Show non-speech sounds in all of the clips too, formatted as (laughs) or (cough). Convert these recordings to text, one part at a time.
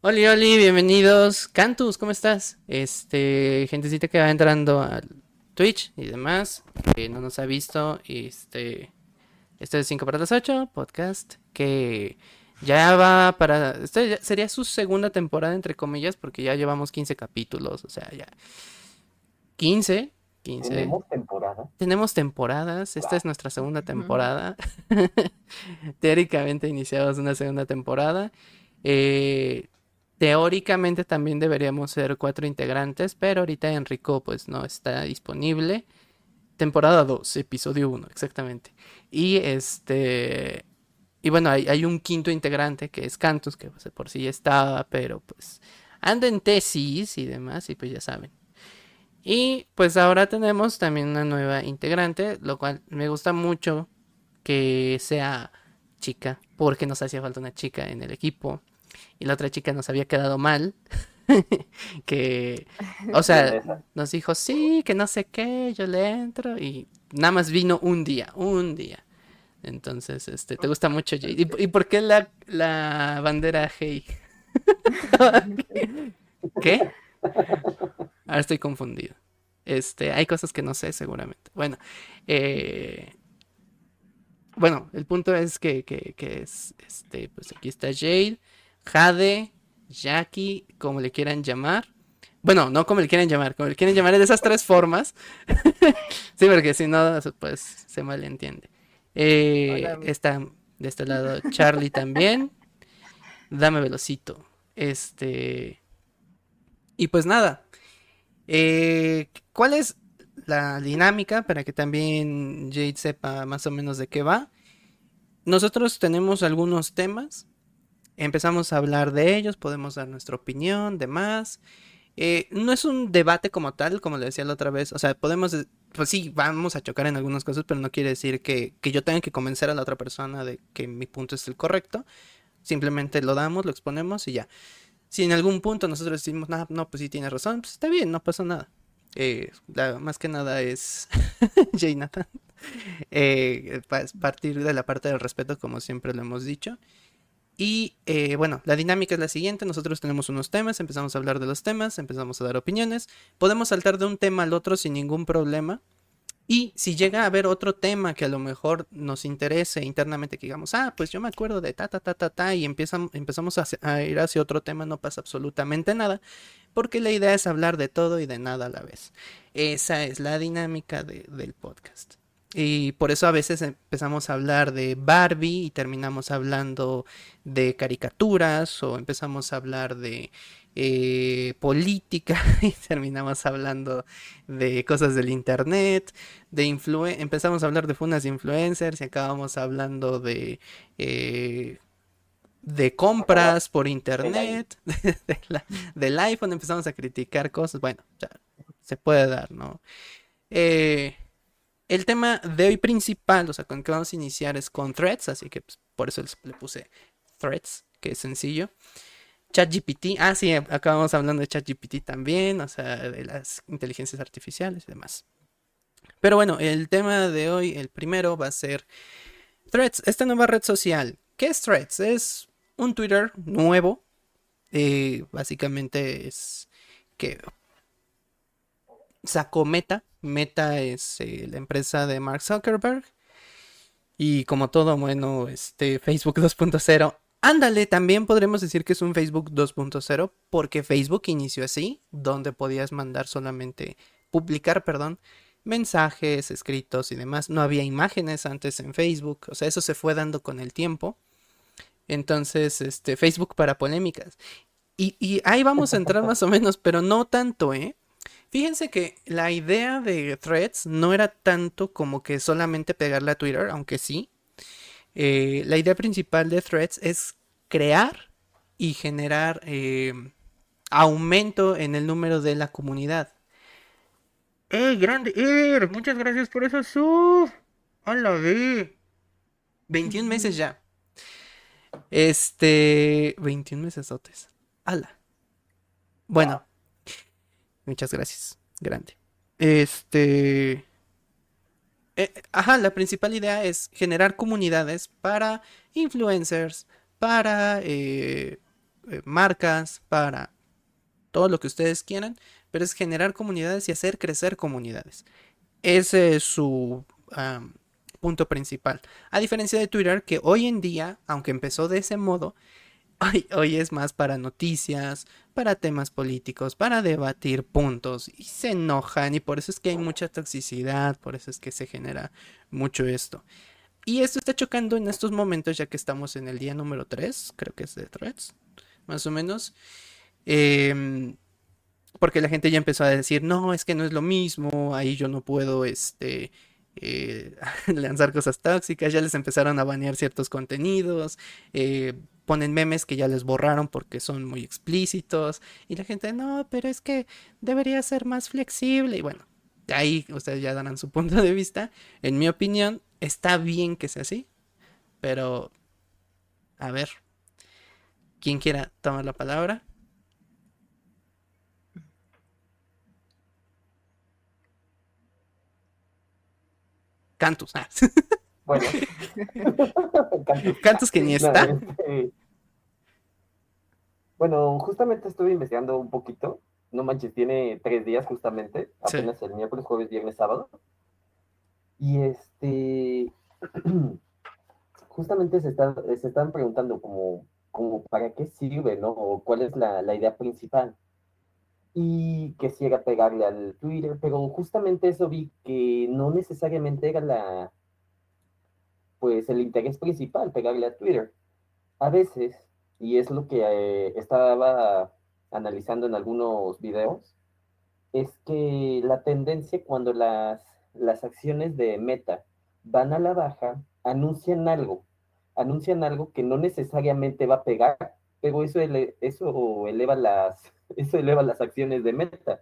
Oli, Oli, bienvenidos. Cantus, ¿cómo estás? Este, gentecita que va entrando al Twitch y demás, que no nos ha visto. Este, este es 5 para las 8, podcast, que ya va para. Este sería su segunda temporada, entre comillas, porque ya llevamos 15 capítulos, o sea, ya. 15, 15. ¿Tenemos temporada? Tenemos temporadas, esta es nuestra segunda temporada. (laughs) Teóricamente iniciamos una segunda temporada. Eh, teóricamente también deberíamos ser cuatro integrantes, pero ahorita Enrico pues no está disponible. Temporada 2, episodio 1, exactamente. Y este... Y bueno, hay, un quinto integrante que es Cantus, que pues, por sí ya estaba, pero pues anda en tesis y demás, y pues ya saben. Y pues ahora tenemos también una nueva integrante, lo cual me gusta mucho que sea chica, porque nos hacía falta una chica en el equipo. Y la otra chica nos había quedado mal. (laughs) que, (laughs) o sea, nos dijo, sí, que no sé qué, yo le entro. Y nada más vino un día, un día. Entonces, este, ¿te gusta mucho Jay? ¿Y, por qué la, la bandera Hey? (laughs) ¿Qué? Ahora estoy confundido. Este, hay cosas que no sé seguramente. Bueno, eh, bueno, el punto es que, que, que, es, este, pues aquí está Jade, Jade, Jackie, como le quieran llamar. Bueno, no como le quieran llamar, como le quieren llamar de esas tres formas. (laughs) sí, porque si no, pues se malentiende. Eh, está de este lado Charlie también. Dame velocito. Este. Y pues nada. Eh, ¿Cuál es la dinámica para que también Jade sepa más o menos de qué va? Nosotros tenemos algunos temas. Empezamos a hablar de ellos, podemos dar nuestra opinión, demás. Eh, no es un debate como tal, como le decía la otra vez. O sea, podemos, pues sí, vamos a chocar en algunas cosas, pero no quiere decir que, que yo tenga que convencer a la otra persona de que mi punto es el correcto. Simplemente lo damos, lo exponemos y ya. Si en algún punto nosotros decimos, no, no pues sí tiene razón, pues está bien, no pasa nada. Eh, más que nada es (laughs) Jonathan. Eh, partir de la parte del respeto, como siempre lo hemos dicho. Y eh, bueno, la dinámica es la siguiente, nosotros tenemos unos temas, empezamos a hablar de los temas, empezamos a dar opiniones, podemos saltar de un tema al otro sin ningún problema. Y si llega a haber otro tema que a lo mejor nos interese internamente, que digamos, ah, pues yo me acuerdo de ta, ta, ta, ta, ta, y empezamos a, ir hacia otro tema, no pasa absolutamente nada, porque la idea es hablar de todo y de nada a la vez. Esa es la dinámica del podcast. Y por eso a veces empezamos a hablar de Barbie y terminamos hablando de caricaturas o empezamos a hablar de eh, política (laughs) y terminamos hablando de cosas del internet, de empezamos a hablar de funas de influencers y acabamos hablando de eh, de compras por internet, (laughs) del iPhone empezamos a criticar cosas, bueno, se puede dar, ¿no? Eh, el tema de hoy principal, o sea, con que vamos a iniciar es con threads, así que pues, por eso le puse threads, que es sencillo. ChatGPT, ah, sí, acabamos hablando de ChatGPT también, o sea, de las inteligencias artificiales y demás. Pero bueno, el tema de hoy, el primero, va a ser Threads, esta nueva red social. ¿Qué es Threads? Es un Twitter nuevo. Eh, básicamente es que sacó Meta. Meta es eh, la empresa de Mark Zuckerberg. Y como todo bueno, este Facebook 2.0. Ándale, también podremos decir que es un Facebook 2.0 porque Facebook inició así, donde podías mandar solamente, publicar, perdón, mensajes, escritos y demás. No había imágenes antes en Facebook, o sea, eso se fue dando con el tiempo. Entonces, este, Facebook para polémicas. Y, y ahí vamos a entrar más o menos, pero no tanto, ¿eh? Fíjense que la idea de threads no era tanto como que solamente pegarle a Twitter, aunque sí. Eh, la idea principal de threads es crear y generar eh, aumento en el número de la comunidad. ¡Eh, grande! ¡Eh! Muchas gracias por eso, sub. ¡Hola, ve! 21 meses ya. Este. 21 meses. ¡Hala! Bueno, Muchas gracias. Grande. Este. Eh, ajá, la principal idea es generar comunidades para influencers, para eh, eh, marcas, para todo lo que ustedes quieran, pero es generar comunidades y hacer crecer comunidades. Ese es su punto principal. A diferencia de Twitter, que hoy en día, aunque empezó de ese modo, hoy, es más para noticias, para temas políticos, para debatir puntos y se enojan y por eso es que hay mucha toxicidad, por eso es que se genera mucho esto. Y esto está chocando en estos momentos ya que estamos en el día número 3, creo que es de Threads, más o menos. Em, porque la gente ya empezó a decir, no, es que no es lo mismo, ahí yo no puedo, este, eh, (laughs) lanzar cosas tóxicas, ya les empezaron a banear ciertos contenidos, eh, ponen memes que ya les borraron porque son muy explícitos y la gente, no, pero es que debería ser más flexible y bueno, ahí ustedes ya darán su (laughs) punto de vista. En mi opinión, está bien que sea así, pero a ver, ¿quién quiera tomar la palabra? Cantus. Ah. (laughs) Bueno. Cantus que ni está. Este, bueno, justamente estuve investigando un poquito. No manches, tiene tres días justamente. Apenas el miércoles, jueves, viernes, sábado. Y este. (clears throat) justamente se están, se están preguntando como, como para qué sirve, ¿no? O cuál es la, la idea principal y quisiera pegarle al Twitter, pero justamente eso vi que no necesariamente era la, pues el interés principal, pegarle a Twitter. A veces, y es lo que eh, estaba analizando en algunos videos, es que la tendencia cuando las, las acciones de Meta van a la baja, anuncian algo, anuncian algo que no necesariamente va a pegar, pero eso, eso eleva las (laughs) eso eleva las acciones de Meta.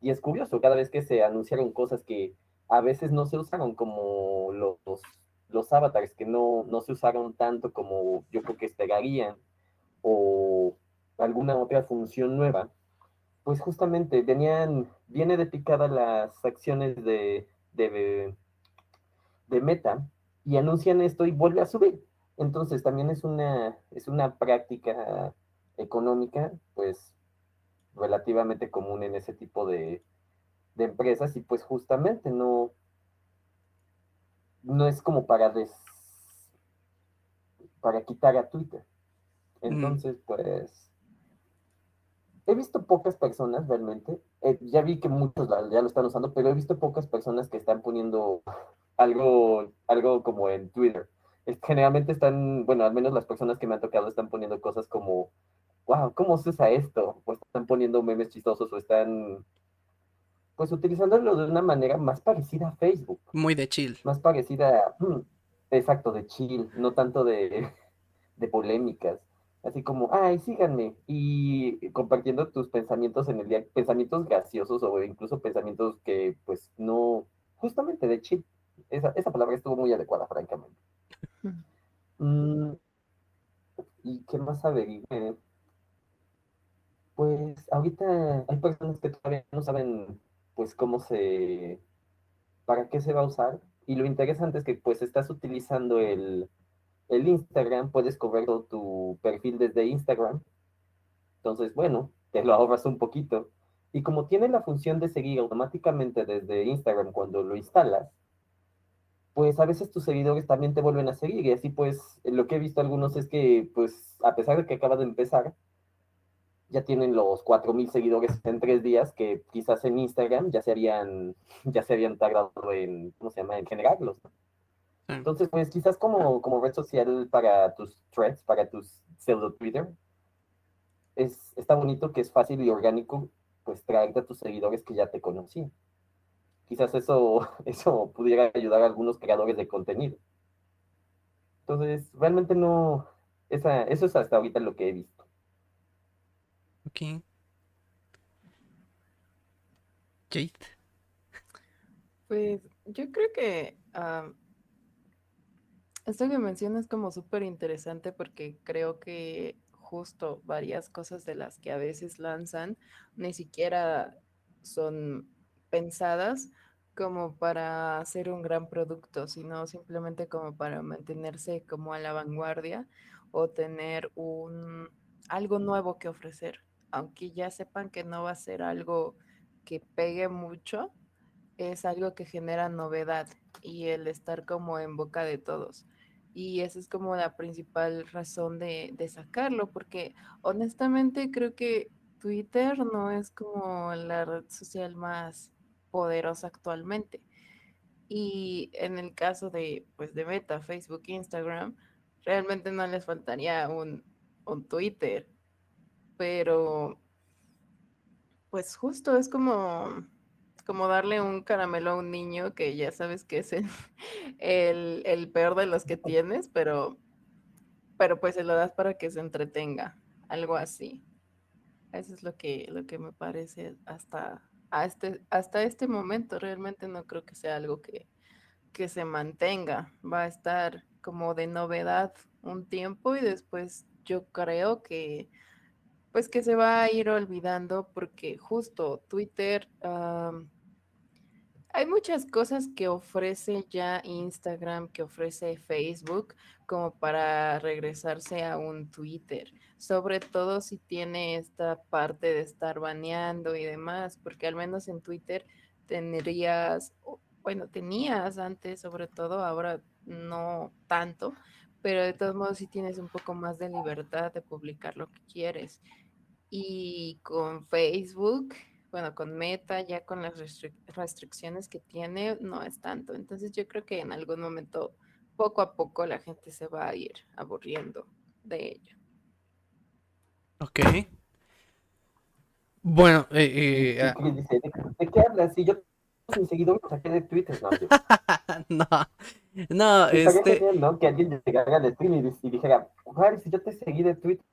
Y es curioso, cada vez que se anunciaron cosas que a veces no se usaron como los, los avatars, que no, no se usaron tanto como yo creo que esperarían, o alguna otra función nueva, pues justamente tenían, viene de picada las acciones de, de, de Meta y anuncian esto y vuelve a subir. Entonces también es una, es una práctica económica, pues relativamente común en ese tipo de, empresas y pues justamente no, no es como para para quitar a Twitter. Entonces, pues, he visto pocas personas realmente, eh, ya vi que muchos ya lo están usando, pero he visto pocas personas que están poniendo algo, algo como en Twitter. generalmente están, bueno, al menos las personas que me han tocado están poniendo cosas como wow, ¿cómo se usa esto? O están poniendo memes chistosos o están, pues, utilizándolo de una manera más parecida a Facebook. Muy de chill. Más parecida, mm, exacto, de chill, no tanto de, (laughs) de polémicas. Así como, ay, síganme. Y compartiendo tus pensamientos en el día, pensamientos graciosos o incluso pensamientos que, pues, no, justamente de chill. Esa, esa palabra estuvo muy adecuada, francamente. Mm, ¿Y qué más averigué? Pues ahorita hay personas que todavía no saben pues cómo se, para qué se va a usar. Y lo interesante es que pues estás utilizando el, el Instagram, puedes cobrar tu perfil desde Instagram. Entonces, bueno, te lo ahorras un poquito. Y como tiene la función de seguir automáticamente desde Instagram cuando lo instalas, pues a veces tus seguidores también te vuelven a seguir. Y así pues, lo que he visto algunos es que, pues, a pesar de que acaba de empezar, ya tienen los 4.000 seguidores en tres días que quizás en Instagram ya se habían, ya se habían tardado en, ¿cómo se llama?, en generarlos. Entonces, pues quizás como, como red social para tus threads, para tus pseudo Twitter, es, está bonito que es fácil y orgánico, pues traerte a tus seguidores que ya te conocían. Quizás eso, (laughs) eso pudiera ayudar a algunos creadores de contenido. Entonces, realmente no, esa, eso es hasta ahorita lo que he visto. Ok. Jade. Pues yo creo que esto que mencionas es como súper interesante porque creo que justo varias cosas de las que a veces lanzan ni siquiera son pensadas como para hacer un gran producto, sino simplemente como para mantenerse como a la vanguardia o tener un algo nuevo que ofrecer, aunque ya sepan que no va a ser algo que pegue mucho, es algo que genera novedad y el estar como en boca de todos. Y esa es como la principal razón de, de sacarlo, porque honestamente creo que Twitter no es como la red social más poderosa actualmente. Y en el caso de, pues, de Meta, Facebook, Instagram, realmente no les faltaría un, un Twitter. Pero, pues justo es como, como darle un caramelo a un niño que ya sabes que es el, (laughs) el, peor de los que tienes, pero, pero pues se lo das para que se entretenga, algo así. Eso es lo que, lo que me parece hasta, este, hasta este momento. Realmente no creo que sea algo que, que se mantenga. Va a estar como de novedad un tiempo y después yo creo que pues que se va a ir olvidando porque justo Twitter hay muchas cosas que ofrece ya Instagram, que ofrece Facebook, como para regresarse a un Twitter, sobre todo si tiene esta parte de estar baneando y demás, porque al menos en Twitter tendrías, bueno, tenías antes sobre todo, ahora no tanto, pero de todos modos sí tienes un poco más de libertad de publicar lo que quieres. Y con Facebook bueno, con Meta, ya con las restricciones que tiene, no es tanto. Entonces yo creo que en algún momento, poco a poco, la gente se va a ir aburriendo de ello. Ok. Bueno, eh, eh, ¿De, qué hablas? Si yo mi seguidor me saqué de Twitter, no. (laughs) no, no, este... ¿no? Que alguien llegara al stream y, dijera, si yo te seguí de Twitter.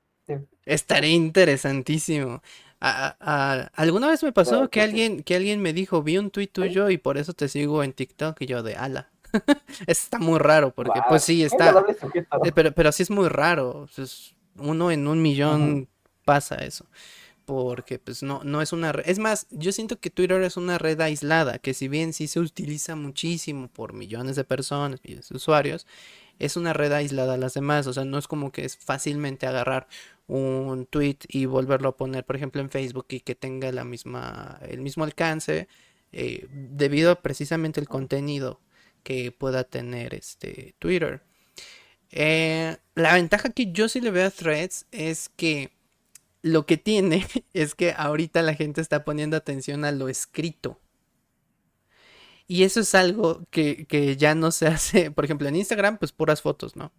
Estaría interesantísimo alguna vez me pasó que alguien, que alguien me dijo, vi un tuit tuyo y por eso te sigo en TikTok y yo de ala. (laughs) está muy raro porque pues sí, está... Eh, pero, pero sí es muy raro. uno en un millón pasa eso. Porque pues no, no es una red. Es más, yo siento que Twitter es una red aislada, que si bien sí se utiliza muchísimo por millones de personas, millones de usuarios, es una red aislada a las demás. O sea, no es como que es fácilmente agarrar un tweet y volverlo a poner, por ejemplo, en Facebook y que tenga la misma, el mismo alcance, eh, debido precisamente al contenido que pueda tener este Twitter. Eh, la ventaja que yo sí le veo a Threads es que lo que tiene (laughs) es que ahorita la gente está poniendo atención a lo escrito. Y eso es algo que, que, ya no se (laughs) hace, por ejemplo, en Instagram, pues puras fotos, ¿no?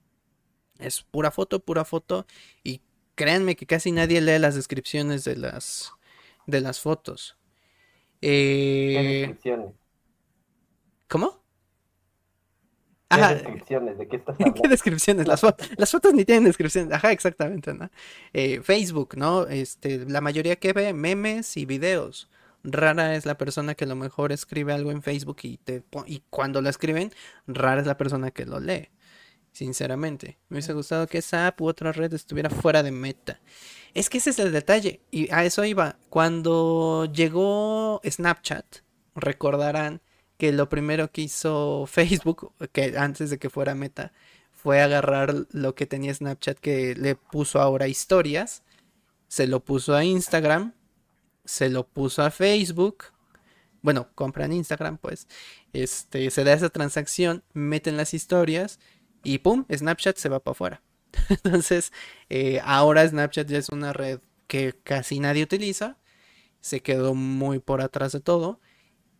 Es pura foto, pura foto. Y créanme que casi nadie lee las descripciones de las, de las fotos. ¿Qué eh, descripciones? ¿Cómo? ¿Qué descripciones? ¿De qué estás (laughs) hablando? ¿Qué descripciones? Las, las, fotos ni tienen descripciones. Ajá, exactamente, ¿no? Eh, Facebook, ¿no? Este, la mayoría que ve memes y videos. Rara es la persona que a lo mejor escribe algo en Facebook y, te, y cuando lo escriben, rara es la persona que lo lee sinceramente. Me hubiese gustado que esa app u otra red estuviera fuera de meta. Es que ese es el detalle. Y a eso iba. Cuando llegó Snapchat, recordarán que lo primero que hizo (laughs) Facebook, que antes de que fuera meta, fue agarrar lo que tenía Snapchat que le puso ahora historias, se lo puso a Instagram, se lo puso a Facebook. Bueno, compran Instagram, pues. Este, se da esa transacción, meten las historias y pum, Snapchat se va para afuera. (laughs) Entonces, eh, ahora Snapchat ya es una red que casi nadie utiliza, se quedó muy por atrás de todo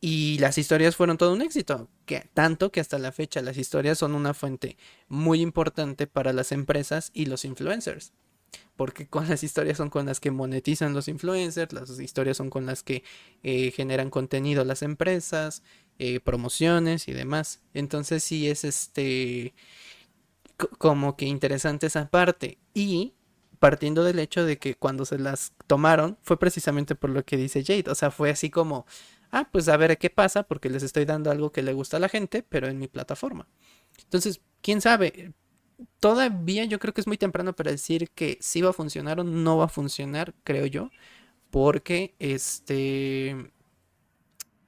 y las historias fueron todo un éxito, tanto que hasta la fecha las historias son una fuente muy importante para las empresas y los influencers. Porque con las historias son con las que monetizan los influencers, las historias son con las que eh, generan contenido las empresas, eh, promociones y demás. Entonces sí es este como que interesante esa parte. Y partiendo del hecho de que cuando se las tomaron fue precisamente por lo que dice Jade. O sea, fue así como, ah, pues a ver qué pasa porque les estoy dando algo que le gusta a la gente, pero en mi plataforma. Entonces, quién sabe. Todavía yo creo que es muy temprano para decir que si va a funcionar o no va a funcionar, creo yo. Porque este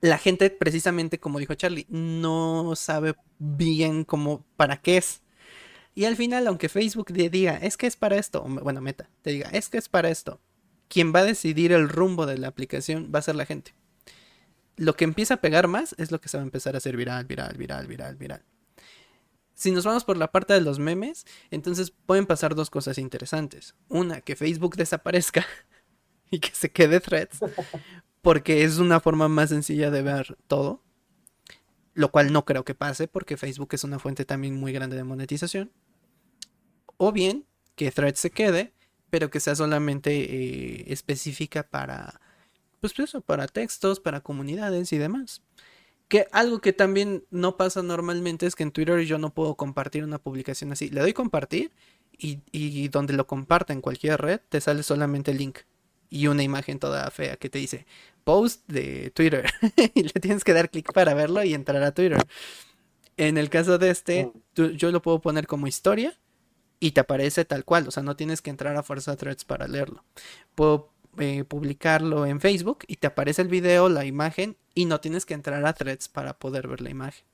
la gente precisamente como dijo Charlie no sabe bien cómo para qué es Y al final, aunque Facebook te diga, es que es para esto, bueno, Meta, te diga, es que es para esto, quien va a decidir el rumbo de la aplicación va a ser la gente. Lo que empieza a pegar más es lo que se va a empezar a hacer viral, viral, viral, viral, viral. Si nos vamos por la parte de los memes, entonces pueden pasar dos cosas interesantes. Una, que Facebook desaparezca (laughs) y que se quede threads, porque es una forma más sencilla de ver todo, lo cual no creo que pase porque Facebook es una fuente también muy grande de monetización. O bien que threads se quede, pero que sea solamente eh, específica para, pues eso, para textos, para comunidades y demás. Que algo que también no pasa normalmente es que en Twitter yo no puedo compartir una publicación así. Le doy compartir y, y donde lo comparta en cualquier red te sale solamente el link y una imagen toda fea que te dice post de Twitter (laughs) y le tienes que dar clic para verlo y entrar a Twitter. En el caso de este, yo lo puedo poner como historia y te aparece tal cual, o sea, no tienes que entrar a fuerza threads para leerlo. Puedo eh, publicarlo en Facebook y te aparece el video, la imagen y no tienes que entrar a threads para poder ver la imagen.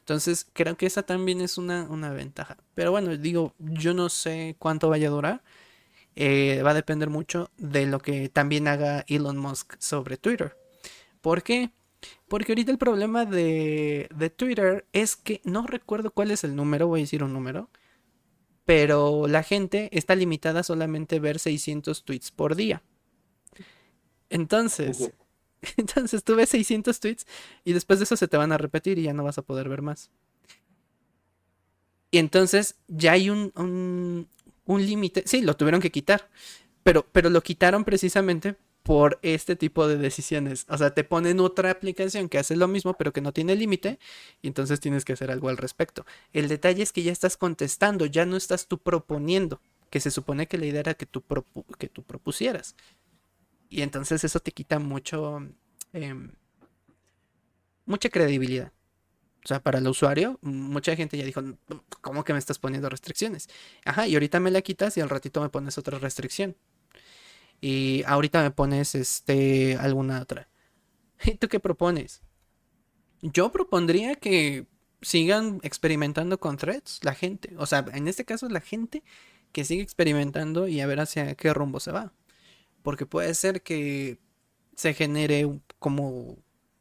Entonces, creo que esa también es una, una ventaja. Pero bueno, digo, yo no sé cuánto vaya a durar. Eh, va a depender mucho de lo que también haga Elon Musk sobre Twitter. ¿Por qué? Porque ahorita el problema de, de Twitter es que no recuerdo cuál es el número, voy a decir un número, pero la gente está limitada solamente a ver 600 tweets por día. Entonces, (laughs) entonces tú ves 600 tweets y después de eso se te van a repetir y ya no vas a poder ver más. Y entonces ya hay un, un, un límite. Sí, lo tuvieron que quitar, pero, pero lo quitaron precisamente por este tipo de decisiones. O sea, te ponen otra aplicación que hace lo mismo, pero que no tiene límite, y entonces tienes que hacer algo al respecto. El detalle es que ya estás contestando, ya no estás tú proponiendo, que se supone que la idea era que tú, que tú propusieras. Y entonces eso te quita mucho, em, mucha credibilidad. O sea, para el usuario, mucha gente ya dijo, ¿cómo que me estás poniendo restricciones? Ajá, y ahorita me la quitas y al ratito me pones otra restricción. Y ahorita me pones este alguna otra. (laughs) ¿Y tú qué propones? Yo propondría que sigan experimentando con threads, la gente. O sea, en este caso la gente que sigue experimentando y a ver hacia qué rumbo se va. Porque puede ser que se genere como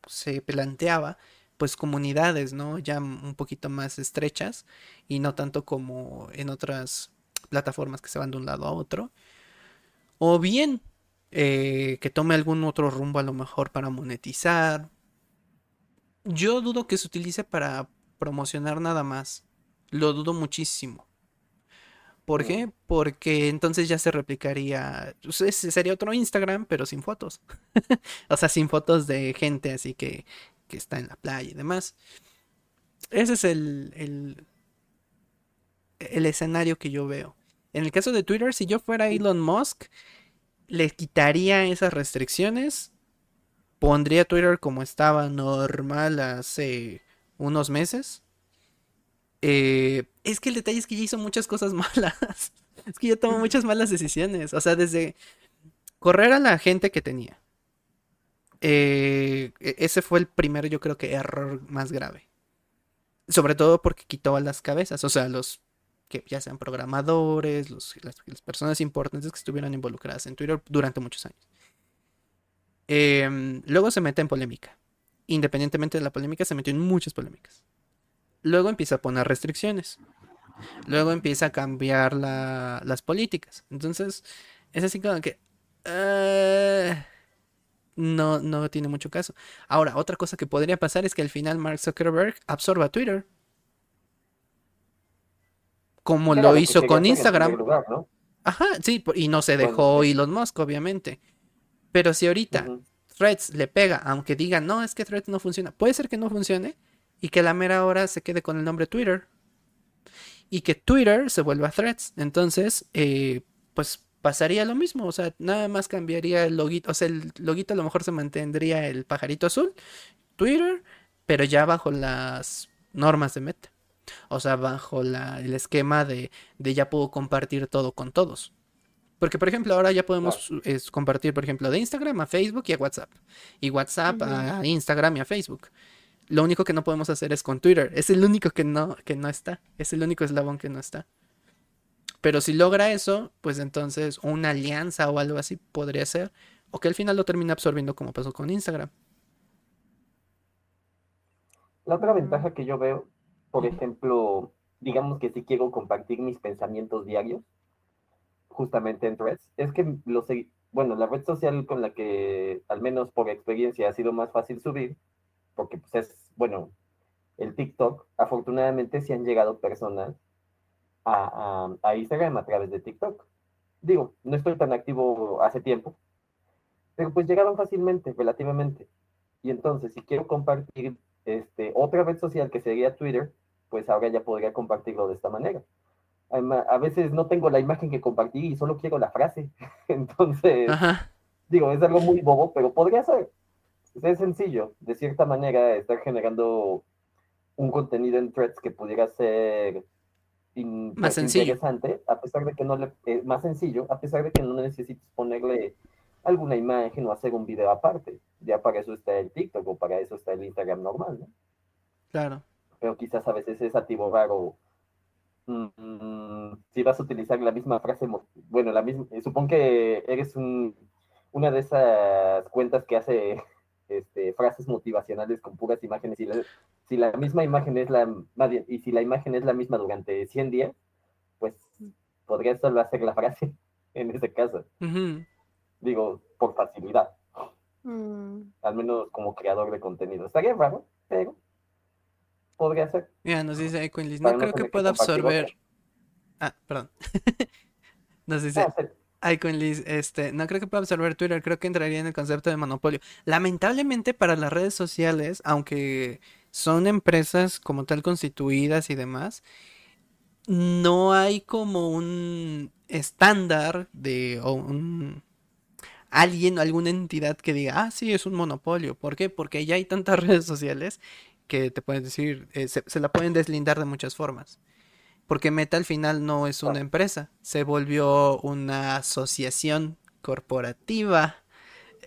se planteaba pues comunidades, ¿no? Ya un poquito más estrechas y no tanto como en otras plataformas que se van de un lado a otro. O bien eh, que tome algún otro rumbo a lo mejor para monetizar. Yo dudo que se utilice para promocionar nada más. Lo dudo muchísimo. ¿Por qué? Porque entonces ya se replicaría. Pues, sería otro Instagram, pero sin fotos. (laughs) o sea, sin fotos de gente así que que está en la playa y demás. Ese es el, el, el escenario que yo veo. En el caso de Twitter, si yo fuera Elon Musk, le quitaría esas restricciones, pondría Twitter como estaba normal hace unos meses. Eh, es que el detalle es que ya hizo muchas cosas (laughs) malas. es que ya tomó muchas malas decisiones. O sea, desde correr a la gente que tenía, eh, e-, ese fue el primero, yo creo que error más grave. Sobre todo porque quitó a las cabezas, o sea, los que ya sean programadores, los, las, personas importantes que estuvieron involucradas en Twitter durante muchos años. Em, luego se mete en polémica. Independientemente de la polémica, se metió en muchas polémicas. Luego empieza a poner restricciones. Luego empieza a cambiar las políticas. Entonces, es así como que... Ah, no, no tiene mucho caso. Ahora, otra cosa que podría pasar es que al final Mark Zuckerberg absorba Twitter. Como lo hizo con Instagram. Ajá, sí, y no se dejó Elon Musk, obviamente. Pero si ahorita Threads le pega, aunque diga, no, es que Threads no funciona, puede ser que no funcione y que la mera hora se quede con el nombre Twitter. Y que Twitter se vuelva Threads. Entonces, eh, pues pasaría lo mismo, o sea, nada más cambiaría el loguito, o sea, el loguito a lo mejor se mantendría el pajarito azul, Twitter, pero ya bajo las normas de Meta. O sea, bajo la, el esquema de, de, ya puedo compartir todo con todos. Porque, por ejemplo, ahora ya podemos compartir, por ejemplo, de Instagram a Facebook y a WhatsApp. Y WhatsApp a Instagram y a Facebook. Lo único que no podemos hacer es con Twitter. Es el único que no, que no está. Es el único eslabón que no está. Pero si logra eso, pues entonces una alianza o algo así podría ser. O que al final lo termine absorbiendo como pasó con Instagram. La otra ventaja que yo veo, por ejemplo, digamos que si quiero compartir mis pensamientos diarios, justamente en Threads, es que lo bueno, la red social con la que, al menos por experiencia, ha sido más fácil subir, porque pues es, bueno, el TikTok, afortunadamente sí han llegado personas a, a, a Instagram a través de TikTok. Digo, no estoy tan activo hace tiempo, pero pues llegaron fácilmente, relativamente. Y entonces, si quiero compartir este, otra red social que sería Twitter, pues ahora ya podría compartirlo de esta manera. A veces no tengo la imagen que compartir y solo quiero la frase. (laughs) Entonces, digo, es algo muy bobo, pero podría ser. Es sencillo, de cierta manera, estar generando un contenido en threads que pudiera ser más pues, sencillo. interesante, a pesar de que no le, eh, más sencillo, a pesar de que no necesites ponerle alguna imagen o hacer un video aparte. Ya para eso está el TikTok o para eso está el Instagram normal, ¿no? Claro. Pero quizás a veces es atiborrar o mm, si vas a utilizar la misma frase, bueno, la misma, eh, supongo que eres un, una de esas cuentas que hace (laughs) este, frases motivacionales con puras imágenes y si la misma imagen es la, y si la imagen es la misma durante 100 días, pues podría solo hacer la frase (laughs) en ese caso. Digo, por facilidad. Mm. Al menos como creador de contenido. Estaría raro, pero podría ser. Mira, nos dice Equinlis, no creo que pueda absorber. Ah, perdón. (laughs) nos dice ah, este, no creo que pueda absorber Twitter, creo que entraría en el concepto de monopolio. Lamentablemente para las redes sociales, aunque son empresas como tal constituidas y demás, no hay como un estándar de o un alguien o alguna entidad que diga, ah, sí, es un monopolio. ¿Por qué? Porque ya hay tantas (laughs) redes sociales que te pueden decir, eh, se, la pueden deslindar de muchas formas. Porque Meta al final no es una empresa, se volvió una asociación corporativa.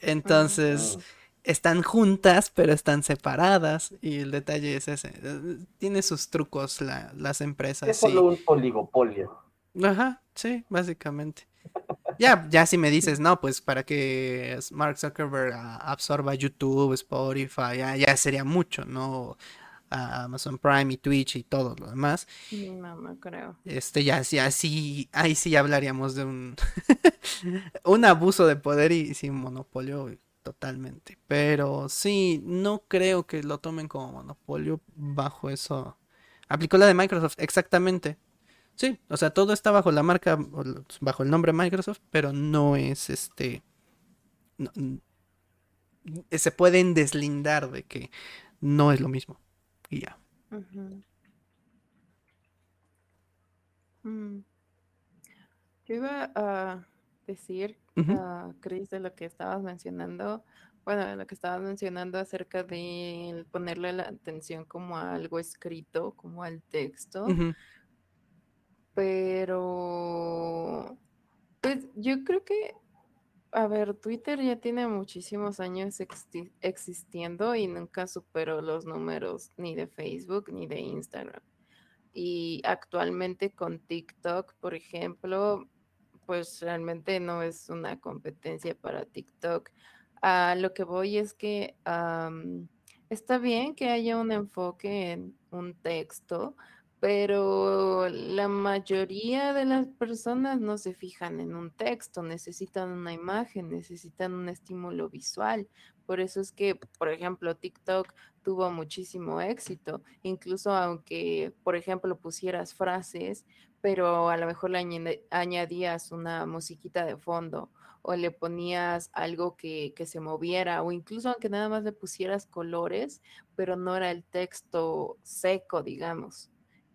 Entonces, están juntas, pero están separadas. Y el detalle es ese. Tiene sus trucos las empresas. Es solo un oligopolio. Ajá, sí, básicamente. Ya, ya si me dices, no, pues para que Mark Zuckerberg absorba YouTube, Spotify, ya, sería mucho, ¿no? Amazon Prime y Twitch y todo lo demás. No, no creo. Este, ya, ya sí, ahí sí hablaríamos de un, (laughs) un abuso de poder y sin monopolio totalmente. Pero sí, no creo que lo tomen como monopolio bajo eso. Aplicó la de Microsoft, exactamente. Sí, o sea, todo está bajo la marca, bajo el nombre Microsoft, pero no es este. se pueden deslindar de que no es lo mismo. Y ya. Mm. Yo iba a decir, uh, Chris, de lo que estabas mencionando, bueno, de lo que estabas mencionando acerca de ponerle la atención como a algo escrito, como al texto. Pero, pues yo creo que, a ver, Twitter ya tiene muchísimos años existiendo y nunca superó los números ni de Facebook ni de Instagram. Y actualmente con TikTok, por ejemplo, pues realmente no es una competencia para TikTok. A lo que voy es que está bien que haya un enfoque en un texto, pero la mayoría de las personas no se fijan en un texto, necesitan una imagen, necesitan un estímulo visual. Por eso es que, por ejemplo, TikTok tuvo muchísimo éxito, incluso aunque, por ejemplo, pusieras frases, pero a lo mejor le añadías una musiquita de fondo o le ponías algo que, que, se moviera, o incluso aunque nada más le pusieras colores, pero no era el texto seco, digamos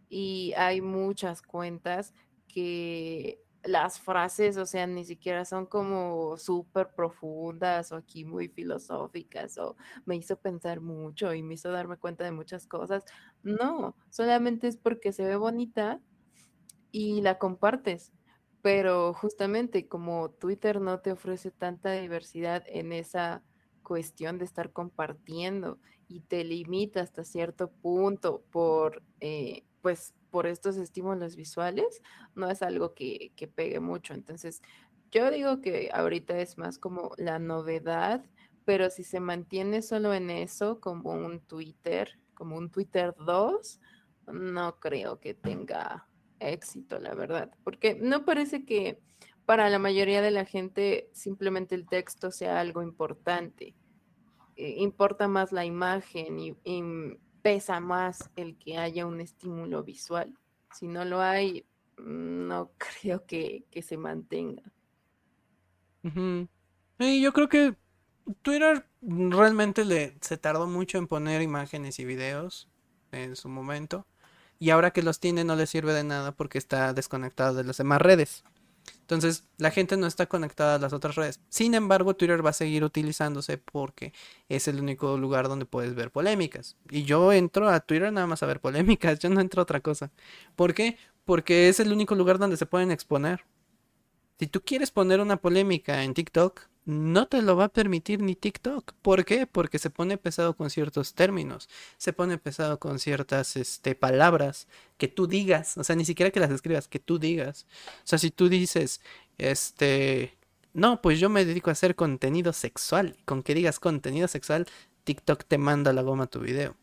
y hay muchas cuentas que las frases, o sea, ni siquiera son como súper profundas o aquí muy filosóficas o me hizo pensar mucho y me hizo darme cuenta de muchas cosas. No, solamente es porque se ve bonita y la compartes. Pero justamente como Twitter no te ofrece tanta diversidad en esa cuestión de estar compartiendo y te limita hasta cierto punto por, eh, pues, por estos estímulos visuales, no es algo que, que pegue mucho. Entonces, yo digo que ahorita es más como la novedad, pero si se mantiene solo en eso, como un Twitter, como un Twitter 2, no creo que tenga éxito, la verdad, porque no parece que para la mayoría de la gente simplemente el texto sea algo importante. Eh, importa más la imagen y, pesa más el que haya un estímulo visual. Si no lo hay, no (laughs) creo que, se mantenga. y yo creo que Twitter realmente le, se tardó mucho en poner imágenes y videos en su momento. Y ahora que los tiene no le sirve de nada porque está desconectado de las demás redes. Entonces, la gente no está conectada a las otras redes. Sin embargo, Twitter va a seguir utilizándose porque es el único lugar donde puedes ver polémicas. Y yo entro a Twitter nada más a ver polémicas, (laughs) yo no entro a otra cosa. ¿Por qué? Porque es el único lugar donde se pueden exponer. Si tú quieres poner una polémica en TikTok, no te lo va a permitir ni TikTok. ¿Por qué? Porque se pone pesado con ciertos términos, se pone pesado con ciertas este, palabras que tú digas, o sea, ni siquiera que las escribas, que tú digas. O sea, si tú dices, este, no, pues yo me dedico a hacer contenido sexual, con que digas contenido sexual, TikTok te manda la goma tu video.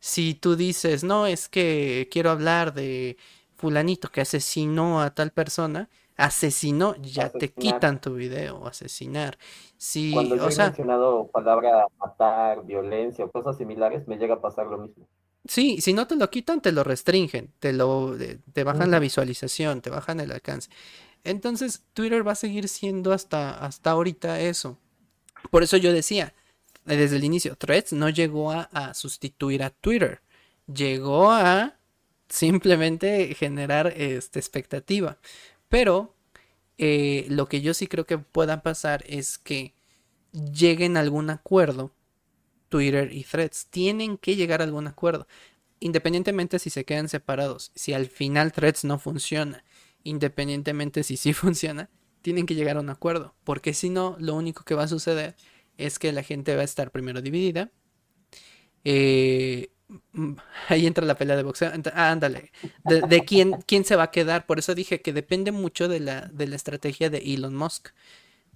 Si tú dices, no, es que quiero hablar de fulanito que asesinó a tal persona, asesinó, ya te quitan tu video, asesinar. Sí, Cuando yo he mencionado palabra matar, violencia o cosas similares, me llega a pasar lo mismo. Sí, si no te lo quitan, te lo restringen, te lo te bajan la visualización, te bajan el alcance. Entonces, Twitter va a seguir siendo hasta, hasta ahorita eso. Por eso yo decía, desde el inicio, Threads no llegó a, a sustituir a Twitter. Llegó a simplemente generar esta expectativa. Pero eh, lo que yo sí creo que pueda pasar es que lleguen a algún acuerdo. Twitter y Threads tienen que llegar a algún acuerdo. Independientemente si se quedan separados, si al final Threads no funciona, independientemente si sí (laughs) funciona, tienen que llegar a un acuerdo. Porque si no, lo único que va a suceder es que la gente va a estar primero dividida. Eh, ahí entra la pelea de boxeo. Ah, ándale. De, quién, quién se va a quedar. Por eso dije que depende mucho de la, de la estrategia de Elon Musk.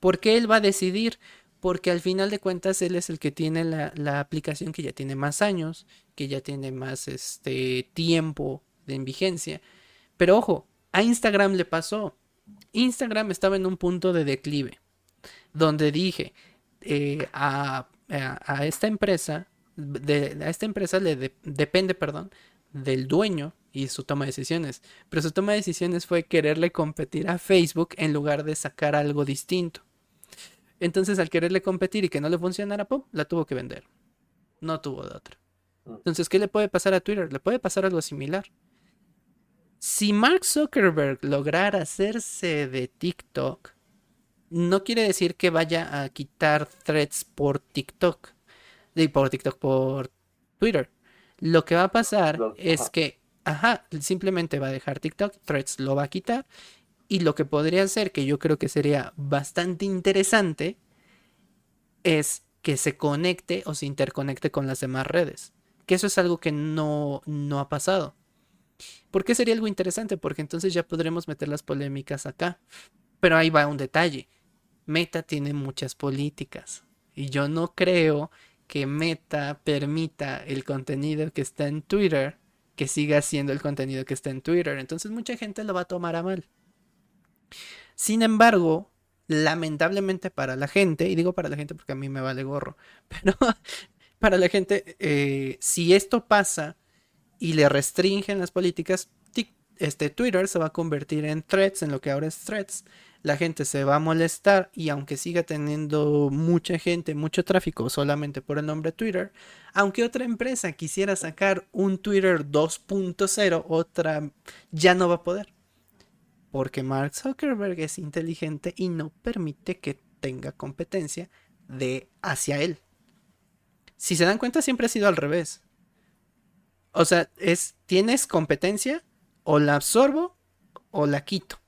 ¿Por qué él va a decidir? Porque al final de cuentas él es el que tiene la, la aplicación que ya tiene más años, que ya tiene más este, tiempo de vigencia. Pero ojo, a Instagram le pasó. Instagram estaba en un punto de declive. Donde dije eh, a, a esta empresa de, a esta empresa le depende, perdón, del dueño y su toma de decisiones. Pero su toma de decisiones fue quererle competir a Facebook en lugar de sacar algo distinto. Entonces, al quererle competir y que no le funcionara, ¡pum! la tuvo que vender. No tuvo de otra. Mm. Entonces, ¿qué le puede pasar a Twitter? Le puede pasar algo similar. Si Mark Zuckerberg lograra hacerse de TikTok, no quiere decir que vaya a quitar threads por TikTok de por TikTok, por Twitter. Lo que va a pasar es que, ajá, simplemente va a dejar TikTok, Threads lo va a quitar. Y lo que podría ser, que yo creo que sería bastante interesante, es que se conecte o se interconecte con las demás redes. Que eso es algo que no, no ha pasado. ¿Por qué sería algo interesante? Porque entonces ya podremos meter las polémicas acá. Pero ahí va un detalle. Meta tiene muchas políticas. Y yo no creo que Meta permita el contenido que está en Twitter que siga siendo el contenido que está en Twitter. Entonces mucha gente lo va a tomar a mal. Sin embargo, lamentablemente para la gente, y digo para la gente porque a mí me vale gorro, (laughs) pero para la gente, eh, si esto pasa y le restringen las políticas, este Twitter se va a convertir en threads, en lo que ahora es threads, la gente se va a molestar y aunque siga teniendo mucha gente, mucho tráfico solamente por el nombre Twitter, aunque otra empresa quisiera sacar un Twitter 2.0, otra ya no va a poder. Porque Mark Zuckerberg es inteligente y no permite que tenga competencia de hacia él. Si se dan cuenta, siempre ha sido al revés. O sea, es tienes competencia, o la absorbo o la quito.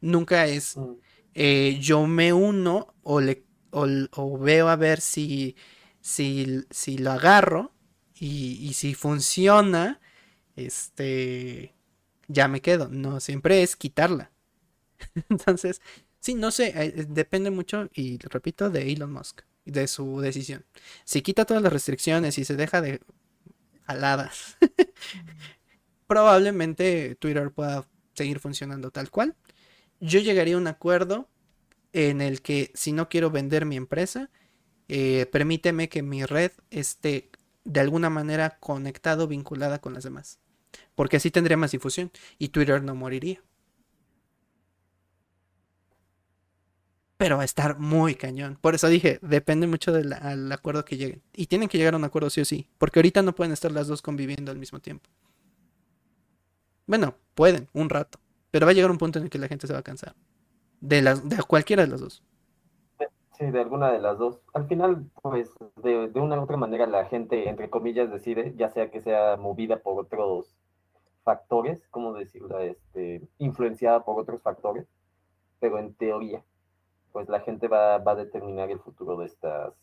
Nunca es mm. eh, yo me uno o le o, veo a ver si, si, si lo agarro y, y, si funciona, este, ya me quedo. No siempre es quitarla. (laughs) Entonces, sí, no sé, eh, depende mucho, y repito, de Elon Musk, de su decisión. Si quita todas las restricciones y se deja de aladas, (laughs) probablemente Twitter pueda seguir funcionando tal cual. Yo llegaría a un acuerdo en el que si no quiero vender mi empresa, eh, permíteme que mi red esté de alguna manera conectado, vinculada con las demás. Porque así tendría más difusión y Twitter no moriría. Pero va a estar muy cañón. Por eso dije, depende mucho del acuerdo que lleguen. Y tienen que llegar a un acuerdo sí o sí. Porque ahorita no pueden estar las dos conviviendo al mismo tiempo. Bueno, pueden, un rato. Pero va a llegar un punto en el que la gente se va a cansar. De, las, de cualquiera de las dos. Sí, de alguna de las dos. Al final, pues, de, de una u otra manera, la gente, entre comillas, decide, ya sea que sea movida por otros factores, ¿cómo decirlo? Este, influenciada por otros factores, pero en teoría pues la gente va, a determinar el futuro de estas,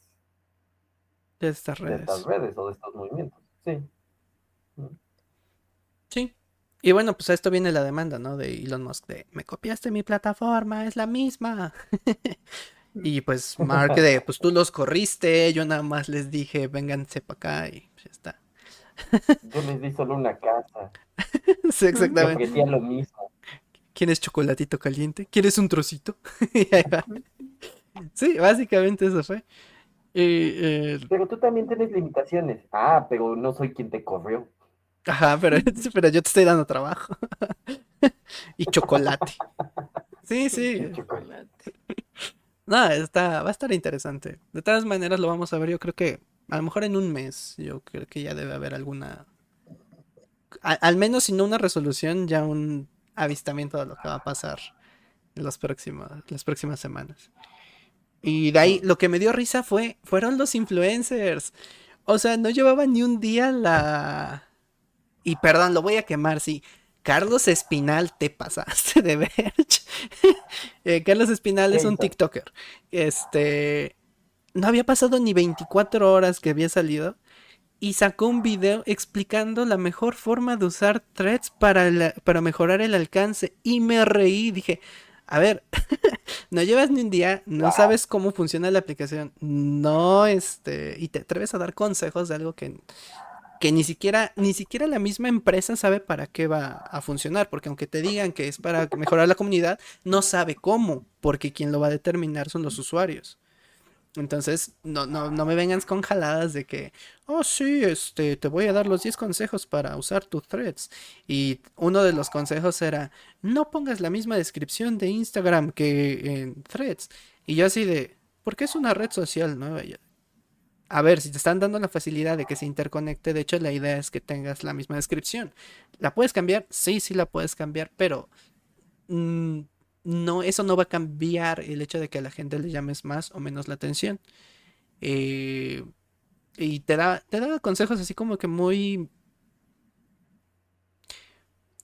de estas redes. De estas redes o de estos movimientos. Sí. Mm. Sí. Y bueno, pues a esto viene la demanda, ¿no? De Elon Musk de, me copiaste mi plataforma, es la misma. (laughs) y pues Mark de, pues tú los corriste, yo nada más les dije, vénganse para acá y pues ya está. (laughs) yo les di solo una casa. (laughs) sí, exactamente. lo mismo. ¿Quieres chocolatito caliente? ¿Quieres un trocito? sí, básicamente eso fue. Eh, pero tú también tienes limitaciones. Ah, pero no soy quien te corrió. Ajá, pero, (laughs) pero yo te estoy dando trabajo. (laughs) y chocolate. Sí, sí. chocolate. No, está, va a estar interesante. De todas maneras lo vamos a ver, yo creo que a lo mejor en un mes, yo creo que ya debe haber alguna... al menos si no una resolución, ya un avistamiento de lo que va a pasar en los próximos, las próximas semanas. Y de ahí lo que me dio risa fue, fueron los influencers. O sea, no llevaba ni un día la... Y perdón, lo voy a quemar, sí. Carlos Espinal, te pasaste de ver. (laughs) Eh, Carlos Espinal es un TikToker. Este. No había pasado ni 24 horas que había salido y sacó un video explicando la mejor forma de usar threads para, para mejorar el alcance. Y me reí, dije, a ver, (laughs) no llevas ni un día, no sabes cómo funciona la aplicación, no, este, y te atreves a dar consejos de algo que, que ni siquiera, ni siquiera la misma empresa sabe para qué va a funcionar, porque aunque te digan que es para mejorar la comunidad, no sabe cómo, porque quien lo va a determinar son los usuarios. Entonces, no, no, no me vengan con jaladas de que, oh sí, este, te voy a dar los 10 consejos para usar tus threads. Y uno de los consejos era, no pongas la misma descripción de Instagram que en threads. Y yo así de, porque es una red social, ¿no? A ver, si te están dando la facilidad de que se interconecte, de hecho la idea es que tengas la misma descripción. ¿La puedes cambiar? Sí, sí la puedes cambiar, pero... Mm, no, eso no va a cambiar el hecho de que a la gente le llames más o menos la atención. Eh, y te da, te da consejos así como que muy...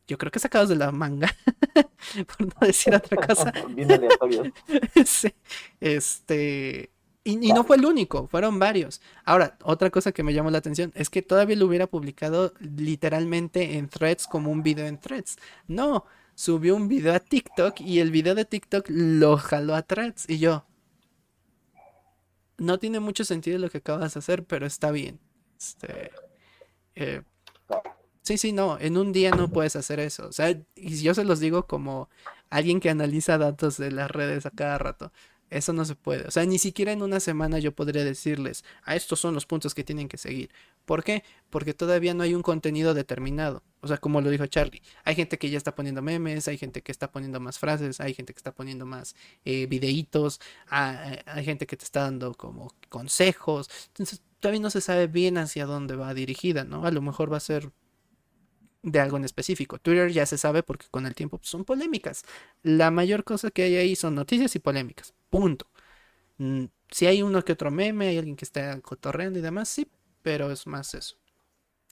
Yo creo que sacados de la manga, (laughs) por no decir otra cosa. (laughs) (laughs) sí, este... Y, y, no fue el único, fueron varios. Ahora, otra cosa que me llamó la atención es que todavía lo hubiera publicado literalmente en threads como un video en threads. No, subió un video a TikTok y el video de TikTok lo jaló a threads. Y yo, no tiene mucho sentido lo que acabas de hacer, pero está bien. Este, eh, sí, sí, no, en un día no puedes hacer eso. O sea, y yo se los digo como alguien que analiza datos de las redes a cada rato. Eso no se puede. O sea, ni siquiera en una semana yo podría decirles, a estos son los puntos que tienen que seguir. ¿Por qué? Porque todavía no hay un contenido determinado. O sea, como lo dijo Charlie, hay gente que ya está poniendo memes, hay gente que está poniendo más frases, hay gente que está poniendo más eh, videitos, hay, hay gente que te está dando como consejos. Entonces, todavía no se sabe bien hacia dónde va dirigida, ¿no? A lo mejor va a ser de algo en específico. Twitter ya se sabe porque con el tiempo pues, son polémicas. La mayor cosa que hay ahí son noticias y polémicas. Punto. Mm, si hay uno que otro meme, hay alguien que está cotorreando y demás, sí, pero es más eso.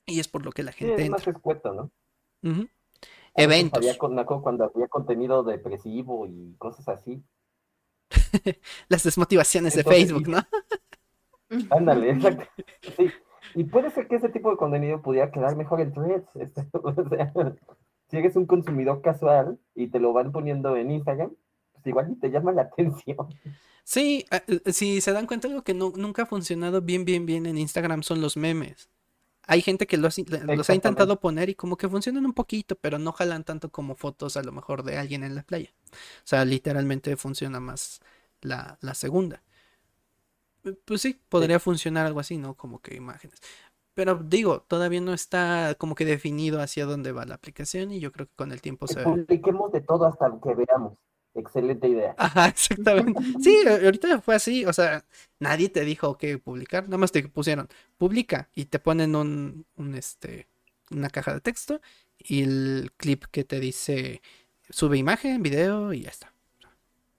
Y es por lo que la gente. es más escueto, ¿no? Eventos. Había, cuando había contenido depresivo y cosas así. (laughs) las desmotivaciones de Facebook, ¿no? (laughs) Ándale, (laughs) exacto. Sí. Y puede ser que ese tipo de contenido pudiera quedar mejor en threads. Este, o sea, si eres un consumidor casual y te lo van poniendo en Instagram, pues igual te llama la (laughs) atención. Sí, eh, si se dan cuenta, algo que nunca ha funcionado bien, bien, bien en Instagram son los memes. Hay gente que los, los ha intentado poner y como que funcionan un poquito, pero no jalan tanto como fotos a lo mejor de alguien en la playa. O sea, literalmente funciona más la, la segunda. Pues sí, podría funcionar algo así, ¿no? Como que imágenes. Pero digo, todavía no está como que definido hacia dónde va la aplicación y yo creo que con el tiempo se... Publiquemos de todo hasta que veamos. Excelente idea. Ajá, exactamente. Sí, ahorita fue así, o sea, nadie te dijo que publicar, nada más te pusieron publica y te ponen un, un este, una caja de texto y el clip que te dice sube imagen, video y ya está.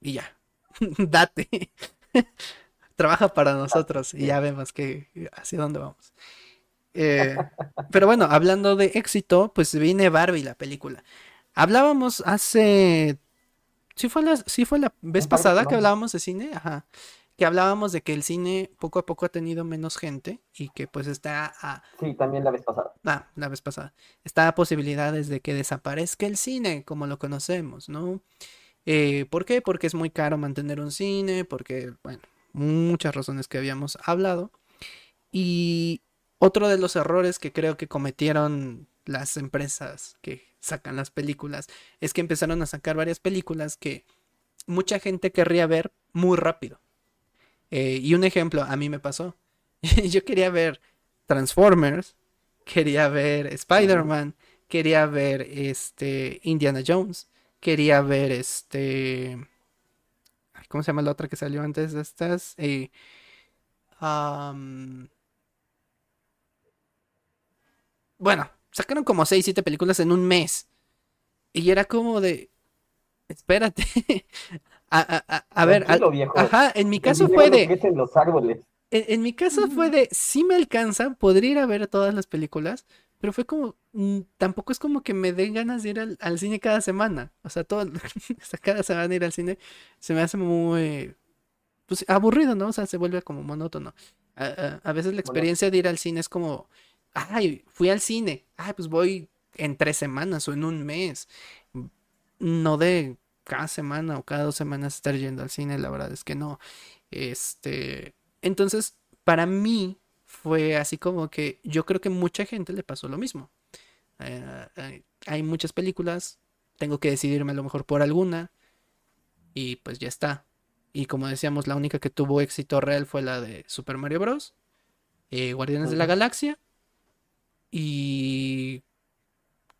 Y ya, (laughs) date. (laughs) Trabaja para nosotros y ya vemos que hacia dónde vamos. Eh, pero bueno, hablando de éxito, pues viene Barbie la película. Hablábamos hace Sí fue la, sí fue la vez pasada que hablábamos de cine, ajá. Que hablábamos de que el cine poco a poco ha tenido menos gente y que pues está a... Sí, también la vez pasada. Ah, la vez pasada. Está a posibilidades de que desaparezca el cine como lo conocemos, ¿no? Eh, ¿Por qué? Porque es muy caro mantener un cine, porque, bueno, muchas razones que habíamos hablado. Y otro de los errores que creo que cometieron las empresas que sacan las películas es que empezaron a sacar varias películas que mucha gente querría ver muy rápido. Eh, y un ejemplo, a mí me pasó. (laughs) Yo quería ver Transformers, quería ver Spider-Man, quería ver este Indiana Jones, quería ver este ¿cómo se llama la otra que salió antes de estas? Eh, bueno, sacaron como 6, 7 películas en un mes. Y era como de, espérate. (laughs) a, ver, ajá, en mi caso fue de... En, los árboles. En, mi caso fue de, sí me alcanza, podría ir a ver todas las películas, pero fue como, mm, tampoco es como que me den ganas de ir al, cine cada semana. O sea, todo, (laughs) cada semana ir al cine se me hace muy, pues, aburrido, ¿no? O sea, se vuelve como monótono. A, veces la experiencia de ir al cine es como, ay, fui al cine, ay, pues voy en tres semanas o en un mes. No de cada semana o cada dos semanas estar yendo al cine, la verdad es que no. Este, entonces, para mí fue así como que yo creo que mucha gente le pasó lo mismo. Eh, hay muchas películas, tengo que decidirme a lo mejor por alguna y pues ya está. Y como decíamos, la única que tuvo éxito real fue la de Super Mario Bros. Eh, Guardianes de la Galaxia y...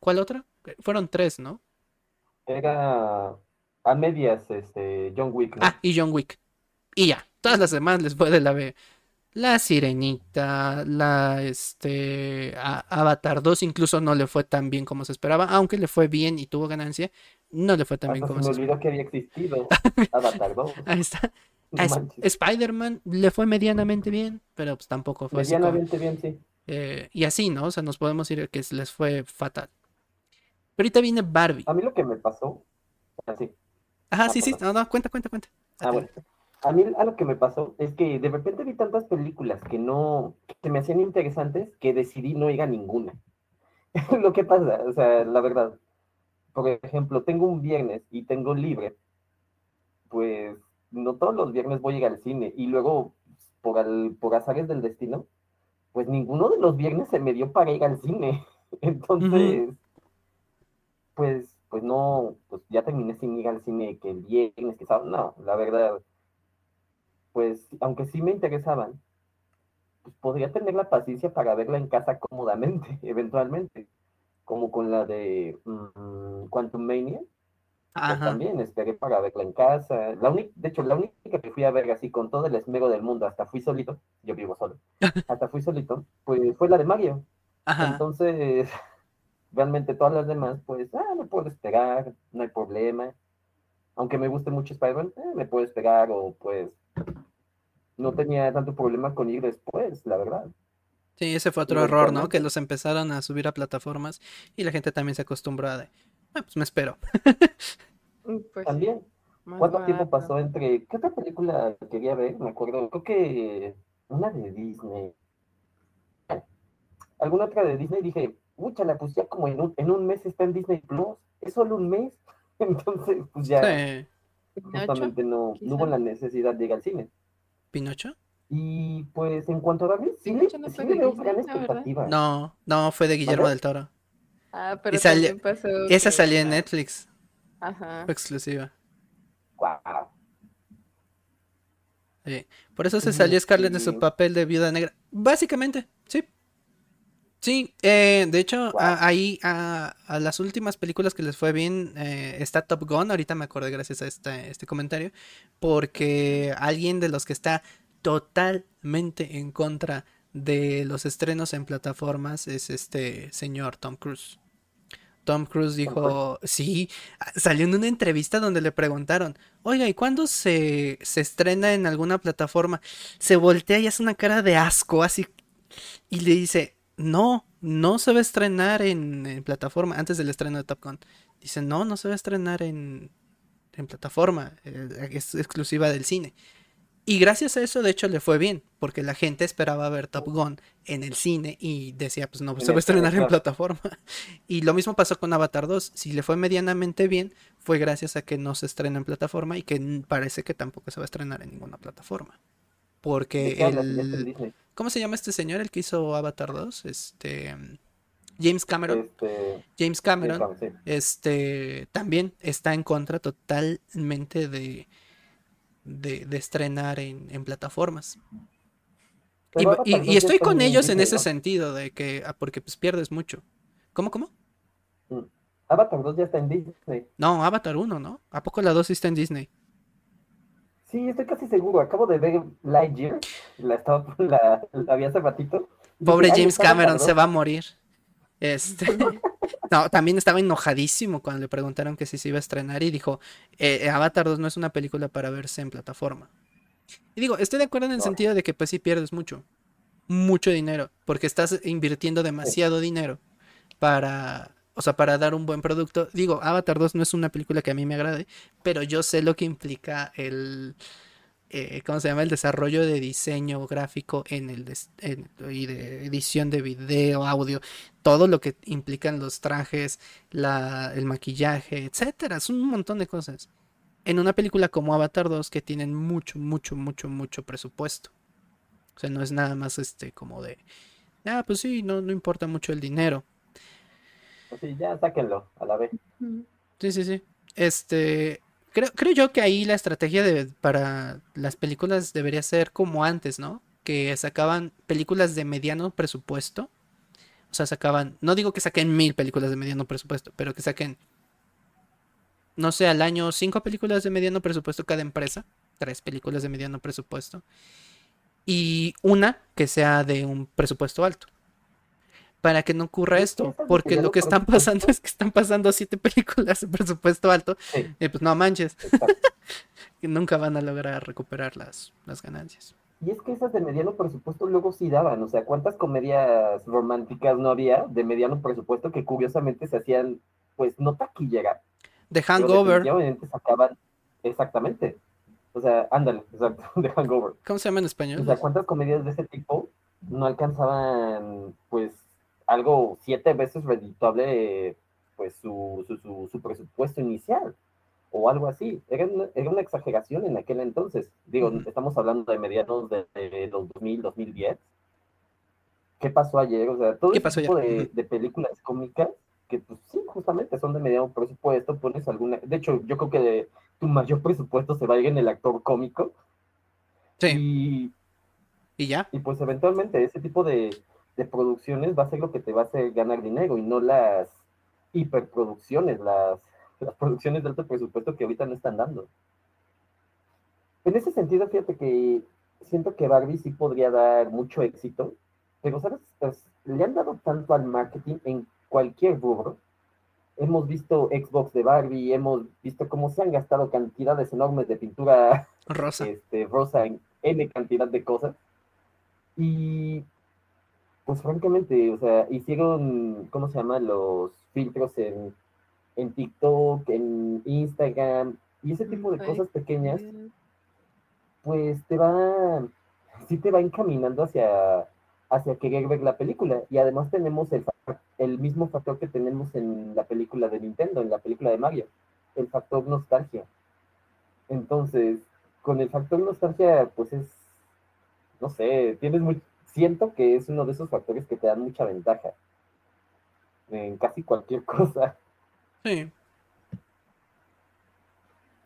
¿Cuál otra? Fueron tres, ¿no? Era a medias, este, John Wick. Ah, y John Wick. Y ya, todas las demás les fue de la B. La Sirenita, la este Avatar 2 incluso no le fue tan bien como se esperaba, aunque le fue bien y tuvo ganancia, no le fue tan bien como se, me olvidó que había existido (laughs) Avatar 2. Ahí está. Spider-Man le fue medianamente bien, pero pues tampoco fue medianamente bien, sí. Eh, y así, ¿no? O sea, nos podemos ir que les fue fatal. Pero ahorita viene Barbie. A mí lo que me pasó. Así. Ajá, sí, sí. No, no, cuenta, cuenta, cuenta. Ah, bueno. A mí a lo que me pasó es que de repente vi tantas películas que no, que me hacían interesantes que decidí no ir a ninguna. (laughs) lo que pasa, o sea, la verdad. Por ejemplo, tengo un viernes y tengo libre. Pues no todos los viernes voy a ir al cine. Y luego, por, al, por azares del destino, pues ninguno de los viernes se me dio para ir al cine. (laughs) Entonces, pues, pues no, pues ya terminé sin ir al cine que el viernes, que sábado, no, la verdad, pues aunque sí me interesaban, pues podría tener la paciencia para verla en casa cómodamente, (laughs) eventualmente, como con la de mm, Quantum Mania, pues también esperé para verla en casa. La única, de hecho, la única que fui a ver así con todo el esmero del mundo, hasta fui solito, yo vivo solo, (laughs) hasta fui solito, pues fue la de Mario. Entonces, (laughs) realmente todas las demás, pues, ah, me puedo esperar, no hay problema. Aunque me guste mucho Spider-Man, eh, me puedo esperar o pues no tenía tanto problema con ir después, la verdad. Sí, ese fue otro error, ¿no? Que los empezaron a subir a plataformas y la gente también se acostumbró a de, ah, pues me espero. Mm, pues También. ¿Cuánto tiempo pasó entre... ¿Qué otra película quería ver? Me acuerdo, creo que una de Disney. Alguna otra de Disney dije, la pues ya como en un, en un mes está en Disney Plus, es solo un mes. (laughs) Entonces, pues ya Sí. Justamente no, no hubo la necesidad de ir al cine. ¿Pinocho? Y pues en cuanto a Barbie, sí, no sí. No, no, fue de Guillermo ¿Vale? del Toro. Ah, pero Y salió- también pasó Esa que salió en la- Netflix, Ajá. fue exclusiva. Guau. Sí. Por eso se salió Scarlett de su papel de viuda negra. Básicamente, sí. Sí, eh, de hecho, Wow. a- ahí a, a las últimas películas que les fue bien eh, está Top Gun. Ahorita me acordé gracias a este, este comentario. Porque alguien de los que está totalmente en contra de los estrenos en plataformas es este señor Tom Cruise. Tom Cruise dijo, sí, salió en una entrevista donde le preguntaron, oiga, ¿y cuándo se, se estrena en alguna plataforma? Se voltea y hace una cara de asco, así, y le dice, no, no se va a estrenar en, en plataforma, antes del estreno de Top Gun. Dice, no, no se va a estrenar en, en plataforma, eh, es exclusiva del cine. Y gracias a eso, de hecho, le fue bien, porque la gente esperaba ver Top Gun en el cine y decía, pues no, En se va a estrenar en plataforma. (laughs) Y lo mismo pasó con Avatar 2. Si le fue medianamente bien, fue gracias a que no se estrena en plataforma y que parece que tampoco se va a estrenar en ninguna plataforma. ¿De Porque el... ¿Cómo se llama este señor, el que hizo Avatar 2? Este... James Cameron. Este, James Cameron sí. este también está en contra totalmente de, de, de estrenar en, en plataformas. Y, Pero y- Avatar y 2 ya estoy con ellos en ese sentido, de que, ah, porque pues pierdes mucho. ¿Cómo, cómo? Mm. Avatar 2 ya está en Disney. No, Avatar 1, ¿no? ¿A poco la 2 sí está en Disney? Sí, estoy casi seguro. Acabo de ver Lightyear. La estaba, (laughs) la, la vi hace ratito. Pobre dije, "Ay, James Cameron, se 2". va a morir. Este, no, también estaba enojadísimo cuando le preguntaron que si se iba a estrenar y dijo, "Eh, Avatar 2 no es una película para verse en plataforma. Y digo, estoy de acuerdo en el No. sentido de que pues sí pierdes mucho, mucho dinero, porque estás invirtiendo demasiado dinero para, o sea, para dar un buen producto. Digo, Avatar 2 no es una película que a mí me agrade, pero yo sé lo que implica el, eh, ¿cómo se llama? El desarrollo de diseño gráfico en el des- en- y de edición de video, audio, todo lo que implican los trajes, la, el maquillaje, etcétera. Es un montón de cosas. En una película como Avatar 2 que tienen mucho, mucho, mucho, mucho presupuesto. O sea, no es nada más este como de, ah, pues sí, no, no importa mucho el dinero. Sí, ya sáquenlo a la vez. Sí, sí, sí. Este, creo, creo yo que ahí la estrategia de, para las películas debería ser como antes, ¿no? Que sacaban películas de mediano presupuesto. O sea, sacaban, no digo que saquen mil películas de mediano presupuesto, pero que saquen, no sé, al año cinco películas de mediano presupuesto cada empresa, tres películas de mediano presupuesto, y una que sea de un presupuesto alto. Para que no ocurra esto, de porque lo que están pasando es que están pasando siete (laughs) películas de presupuesto alto Sí, y pues no manches, (laughs) que nunca van a lograr recuperar las, las ganancias. Y es que esas de mediano presupuesto luego sí daban, o sea, ¿cuántas comedias románticas no había de mediano presupuesto que curiosamente se hacían, pues, no taquillera, pero Hangover, sacaban, exactamente, o sea, ándale, exacto, (laughs) de Hangover. ¿cómo se llama en O español? sea, ¿cuántas comedias de ese tipo no alcanzaban, pues, algo siete veces redituable, pues, su, su, su, su presupuesto inicial? O algo así. Era una, era una exageración en aquel entonces. Digo, estamos hablando de medianos de, de los 2000, 2010. ¿Qué pasó ayer? O sea, todo ¿Qué ese pasó tipo de, de películas cómicas que, pues, sí, justamente son de mediano presupuesto, pones alguna... De hecho, yo creo que de- tu mayor presupuesto se va a ir en el actor cómico. Sí, Y y ya. y pues eventualmente ese tipo de, de producciones va a ser lo que te va a hacer ganar dinero y no las hiperproducciones, las, las producciones de alto presupuesto que ahorita no están dando. En ese sentido, fíjate que siento que Barbie sí podría dar mucho éxito, pero sabes, Pues, le han dado tanto al marketing en cualquier rubro. Hemos visto Xbox de Barbie, hemos visto cómo se han gastado cantidades enormes de pintura Rosa. este, rosa en N cantidad de cosas. Y pues francamente, o sea, hicieron, ¿cómo se llama? Los filtros en, en TikTok, en Instagram, Y ese tipo de cosas pequeñas, pues te va, sí te va encaminando hacia, hacia querer ver la película. Y además tenemos el, el mismo factor que tenemos en la película de Nintendo, en la película de Mario, el factor nostalgia. Entonces, con el factor nostalgia, pues es, no sé, tienes muy, siento que es uno de esos factores que te dan mucha ventaja en casi cualquier (laughs) cosa. Sí.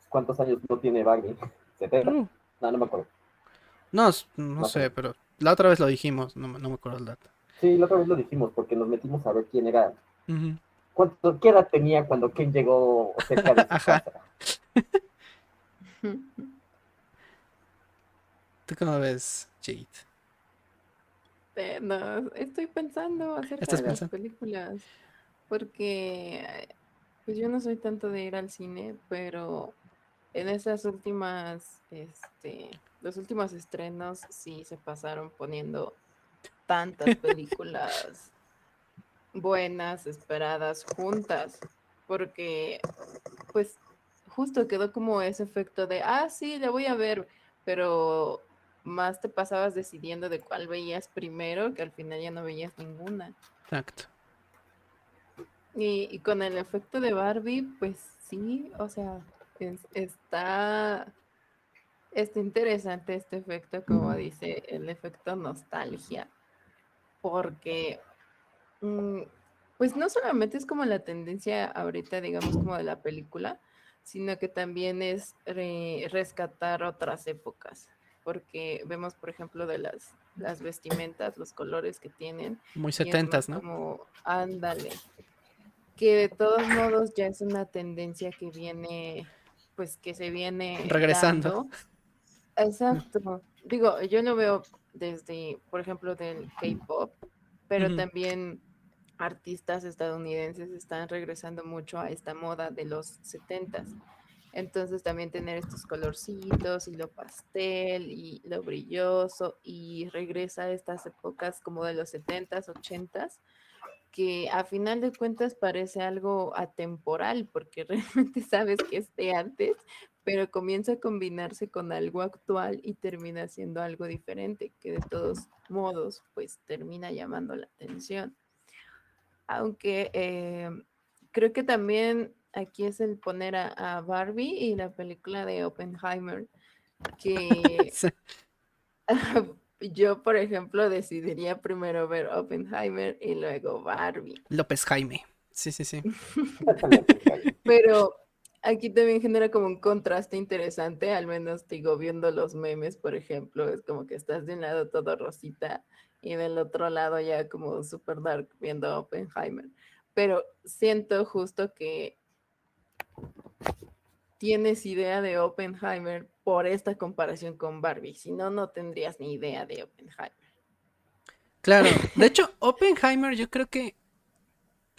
¿Cuántos años no tiene Barbie? (laughs) ¿70? Uh. No, no me acuerdo. No, no sé, pero la otra vez lo dijimos, no, no me acuerdo el dato. Sí, la otra vez lo dijimos porque nos metimos a ver quién era. ¿Cuánto, ¿Qué edad tenía cuando Ken llegó cerca de su (laughs) casa? ¿Tú cómo ves, Jade? Eh, no, estoy pensando acerca de las películas. Porque pues yo no soy tanto de ir al cine, pero en esas últimas, este, los últimos estrenos sí se pasaron poniendo tantas (laughs) películas buenas, esperadas, juntas, porque pues justo quedó como ese efecto de, ah, sí, la voy a ver, pero más te pasabas decidiendo de cuál veías primero, que al final ya no veías ninguna. Exacto. Y, con el efecto de Barbie, pues sí, o sea, está, está interesante este efecto, como dice, el efecto nostalgia, porque mm, pues no solamente es como la tendencia ahorita, digamos, como de la película, sino que también es rescatar otras épocas, porque vemos, por ejemplo, de las, las vestimentas, los colores que tienen. Muy setentas, ¿no? Como, ándale, que de todos modos ya es una tendencia que viene, pues que se viene regresando. Exacto. Digo, yo lo veo desde, por ejemplo, del K-pop, pero también artistas estadounidenses están regresando mucho a esta moda de los setentas. Entonces también tener estos colorcitos y lo pastel y lo brilloso y regresa a estas épocas como de los setentas, ochentas, que a final de cuentas parece algo atemporal, porque (laughs) realmente sabes que esté antes, pero comienza a combinarse con algo actual y termina siendo algo diferente, que de todos modos, pues termina llamando la atención. Aunque eh, creo que también aquí es el poner a, Barbie y la película de Oppenheimer, que (laughs) (laughs) yo, por ejemplo, decidiría primero ver Oppenheimer y luego Barbie. López Jaime. Sí, sí, sí. (laughs) Pero aquí también genera como un contraste interesante, al menos digo, viendo los memes, por ejemplo, es como que estás de un lado todo rosita y del otro lado ya como super dark viendo Oppenheimer. Pero siento justo que tienes idea de Oppenheimer por esta comparación con Barbie. Si no, no tendrías ni idea de Oppenheimer. Claro, de hecho, Oppenheimer yo creo que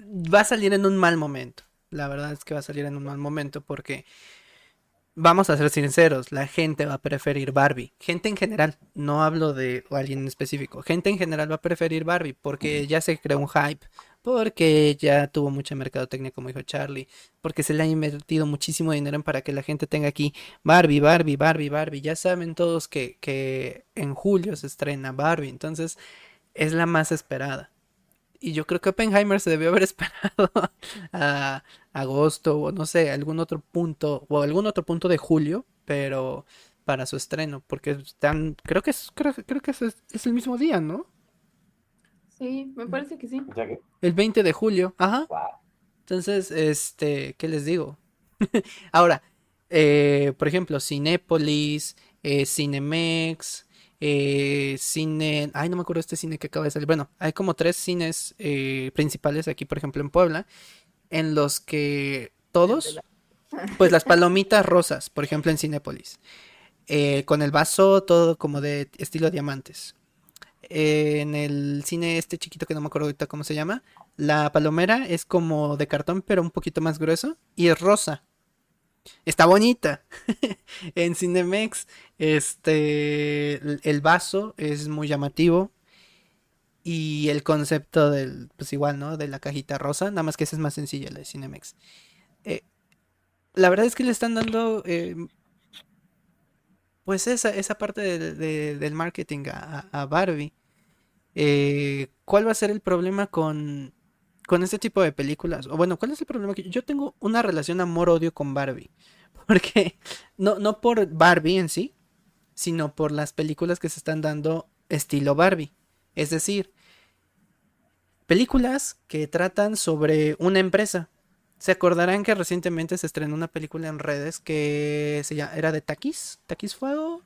va a salir en un mal momento. La verdad es que va a salir en un mal momento porque vamos a ser sinceros, la gente va a preferir Barbie. Gente en general, no hablo de alguien en específico. Gente en general va a preferir Barbie porque ya se creó un hype, porque ya tuvo mucha mercadotecnia, como dijo Charlie, porque se le ha invertido muchísimo dinero para que la gente tenga aquí Barbie, Barbie, Barbie, Barbie. Ya saben todos que, que en julio se estrena Barbie, entonces es la más esperada. Y yo creo que Oppenheimer se debió haber (laughs) esperado a agosto o no sé, algún otro punto o algún otro punto de julio, pero para su estreno, porque están, creo que es, creo, creo que es, es el mismo día, ¿no? Sí, me parece que sí. El 20 de julio, ajá. Entonces, este, ¿qué les digo? (laughs) Ahora, eh, por ejemplo, Cinépolis, eh, Cinemex, eh, cine, ay, no me acuerdo este cine que acaba de salir. Bueno, hay como tres cines eh, principales aquí, por ejemplo, en Puebla, en los que todos, (laughs) pues las palomitas rosas, por ejemplo, en Cinépolis, con el vaso todo como de estilo diamantes en el cine este chiquito que no me acuerdo ahorita cómo se llama, la palomera es como de cartón pero un poquito más grueso y es rosa. Está bonita. (laughs) en Cinemex, este, el vaso es muy llamativo y el concepto del, pues igual, ¿no? De la cajita rosa, nada más que esa es más sencilla la de Cinemex. Eh, la verdad es que le están dando eh, pues esa, esa parte de- de- del marketing a, a Barbie. Eh, ¿cuál va a ser el problema con, con este tipo de películas? O bueno, ¿cuál es el problema? Que yo tengo una relación amor-odio con Barbie. (laughs) Porque no, no por Barbie en sí, sino por las películas que se están dando estilo Barbie. Es decir, películas que tratan sobre una empresa. Se acordarán que recientemente se estrenó una película en redes que se llama, era de Takis, Takis Fuego,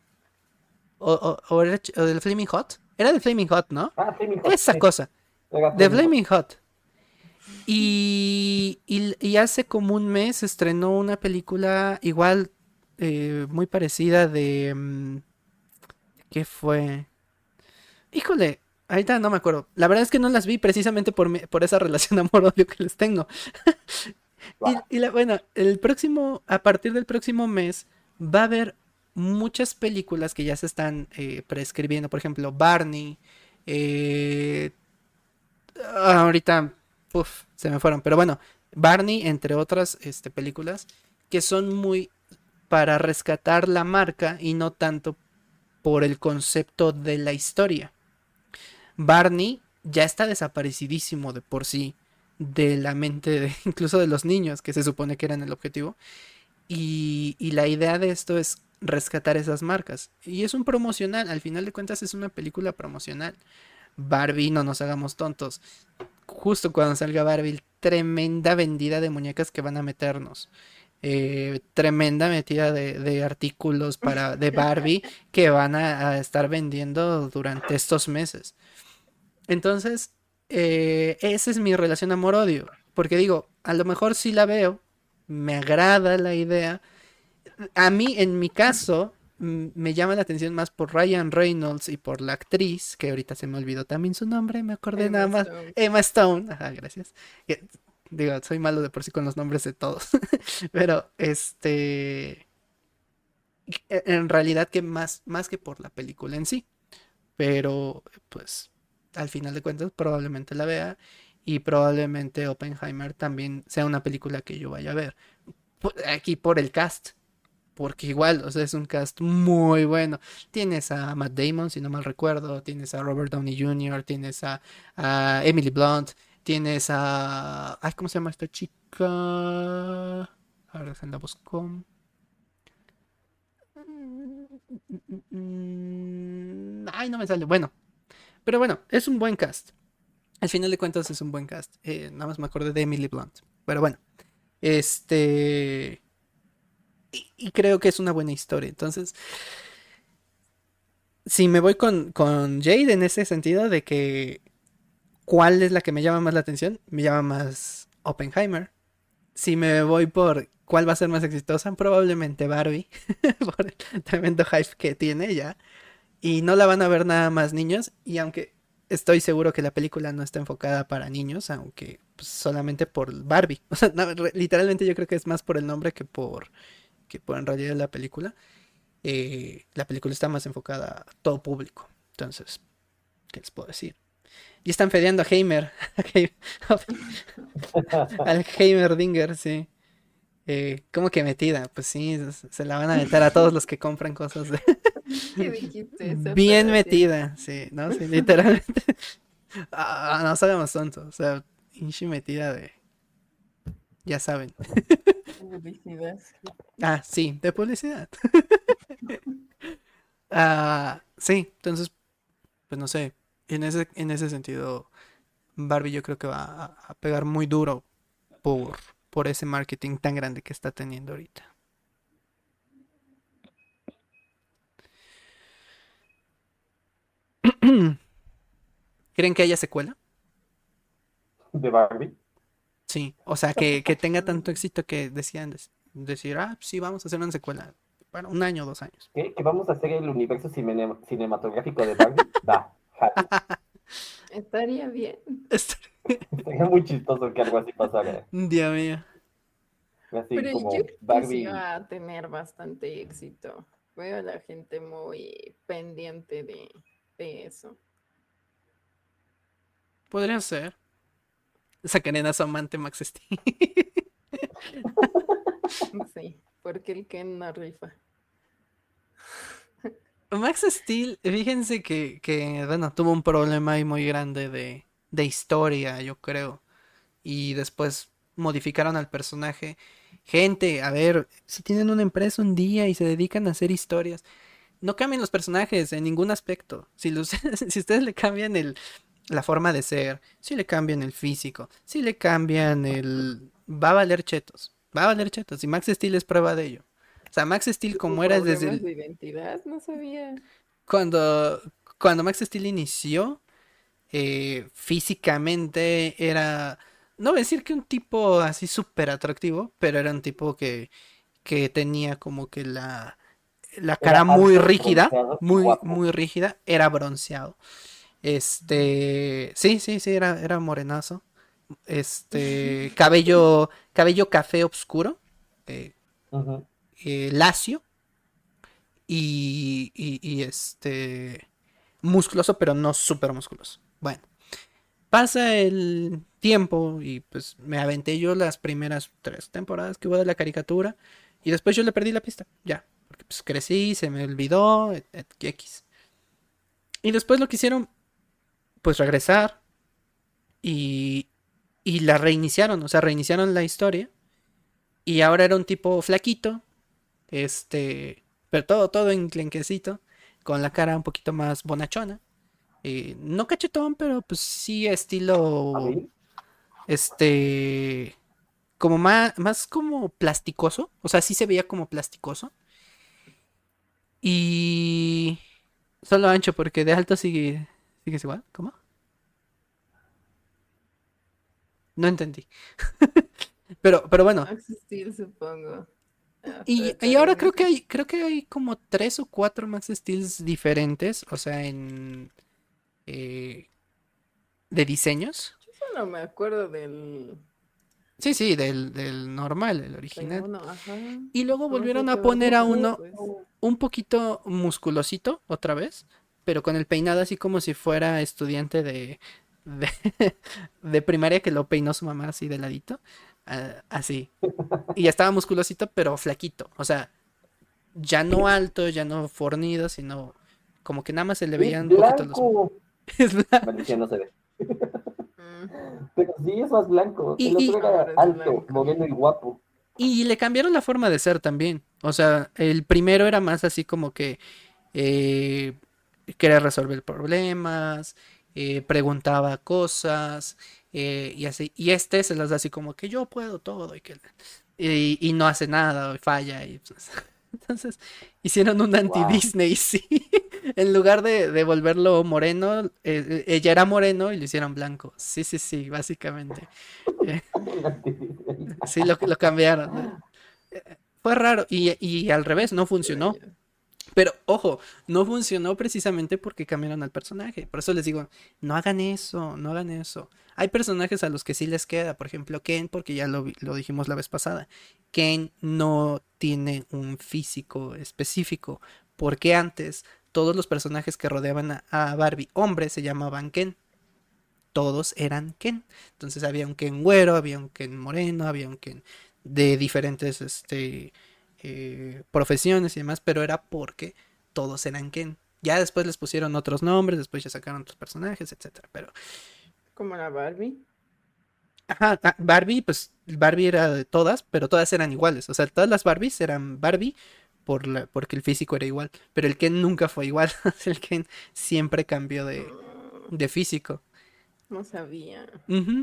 o, o, o era o del Flaming Hot. Era de Flaming Hot, ¿no? Ah, Flaming Hot, Esa sí, cosa, de Flaming Hot. Y, y, y hace como un mes se estrenó una película igual, eh, muy parecida de... mm, ¿Qué fue? Híjole, ahorita no me acuerdo. La verdad es que no las vi precisamente por, mi- por esa (laughs) relación amor-odio que les tengo. Y, la- bueno, el próximo, a partir del próximo mes, va a haber muchas películas que ya se están eh, prescribiendo. Por ejemplo, Barney. eh, ah, ahorita, se me fueron. Pero bueno, Barney, entre otras este, películas, que son muy para rescatar la marca y no tanto por el concepto de la historia. Barney ya está desaparecidísimo de por sí de la mente (laughs) incluso de los niños, que se supone que eran el objetivo. Y, y la idea de esto es rescatar esas marcas. Y es un promocional, al final de cuentas es una película promocional. Barbie, no nos hagamos tontos. Justo cuando salga Barbie, tremenda vendida de muñecas que van a meternos. Eh, tremenda metida de, de artículos para, de Barbie que van a, a estar vendiendo durante estos meses. Entonces, eh, esa es mi relación amor-odio. Porque digo, a lo mejor sí la veo, me agrada la idea. A mí, en mi caso, me llama la atención más por Ryan Reynolds y por la actriz, que ahorita se me olvidó también su nombre, me acordé Emma nada más. Stone. Emma Stone, ajá, gracias. Que- Digo, soy malo de por sí con los nombres de todos. (laughs) Pero, este, e- en realidad que más, más que por la película en sí. Pero, pues, al final de cuentas, probablemente la vea. Y probablemente Oppenheimer también sea una película que yo vaya a ver. Aquí por el cast. Porque igual, o sea, es un cast muy bueno. Tienes a Matt Damon, si no mal recuerdo. Tienes a Robert Downey Jr., tienes a, Emily Blunt. Tienes a... Ay, ¿cómo se llama esta chica? A ver, déjenla busco. Mm, Ay, no me sale. Bueno, pero bueno, es un buen cast. Al final de cuentas es un buen cast. Eh, nada más me acordé de Emily Blunt. Pero bueno, este... Y, creo que es una buena historia. Entonces, si me voy con, con Jade en ese sentido de que ¿cuál es la que me llama más la atención? Me llama más Oppenheimer. Si me voy por cuál va a ser más exitosa, probablemente Barbie, (laughs) por el tremendo hype que tiene ya. Y no la van a ver nada más niños. Y aunque estoy seguro que la película no está enfocada para niños, aunque pues, solamente por Barbie. (laughs) O sea, literalmente yo creo que es más por el nombre que por, que por en realidad la película. Eh, la película está más enfocada a todo público. Entonces, ¿qué les puedo decir? Y están fedeando a Heimer. (laughs) (laughs) Al Heimerdinger, sí. Eh, ¿cómo que metida? Pues sí, se la van a meter a todos los que compran cosas de... (laughs) ¿Qué dijiste (laughs) eso? Bien metida, sí, ¿no? Sí, literalmente. (laughs) Ah, no sabemos tonto, o sea, pinche metida de... Ya saben. Publicidad. Ah, sí, de publicidad. Ah, sí, entonces, pues no sé, en ese, en ese sentido, Barbie yo creo que va a, a pegar muy duro por, por ese marketing tan grande que está teniendo ahorita. (clears throat) ¿Creen que haya secuela? de Barbie. Sí, o sea, que, que tenga tanto éxito que decían decir, ah, sí, vamos a hacer una secuela para un año o dos años. ¿Qué? ¿Que vamos a hacer el universo cine- cinematográfico de Barbie? (laughs) Va. (laughs) Estaría bien. Esto- (laughs) Sería muy chistoso que algo así pasara. Dios mío. Así Pero como yo creo que sí va a tener bastante éxito. Veo a la gente muy pendiente de, de eso. Podría ser. Sacaré a su amante Max Steel. (laughs) Sí, porque el Ken no rifa. Max Steel, fíjense que, que, bueno, tuvo un problema ahí muy grande de, de historia, yo creo. Y después modificaron al personaje. Gente, a ver, si tienen una empresa un día y se dedican a hacer historias, no cambien los personajes en ningún aspecto. Si, los, (laughs) si ustedes le cambian el, la forma de ser, si le cambian el físico, si le cambian el... Va a valer chetos. Va a valer chetos. Y Max Steel es prueba de ello. O sea, Max Steel como era desde... El... de identidad? No sabía. Cuando, cuando Max Steel inició, eh, físicamente era... No voy a decir que un tipo así súper atractivo, pero era un tipo que, que tenía como que la, la cara muy rígida, muy, muy rígida, era bronceado. Este, sí, sí, sí, era, era morenazo. Este, (laughs) cabello, cabello café oscuro, eh, eh, lacio y, y, este, musculoso, pero no súper musculoso. Bueno, pasa el tiempo y pues me aventé yo las primeras tres temporadas que hubo de la caricatura y después yo le perdí la pista, ya, porque pues crecí, se me olvidó, X. Y después lo que hicieron pues regresar y, y la reiniciaron, o sea, reiniciaron la historia y ahora era un tipo flaquito, este, pero todo, todo enclenquecito, con la cara un poquito más bonachona. Eh, no cachetón, pero pues sí estilo, este, como más, más como plasticoso, o sea, sí se veía como plasticoso. Y solo ancho porque de alto sigue ¿Sigues igual? ¿Cómo? No entendí. (laughs) pero, pero bueno. Steel, supongo. Ah, y, ahora creo que hay, creo que hay como tres o cuatro Max Steels diferentes, o sea, en eh, de diseños. Yo no me acuerdo del. Sí, sí, del, del normal, el original. Y luego volvieron a poner a uno pues. un poquito musculosito otra vez, pero con el peinado así como si fuera estudiante de, (laughs) de, primaria que lo peinó su mamá así de ladito. Ah, así. Y ya estaba musculosito, pero flaquito. O sea, ya no alto, ya no fornido, sino como que nada más se le veían un poquito los. Es blanco. no se ve. Mm. Pero sí es más blanco. Y, el otro era alto, moreno y guapo. Y le cambiaron la forma de ser también. O sea, el primero era más así como que eh, quería resolver problemas, eh, preguntaba cosas eh, y así. Y este se las da así como que yo puedo todo y que y, no hace nada y falla. Y, pues, (laughs) entonces hicieron un anti-Disney, (laughs) sí. En lugar de, volverlo moreno, eh, ella era moreno y lo hicieron blanco. Sí, sí, sí, básicamente. (laughs) sí, lo, lo cambiaron. Fue raro y, y al revés, no funcionó. Pero ojo, no funcionó precisamente porque cambiaron al personaje. Por eso les digo, no hagan eso, no hagan eso. Hay personajes a los que sí les queda, por ejemplo Ken, porque ya lo, lo dijimos la vez pasada. Ken no tiene un físico específico, porque antes todos los personajes que rodeaban a, Barbie hombres se llamaban Ken. Todos eran Ken. Entonces había un Ken güero, había un Ken moreno, había un Ken de diferentes este, eh, profesiones y demás, pero era porque todos eran Ken. Ya después les pusieron otros nombres, después ya sacaron otros personajes, etcétera, pero... Como la Barbie. Ajá, ah, Barbie, pues Barbie era de todas, pero todas eran iguales. O sea, todas las Barbies eran Barbie por la, porque el físico era igual. Pero el Ken nunca fue igual. (laughs) el Ken siempre cambió de, de físico. No sabía. y,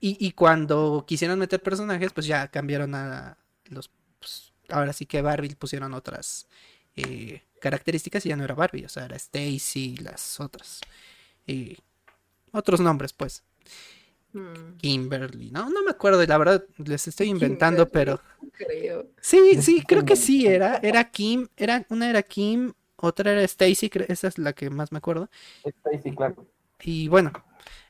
y, cuando quisieron meter personajes, pues ya cambiaron a los pues, ahora sí que Barbie pusieron otras eh, características y ya no era Barbie, o sea, era Stacy, las otras. y otros nombres, pues. Hmm. Kimberly, no, no me acuerdo, la verdad les estoy inventando, pero. Creo. Sí, sí, creo que sí, era, era Kim, era, una era Kim, otra era Stacy, esa es la que más me acuerdo. Stacy, claro. Y bueno,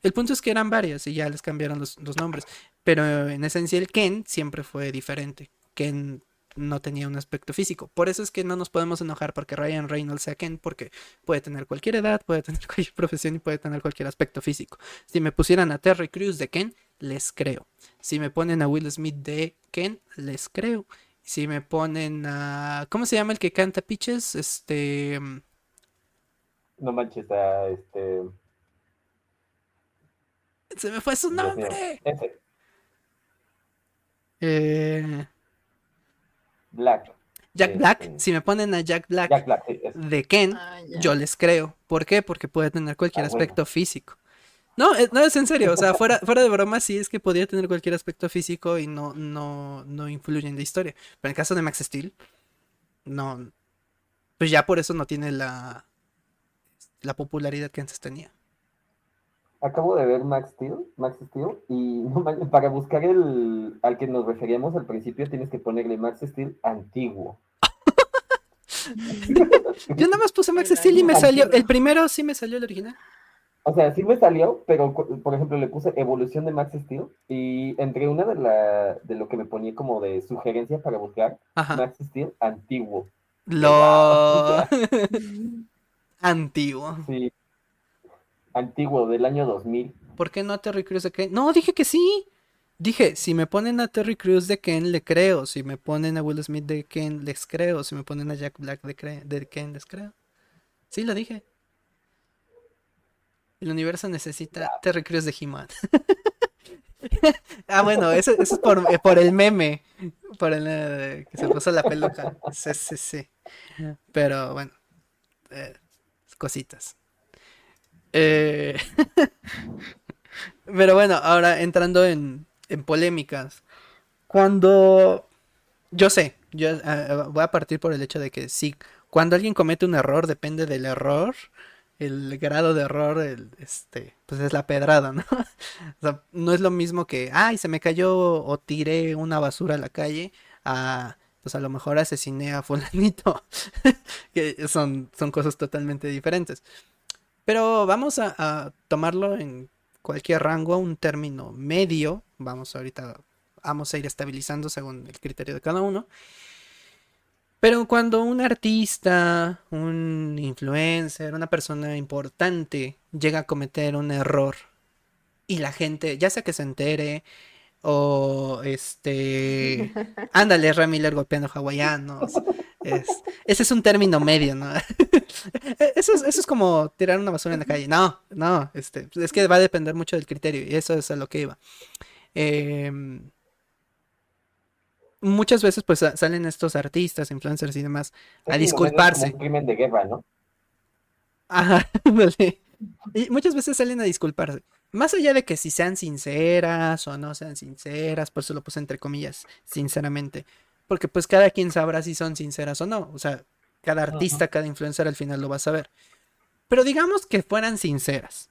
el punto es que eran varias y ya les cambiaron los, los nombres. Pero en esencia el Ken siempre fue diferente. Ken no tenía un aspecto físico. Por eso es que no nos podemos enojar porque Ryan Reynolds sea Ken, porque puede tener cualquier edad, puede tener (laughs) cualquier profesión y puede tener cualquier aspecto físico. Si me pusieran a Terry Crews de Ken, les creo. Si me ponen a Will Smith de Ken, les creo. Si me ponen a... ¿Cómo se llama el que canta Pitches? Este... No manches, a este... Se me fue su nombre. Ese, Eh, Black. Jack Black. Este, Si me ponen a Jack Black Jack Black, sí, ese. de Ken, Ah, yo les creo. ¿Por qué? Porque puede tener cualquier Ah, bueno. aspecto físico. No, eh, no es en serio, o sea, (laughs) fuera, fuera de broma sí es que podría tener cualquier aspecto físico y no, no, no influye en la historia. Pero en el caso de Max Steel, no, pues ya por eso no tiene la, la popularidad que antes tenía. Acabo de ver Max Steel, Max Steel, y (laughs) para buscar el al que nos referíamos al principio tienes que ponerle Max Steel antiguo. (laughs) Yo nada más puse Max El Steel y me salió, el primero sí me salió el original. O sea, sí me salió, pero por ejemplo le puse evolución de Max Steel y entre una de la de lo que me ponía como de sugerencia para buscar Ajá. Max Steel antiguo. Lo (laughs) antiguo. Sí. Antiguo del año 2000. ¿Por qué no a Terry Crews de Ken? No, dije que sí. Dije, si me ponen a Terry Crews de Ken, le creo. Si me ponen a Will Smith de Ken, les creo. Si me ponen a Jack Black de, cre- de Ken, les creo. Sí, lo dije. El universo necesita Terry Crews de He-Man. (laughs) ah, bueno, eso, eso es por, eh, por el meme. Por el eh, que se puso la peluca. Sí, sí, sí. Pero bueno, eh, cositas. Eh, (laughs) Pero bueno, ahora entrando en, en polémicas. Cuando... Yo sé, yo eh, voy a partir por el hecho de que sí, cuando alguien comete un error, depende del error, el grado de error, el, este, pues es la pedrada, ¿no? (laughs) O sea, no es lo mismo que, ay, se me cayó o tiré una basura a la calle, a, pues a lo mejor asesiné a fulanito, (laughs) que son, son cosas totalmente diferentes. Pero vamos a, a tomarlo en cualquier rango, un término medio. Vamos ahorita, vamos a ir estabilizando según el criterio de cada uno. Pero cuando un artista, un influencer, una persona importante llega a cometer un error y la gente, ya sea que se entere o este, (laughs) ándale, Ramiller golpeando hawaianos. Es, ese es un término medio, ¿no? (laughs) Eso es, eso es como tirar una basura en la calle. No, no, este, es que va a depender mucho del criterio y eso es a lo que iba. Em, muchas veces pues sa- salen estos artistas, influencers y demás a disculparse. como un crimen de guerra, ¿no? Ajá, (laughs) ándale. Y muchas veces salen a disculparse. Más allá de que si sean sinceras o no sean sinceras, por eso lo puse entre comillas, sinceramente. Porque pues cada quien sabrá si son sinceras o no. O sea, cada artista, cada influencer al final lo va a saber. Pero digamos que fueran sinceras.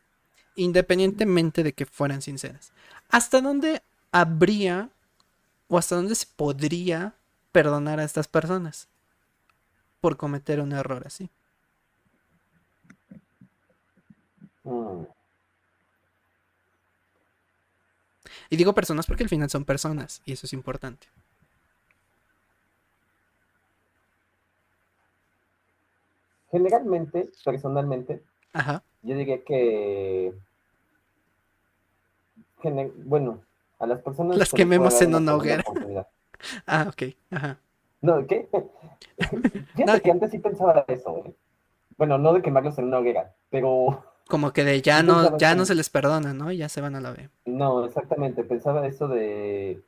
Independientemente de que fueran sinceras. ¿Hasta dónde habría o hasta dónde se podría perdonar a estas personas por cometer un error así? Mm. Y digo personas porque al final son personas y eso es importante. Generalmente, personalmente, Ajá. yo diría que, bueno, a las personas Las quememos en una hoguera. (laughs) Ah, ok. Ajá. No, ¿qué? (laughs) Fíjate No, que antes sí pensaba eso, ¿eh? Bueno, no de quemarlos en una hoguera, pero (laughs) Como que de ya no, ya no se les perdona, ¿no? Ya se van a la B. no, exactamente, pensaba eso de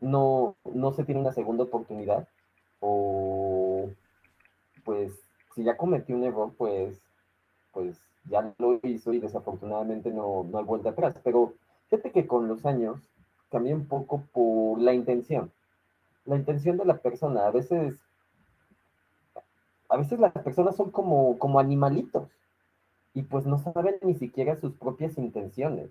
no, no se tiene una segunda oportunidad o pues si ya cometió un error, pues, pues ya lo hizo y desafortunadamente no, no hay vuelta atrás. Pero fíjate que con los años cambié un poco por la intención. La intención de la persona. A veces, a veces las personas son como, como animalitos y pues no saben ni siquiera sus propias intenciones.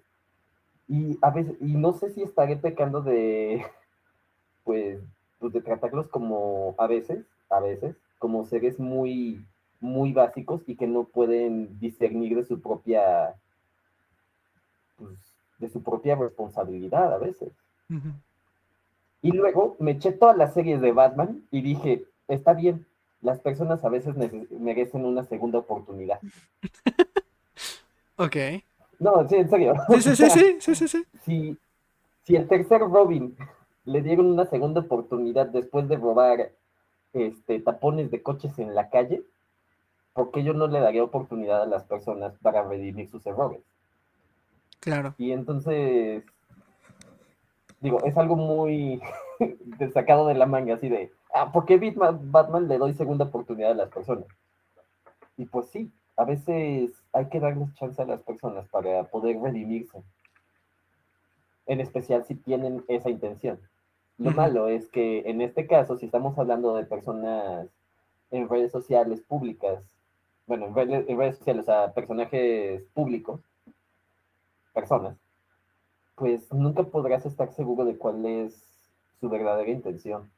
Y a veces, y no sé si estaré pecando de, (laughs) pues, pues de tratarlos como, a veces, a veces, como seres muy, muy básicos y que no pueden discernir de su propia, pues, de su propia responsabilidad a veces. Y luego me eché todas las series de Batman y dije, está bien, las personas a veces merecen una segunda oportunidad. (laughs) Ok. No, sí, en serio. Sí, sí, (laughs) sí, sí, sí, sí, sí. si, si el tercer Robin le dieron una segunda oportunidad después de robar este, tapones de coches en la calle, ¿por qué yo no le daría oportunidad a las personas para redimir sus errores? Claro. Y entonces, digo, es algo muy (laughs) sacado de la manga, así de, ah, ¿por qué Batman, Batman le doy segunda oportunidad a las personas? Y pues sí, a veces hay que darles chance a las personas para poder redimirse. En especial si tienen esa intención. Lo malo es que en este caso, si estamos hablando de personas en redes sociales públicas, bueno, en redes, sociales, o sea, personajes públicos, personas, pues nunca podrás estar seguro de cuál es su verdadera intención.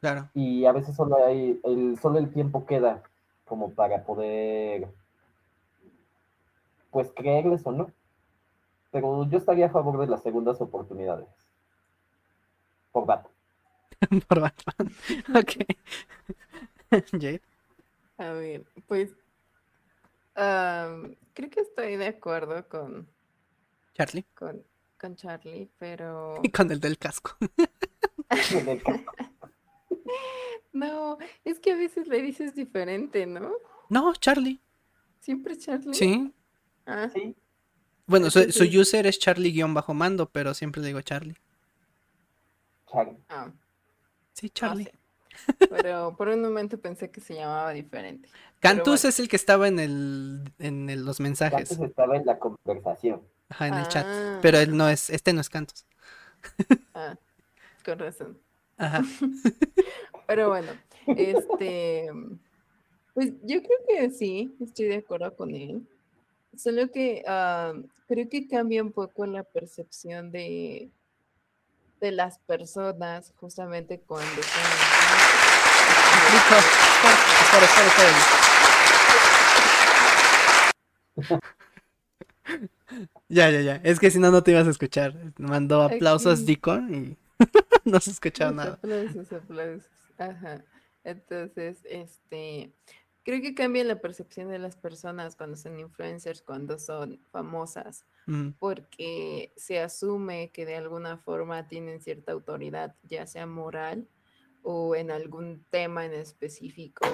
Claro. Y a veces solo hay, el, solo el tiempo queda como para poder, pues creerles o no. Pero yo estaría a favor de las segundas oportunidades. Por Batman. (laughs) Por Batman. (laughs) Ok. (laughs) Jade. A ver, pues creo que estoy de acuerdo con Charlie. Con, con Charlie, pero. (laughs) Y con el del casco. (laughs) no, es que a veces le dices diferente, ¿no? No, Charlie. ¿Siempre Charlie? Sí. Ah, sí. Bueno, su, user es Charlie-mando, pero siempre le digo Charlie. Charlie. Ah. Sí, Charlie. Pero por un momento pensé que se llamaba diferente. Cantus es el que estaba en el en los mensajes. Cantus estaba en la conversación. Ajá, en el chat. Ah. Pero él no es, este no es Cantus. (laughs) Ah, con razón. Ajá. (laughs) Pero bueno, este, pues yo creo que sí, estoy de acuerdo con él. Solo que ah, creo que cambia un poco la percepción de, de las personas justamente cuando son... (laughs) Ya, ya, ya. Es que si no, no te ibas a escuchar. Mandó aplausos Deacon y (laughs) no se escuchaba nada. Aplausos, aplausos. Ajá. Entonces, este, creo que cambia la percepción de las personas cuando son influencers, cuando son famosas, porque se asume que de alguna forma tienen cierta autoridad, ya sea moral o en algún tema en específico,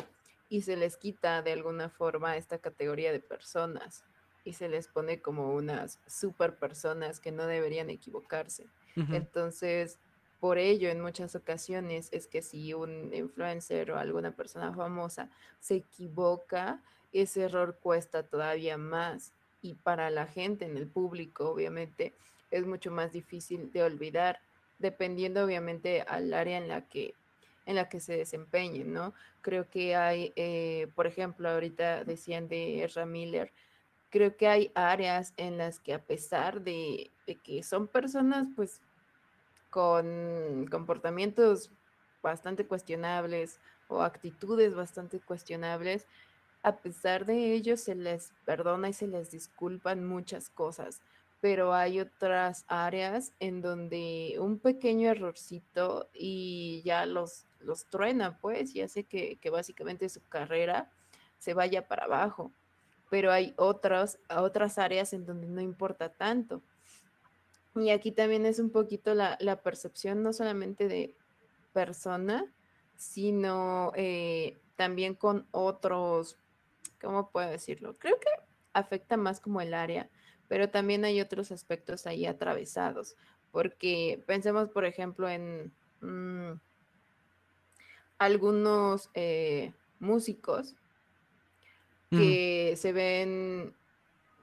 y se les quita de alguna forma esta categoría de personas y se les pone como unas super personas que no deberían equivocarse. Entonces, por ello, en muchas ocasiones es que si un influencer o alguna persona famosa se equivoca, ese error cuesta todavía más. Y para la gente en el público, obviamente, es mucho más difícil de olvidar, dependiendo obviamente al área en la que en la que se desempeñen, ¿no? Creo que hay, eh, por ejemplo, ahorita decían de Ezra Miller, creo que hay áreas en las que a pesar de, que son personas pues con comportamientos bastante cuestionables o actitudes bastante cuestionables, a pesar de ello se les perdona y se les disculpan muchas cosas, pero hay otras áreas en donde un pequeño errorcito y ya los, los truena, pues, y hace que, básicamente su carrera se vaya para abajo pero hay otras, otras áreas en donde no importa tanto. Y aquí también es un poquito la, percepción no solamente de persona, sino eh, también con otros, ¿cómo puedo decirlo? Creo que afecta más como el área, pero también hay otros aspectos ahí atravesados, porque pensemos, por ejemplo, en mm, algunos eh, músicos Mm. que se ven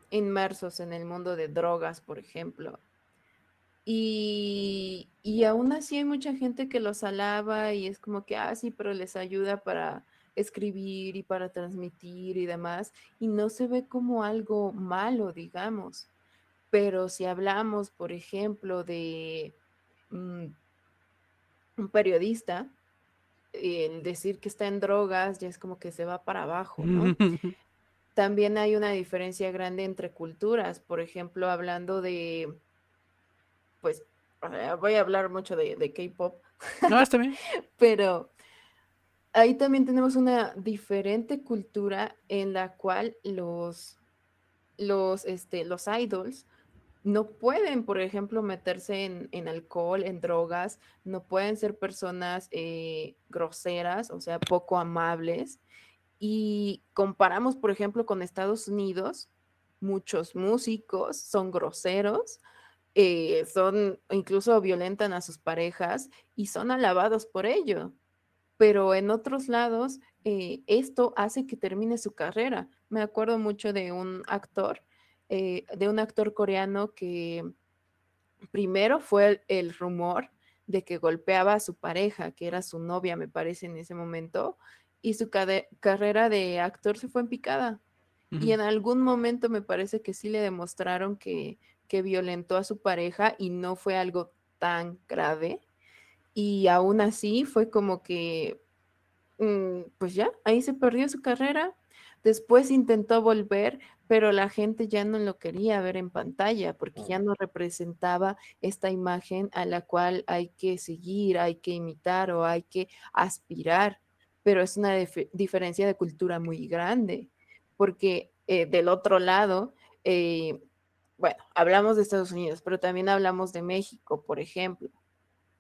inmersos en el mundo de drogas, por ejemplo. Y, y, aún así hay mucha gente que los alaba y es como que, ah, sí, pero les ayuda para escribir y para transmitir y demás, y no se ve como algo malo, digamos. Pero si hablamos, por ejemplo, de mm, un periodista, el decir que está en drogas ya es como que se va para abajo, ¿no? (laughs) También hay una diferencia grande entre culturas, por ejemplo, hablando de, pues, voy a hablar mucho de, de K-pop. No, está bien. (laughs) Pero ahí también tenemos una diferente cultura en la cual los, los, este, los idols no pueden, por ejemplo, meterse en, alcohol, en drogas, no pueden ser personas eh, groseras, o sea, poco amables. Y comparamos, por ejemplo, con Estados Unidos, muchos músicos son groseros, eh, son incluso violentan a sus parejas y son alabados por ello. Pero en otros lados, eh, esto hace que termine su carrera. Me acuerdo mucho de un actor eh, de un actor coreano que primero fue el, rumor de que golpeaba a su pareja, que era su novia, me parece, en ese momento, y su carrera de actor se fue en picada. Y en algún momento me parece que sí le demostraron que, que violentó a su pareja y no fue algo tan grave. Y aún así fue como que, mm, pues ya, ahí se perdió su carrera. Después intentó volver, pero la gente ya no lo quería ver en pantalla porque ya no representaba esta imagen a la cual hay que seguir, hay que imitar o hay que aspirar. Pero es una diferencia de cultura muy grande, porque eh, del otro lado, eh, bueno, hablamos de Estados Unidos, pero también hablamos de México, por ejemplo,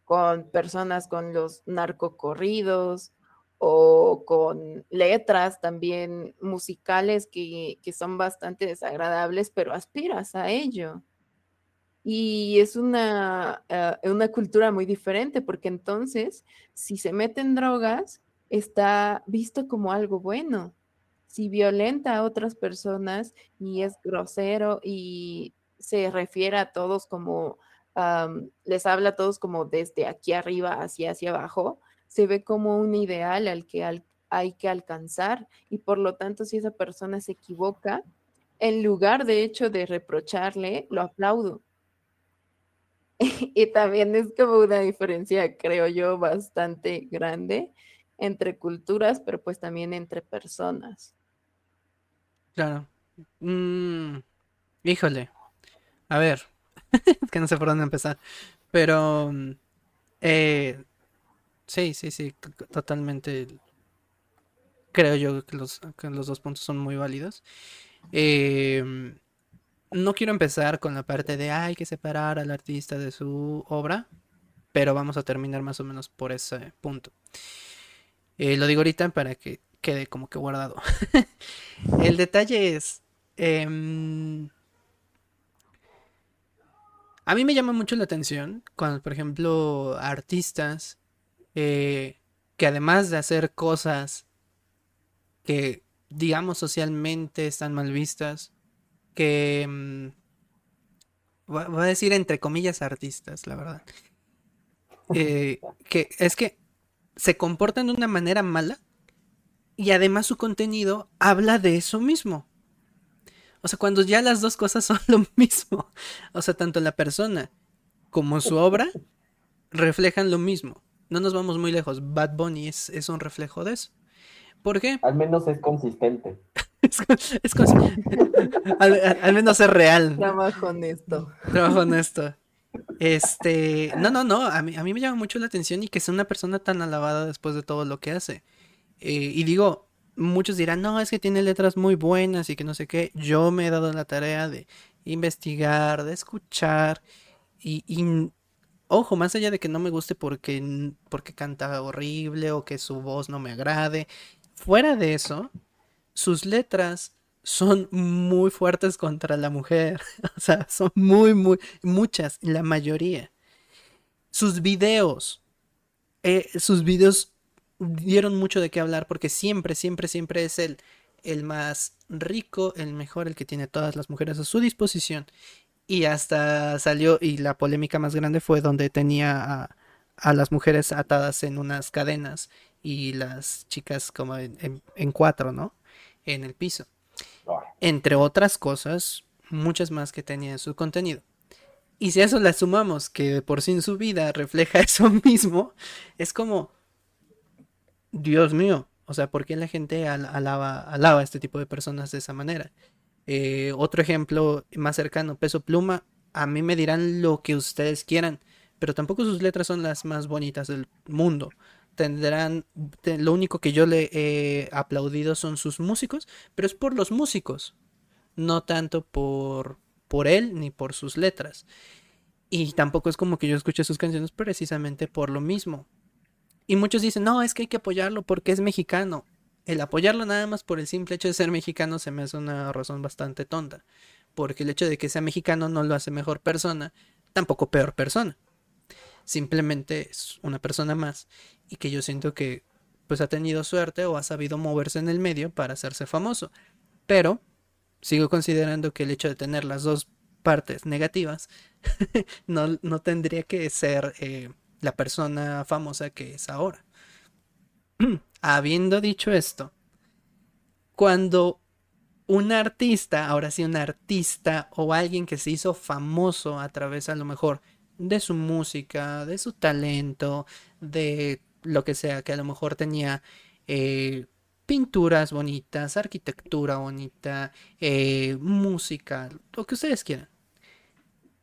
con personas con los narcocorridos, o con letras también musicales que, son bastante desagradables, pero aspiras a ello. Y es una, eh, una cultura muy diferente, porque entonces, si se meten drogas, está visto como algo bueno. Si violenta a otras personas y es grosero y se refiere a todos como, les habla a todos como desde aquí arriba hacia hacia abajo, se ve como un ideal al que hay que alcanzar y por lo tanto si esa persona se equivoca, en lugar de hecho de reprocharle, lo aplaudo. (laughs) y también es como una diferencia, creo yo, bastante grande entre culturas, pero pues también entre personas. Claro. Mm, híjole. A ver. (laughs) es que no sé por dónde empezar. Pero eh, Sí, sí, sí, totalmente. Creo yo que los, los dos puntos son muy válidos. Em, no quiero empezar con la parte de hay que separar al artista de su obra, pero vamos a terminar más o menos por ese punto. Eh, lo digo ahorita para que quede como que guardado. (laughs) El detalle es... Em, a mí me llama mucho la atención cuando, por ejemplo, artistas eh, que además de hacer cosas que digamos socialmente están mal vistas, que mm, voy a decir entre comillas artistas, la verdad, eh, (laughs) que es que se comportan de una manera mala y además su contenido habla de eso mismo. O sea, cuando ya las dos cosas (laughs) son lo mismo, o sea, tanto la persona como su obra reflejan lo mismo no nos vamos muy lejos. Bad Bunny es, es un reflejo de eso. ¿Por qué? Al menos es consistente. (laughs) es, (laughs) al, menos es real. Trabajo honesto. Trabajo honesto. Este, no, no, no, a mí, a mí me llama mucho la atención y que sea una persona tan alabada después de todo lo que hace. Eh, y digo, muchos dirán, no, es que tiene letras muy buenas y que no sé qué. Yo me he dado la tarea de investigar, de escuchar y, Ojo, más allá de que no me guste porque, porque canta horrible o que su voz no me agrade, fuera de eso, sus letras son muy fuertes contra la mujer. (laughs) O sea, son muy, muy, muchas, la mayoría. Sus videos, eh, sus videos dieron mucho de qué hablar porque siempre, siempre, siempre es el, el más rico, el mejor, el que tiene todas las mujeres a su disposición. Y hasta salió, y la polémica más grande fue donde tenía a, las mujeres atadas en unas cadenas y las chicas como en, cuatro, ¿no? En el piso. Entre otras cosas, muchas más que tenía en su contenido. Y si a eso le sumamos que por sí en su vida refleja (laughs) eso mismo, es como, Dios mío, o sea, ¿por qué la gente alaba, alaba a este tipo de personas de esa manera? Eh, otro ejemplo más cercano, Peso Pluma, a mí me dirán lo que ustedes quieran, pero tampoco sus letras son las más bonitas del mundo. Tendrán, lo único que yo le he aplaudido son sus músicos, pero es por los músicos, no tanto por, por él ni por sus letras. Y tampoco es como que yo escuche sus canciones precisamente por lo mismo. Y muchos dicen, no, es que hay que apoyarlo porque es mexicano. El apoyarlo nada más por el simple hecho de ser mexicano se me hace una razón bastante tonta. Porque el hecho de que sea mexicano no lo hace mejor persona, tampoco peor persona. Simplemente es una persona más y que yo siento que pues ha tenido suerte o ha sabido moverse en el medio para hacerse famoso. Pero sigo considerando que el hecho de tener las dos partes negativas, (laughs) no, no, tendría que ser eh, la persona famosa que es ahora. (clears throat) Habiendo dicho esto, cuando un artista, ahora sí un artista o alguien que se hizo famoso a través a lo mejor de su música, de su talento, de lo que sea, que a lo mejor tenía eh, pinturas bonitas, arquitectura bonita, eh, música, lo que ustedes quieran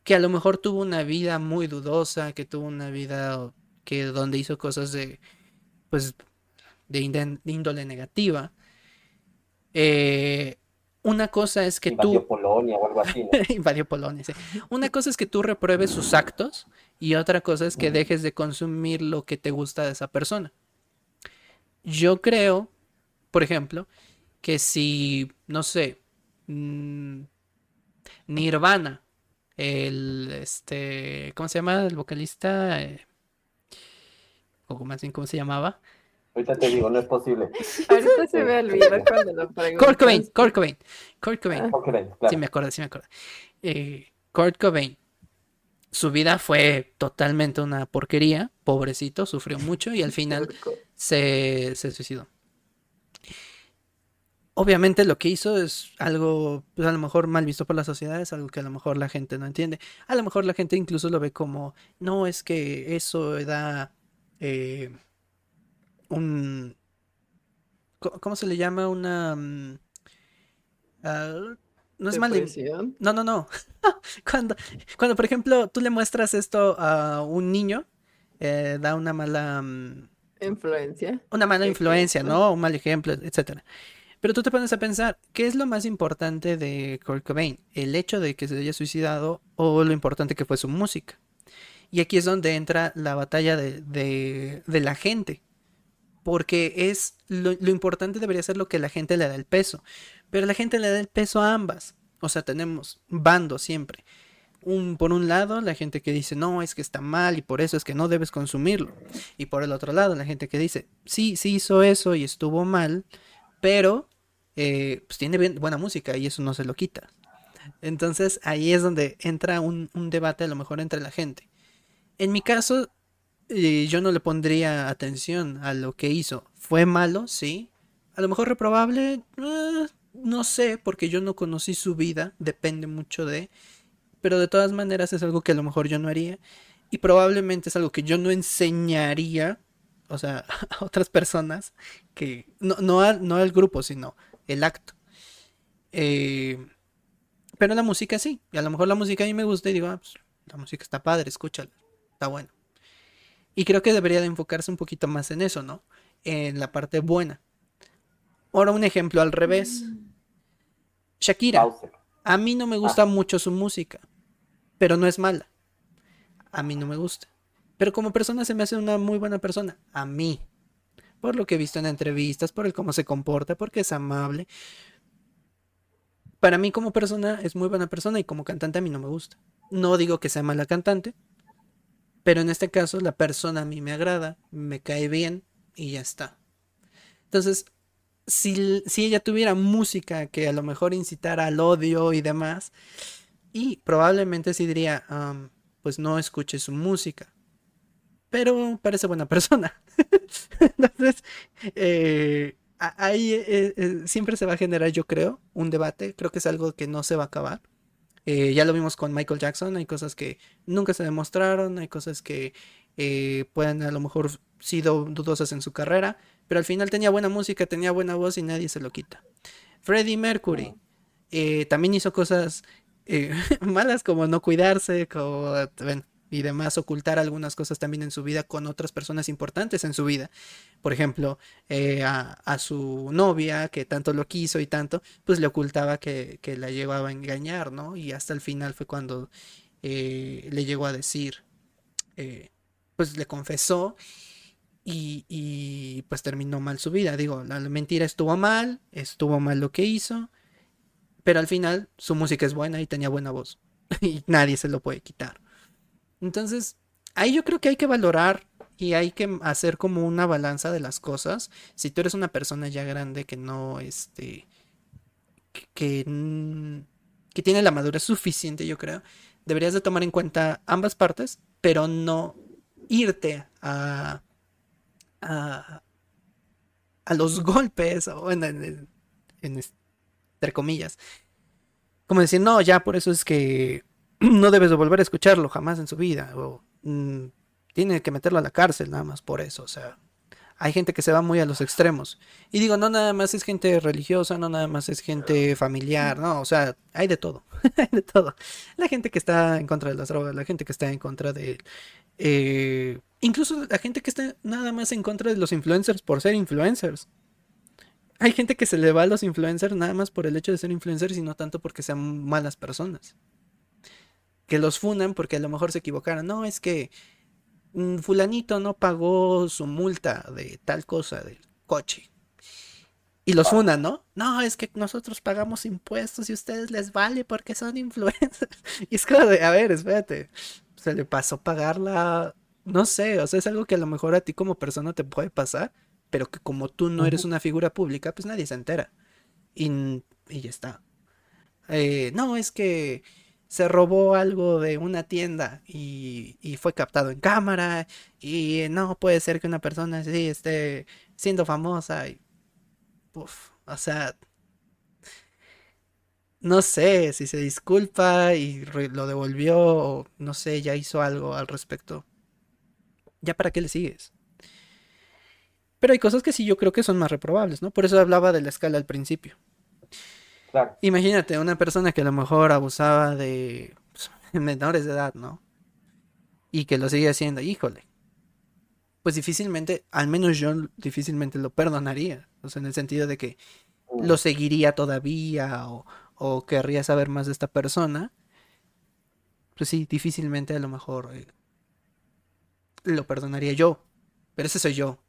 que a lo mejor tuvo una vida muy dudosa, que tuvo una vida que donde hizo cosas de pues de, índole negativa. Eh, una cosa es que Invadió Polonia o algo así. (laughs) Invadió Polonia, sí. Una cosa es que tú repruebes sus actos y otra cosa es que dejes de consumir lo que te gusta de esa persona. Yo creo, por ejemplo, que si, no sé, mm, Nirvana el, este, ¿cómo se llama? El vocalista, eh, o más bien, ¿cómo se llamaba? Ahorita te digo, no es posible. (laughs) Ahorita se me olvida (laughs) cuando lo preguntas. Kurt Cobain, Kurt Cobain, Kurt Cobain. Ah. Sí me acuerdo, sí me acuerdo. Eh, Kurt Cobain, su vida fue totalmente una porquería, pobrecito, sufrió mucho y al final (laughs) se, se suicidó obviamente lo que hizo es algo, pues a lo mejor mal visto por la sociedad, es algo que a lo mejor la gente no entiende. A lo mejor la gente incluso lo ve como, no, es que eso da eh, un... ¿Cómo se le llama? Una... Mm, ah, no es mal. No, no, no. (laughs) cuando, cuando, por ejemplo, tú le muestras esto a un niño, eh, da una mala... Mm, influencia. Una mala influencia, ¿no? Un mal ejemplo, etcétera. Pero tú te pones a pensar, ¿qué es lo más importante de Kurt Cobain? ¿El hecho de que se haya suicidado o lo importante que fue su música? Y aquí es donde entra la batalla de, la gente. Porque es lo, importante debería ser lo que la gente le da el peso. Pero la gente le da el peso a ambas. O sea, tenemos bandos siempre. Un, por un lado, la gente que dice, no, es que está mal y por eso es que no debes consumirlo. Y por el otro lado, la gente que dice, sí, sí hizo eso y estuvo mal, pero eh, pues tiene buena música y eso no se lo quita. Entonces ahí es donde entra un, debate a lo mejor entre la gente. En mi caso, eh, yo no le pondría atención a lo que hizo. ¿Fue malo? Sí. A lo mejor reprobable, eh, no sé, porque yo no conocí su vida, depende mucho de... Pero de todas maneras es algo que a lo mejor yo no haría. Y probablemente es algo que yo no enseñaría, o sea, (laughs) a otras personas, que no, no, no al grupo, sino el acto. Eh, pero la música sí, y a lo mejor la música a mí me gusta y digo, ah, pues, la música está padre, escúchala, está bueno. Y creo que debería de enfocarse un poquito más en eso, ¿no? En la parte buena. Ahora un ejemplo al revés. Shakira. A mí no me gusta ah. mucho su música, pero no es mala. A mí no me gusta. Pero como persona se me hace una muy buena persona. A mí por lo que he visto en entrevistas, por el cómo se comporta, porque es amable. Para mí como persona es muy buena persona y como cantante a mí no me gusta. No digo que sea mala cantante, pero en este caso la persona a mí me agrada, me cae bien y ya está. Entonces, si, si ella tuviera música que a lo mejor incitara al odio y demás, y probablemente sí diría, pues no escuche su música pero parece buena persona. (laughs) Entonces, eh, ahí eh, eh, siempre se va a generar, yo creo, un debate. Creo que es algo que no se va a acabar. ya lo vimos con Michael Jackson. Hay cosas que nunca se demostraron, hay cosas que pueden a lo mejor sido dudosas en su carrera, pero al final tenía buena música, tenía buena voz y nadie se lo quita. Freddie Mercury también hizo cosas (laughs) malas como no cuidarse, como, y demás, ocultar algunas cosas también en su vida con otras personas importantes en su vida. Por ejemplo, eh, a, su novia, que tanto lo quiso y tanto, pues le ocultaba que, la llevaba a engañar, ¿no? Y hasta el final fue cuando eh, le llegó a decir, eh, pues le confesó y, y, pues terminó mal su vida. Digo, la mentira estuvo mal, estuvo mal lo que hizo, pero al final su música es buena y tenía buena voz (laughs) y nadie se lo puede quitar. Entonces, ahí yo creo que hay que valorar y hay que hacer como una balanza de las cosas. Si tú eres una persona ya grande que no, este, que, que, tiene la madurez suficiente, yo creo, deberías de tomar en cuenta ambas partes, pero no irte a, a, a los (laughs) golpes, o en, en, entre comillas. Como decir, no, ya por eso es que (clears throat) no debes de volver a escucharlo jamás en su vida. O mm, tiene que meterlo a la cárcel nada más por eso. O sea, hay gente que se va muy a los extremos. Y digo, no nada más es gente religiosa, no nada más es gente familiar, no, o sea, hay de todo. (laughs) hay de todo. La gente que está en contra de las drogas, la gente que está en contra de... Eh, incluso la gente que está nada más en contra de los influencers por ser influencers. Hay gente que se le va a los influencers nada más por el hecho de ser influencers y no tanto porque sean malas personas que los funan porque a lo mejor se equivocaron. No, es que mm, fulanito no pagó su multa de tal cosa del coche. Y los funan, ¿no? No, es que nosotros pagamos impuestos y a ustedes les vale porque son influencers. (laughs) Y es como de, a ver, espérate. Se le pasó pagarla. No sé, o sea, es algo que a lo mejor a ti como persona te puede pasar, pero que como tú no eres una figura pública, pues nadie se entera. Y, y ya está. Eh, no, es que se robó algo de una tienda y, fue captado en cámara y no puede ser que una persona así esté siendo famosa y o sea no sé si se disculpa y lo devolvió o no sé, ya hizo algo al respecto. ¿Ya para qué le sigues? Pero hay cosas que sí yo creo que son más reprobables, ¿no? Por eso hablaba de la escala al principio. Imagínate, una persona que a lo mejor abusaba de pues, (laughs) menores de edad, ¿no? Y que lo sigue haciendo, híjole. Pues difícilmente, al menos yo difícilmente lo perdonaría. O sea, en el sentido de que lo seguiría todavía o, o querría saber más de esta persona. Pues sí, difícilmente a lo mejor eh, lo perdonaría yo. Pero ese soy yo.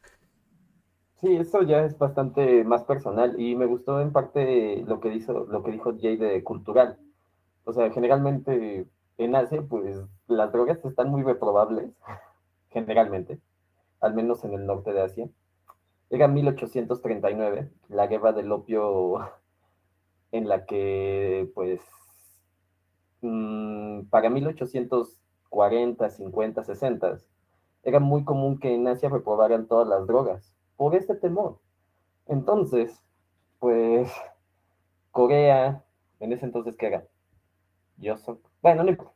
Sí, eso ya es bastante más personal y me gustó en parte lo que hizo, lo que dijo Jay de cultural. O sea, generalmente en Asia, pues las drogas están muy reprobables, (laughs) generalmente, al menos en el norte de Asia. Era 1839, la guerra del opio (laughs) en la que, pues, mm, para 1840, 50, 60, era muy común que en Asia reprobaran todas las drogas por ese temor. Entonces, pues, Corea, en ese entonces, ¿qué era? Yo soy, bueno, no importa.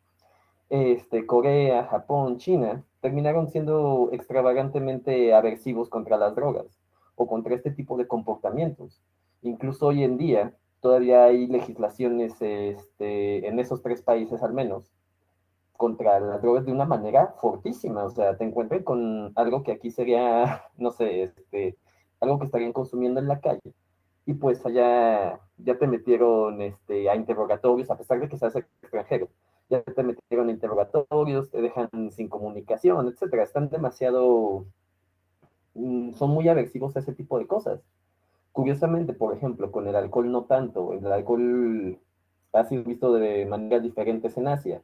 Este, Corea, Japón, China, terminaron siendo extravagantemente aversivos contra las drogas o contra este tipo de comportamientos. Incluso hoy en día todavía hay legislaciones este, en esos tres países al menos contra las drogas de una manera fortísima. O sea, te encuentras con algo que aquí sería, (laughs) no sé, este, algo que estarían consumiendo en la calle. Y pues allá ya te metieron este, a interrogatorios, a pesar de que seas extranjero. Ya te metieron a interrogatorios, te dejan sin comunicación, etcétera. Están demasiado. Mm, son muy aversivos a ese tipo de cosas. Curiosamente, por ejemplo, con el alcohol no tanto. El alcohol ha sido visto de maneras diferentes en Asia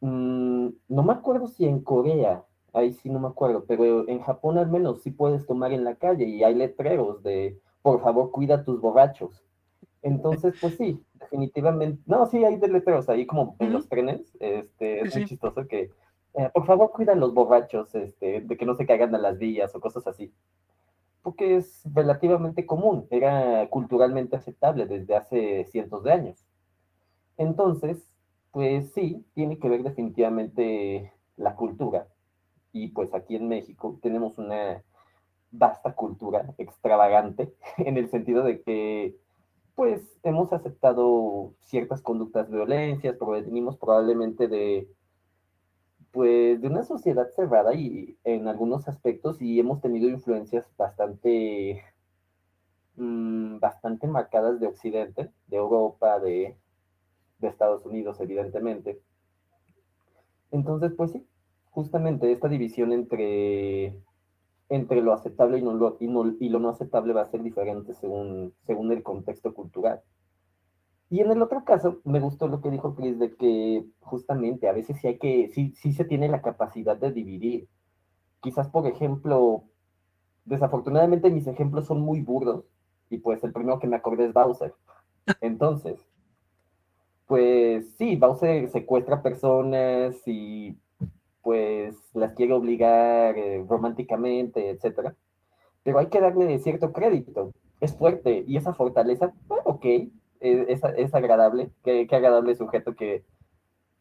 Mm, no me acuerdo si en Corea, ahí sí no me acuerdo, pero en Japón al menos sí puedes tomar en la calle y hay letreros de, por favor, cuida a tus borrachos. Entonces, pues sí, definitivamente, no, sí hay de letreros ahí como en los trenes, este, es muy chistoso que, eh, por favor, cuida a los borrachos, este, de que no se caigan a las vías o cosas así. Porque es relativamente común, era culturalmente aceptable desde hace cientos de años. Entonces, pues sí, tiene que ver definitivamente la cultura. Y pues aquí en México tenemos una vasta cultura extravagante (laughs) en el sentido de que pues hemos aceptado ciertas conductas violencias, provenimos probablemente de pues, de una sociedad cerrada y en algunos aspectos y hemos tenido influencias bastante, mm, bastante marcadas de Occidente, de Europa, de, de Estados Unidos, evidentemente. Entonces, pues sí, justamente esta división entre, entre lo aceptable y, no lo, y, no, y lo no aceptable va a ser diferente según, según el contexto cultural. Y en el otro caso, me gustó lo que dijo Chris de que justamente a veces sí hay que, sí, sí se tiene la capacidad de dividir. Quizás, por ejemplo, desafortunadamente mis ejemplos son muy burdos y pues el primero que me acordé es Bowser. Entonces, pues sí, Bowser secuestra personas y pues las quiere obligar eh, románticamente, etcétera. Pero hay que darle cierto crédito. Es fuerte y esa fortaleza, bueno, ok, es, es agradable, qué, qué, agradable sujeto que,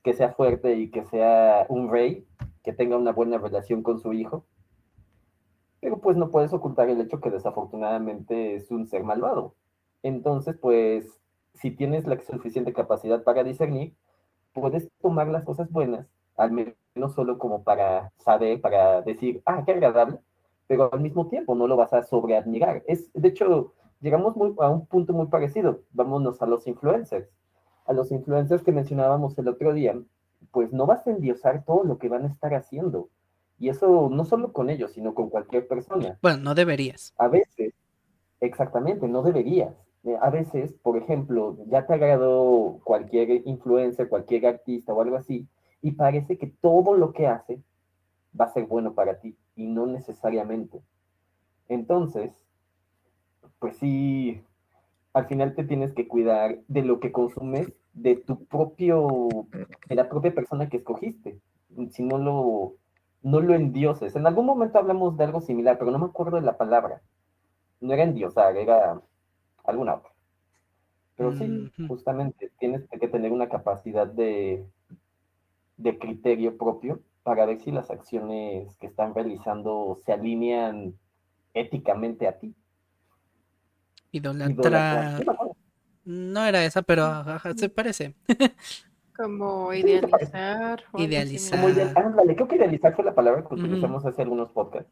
que sea fuerte y que sea un rey, que tenga una buena relación con su hijo. Pero pues no puedes ocultar el hecho que desafortunadamente es un ser malvado. Entonces, pues, si tienes la suficiente capacidad para discernir, puedes tomar las cosas buenas, al menos solo como para saber, para decir, ah, qué agradable, pero al mismo tiempo no lo vas a sobreadmirar. Es, de hecho, llegamos muy, a un punto muy parecido. Vámonos a los influencers. A los influencers que mencionábamos el otro día, pues no vas a endiosar todo lo que van a estar haciendo. Y eso no solo con ellos, sino con cualquier persona. Bueno, no deberías. A veces, exactamente, no deberías. Eh, a veces, por ejemplo, ya te agradó cualquier influencer, cualquier artista o algo así, y parece que todo lo que hace va a ser bueno para ti, y no necesariamente. Entonces, pues sí, al final te tienes que cuidar de lo que consumes de tu propio, de la propia persona que escogiste. Si no lo, no lo endioses. En algún momento hablamos de algo similar, pero no me acuerdo de la palabra. No era endiosar, era alguna otra. Pero sí, justamente tienes que tener una capacidad de, de criterio propio para ver si las acciones que están realizando se alinean éticamente a ti. Idolatrar. No era esa, pero se parece. Como idealizar. Idealizar. Ándale, creo que idealizar fue la palabra que utilizamos hace algunos podcasts.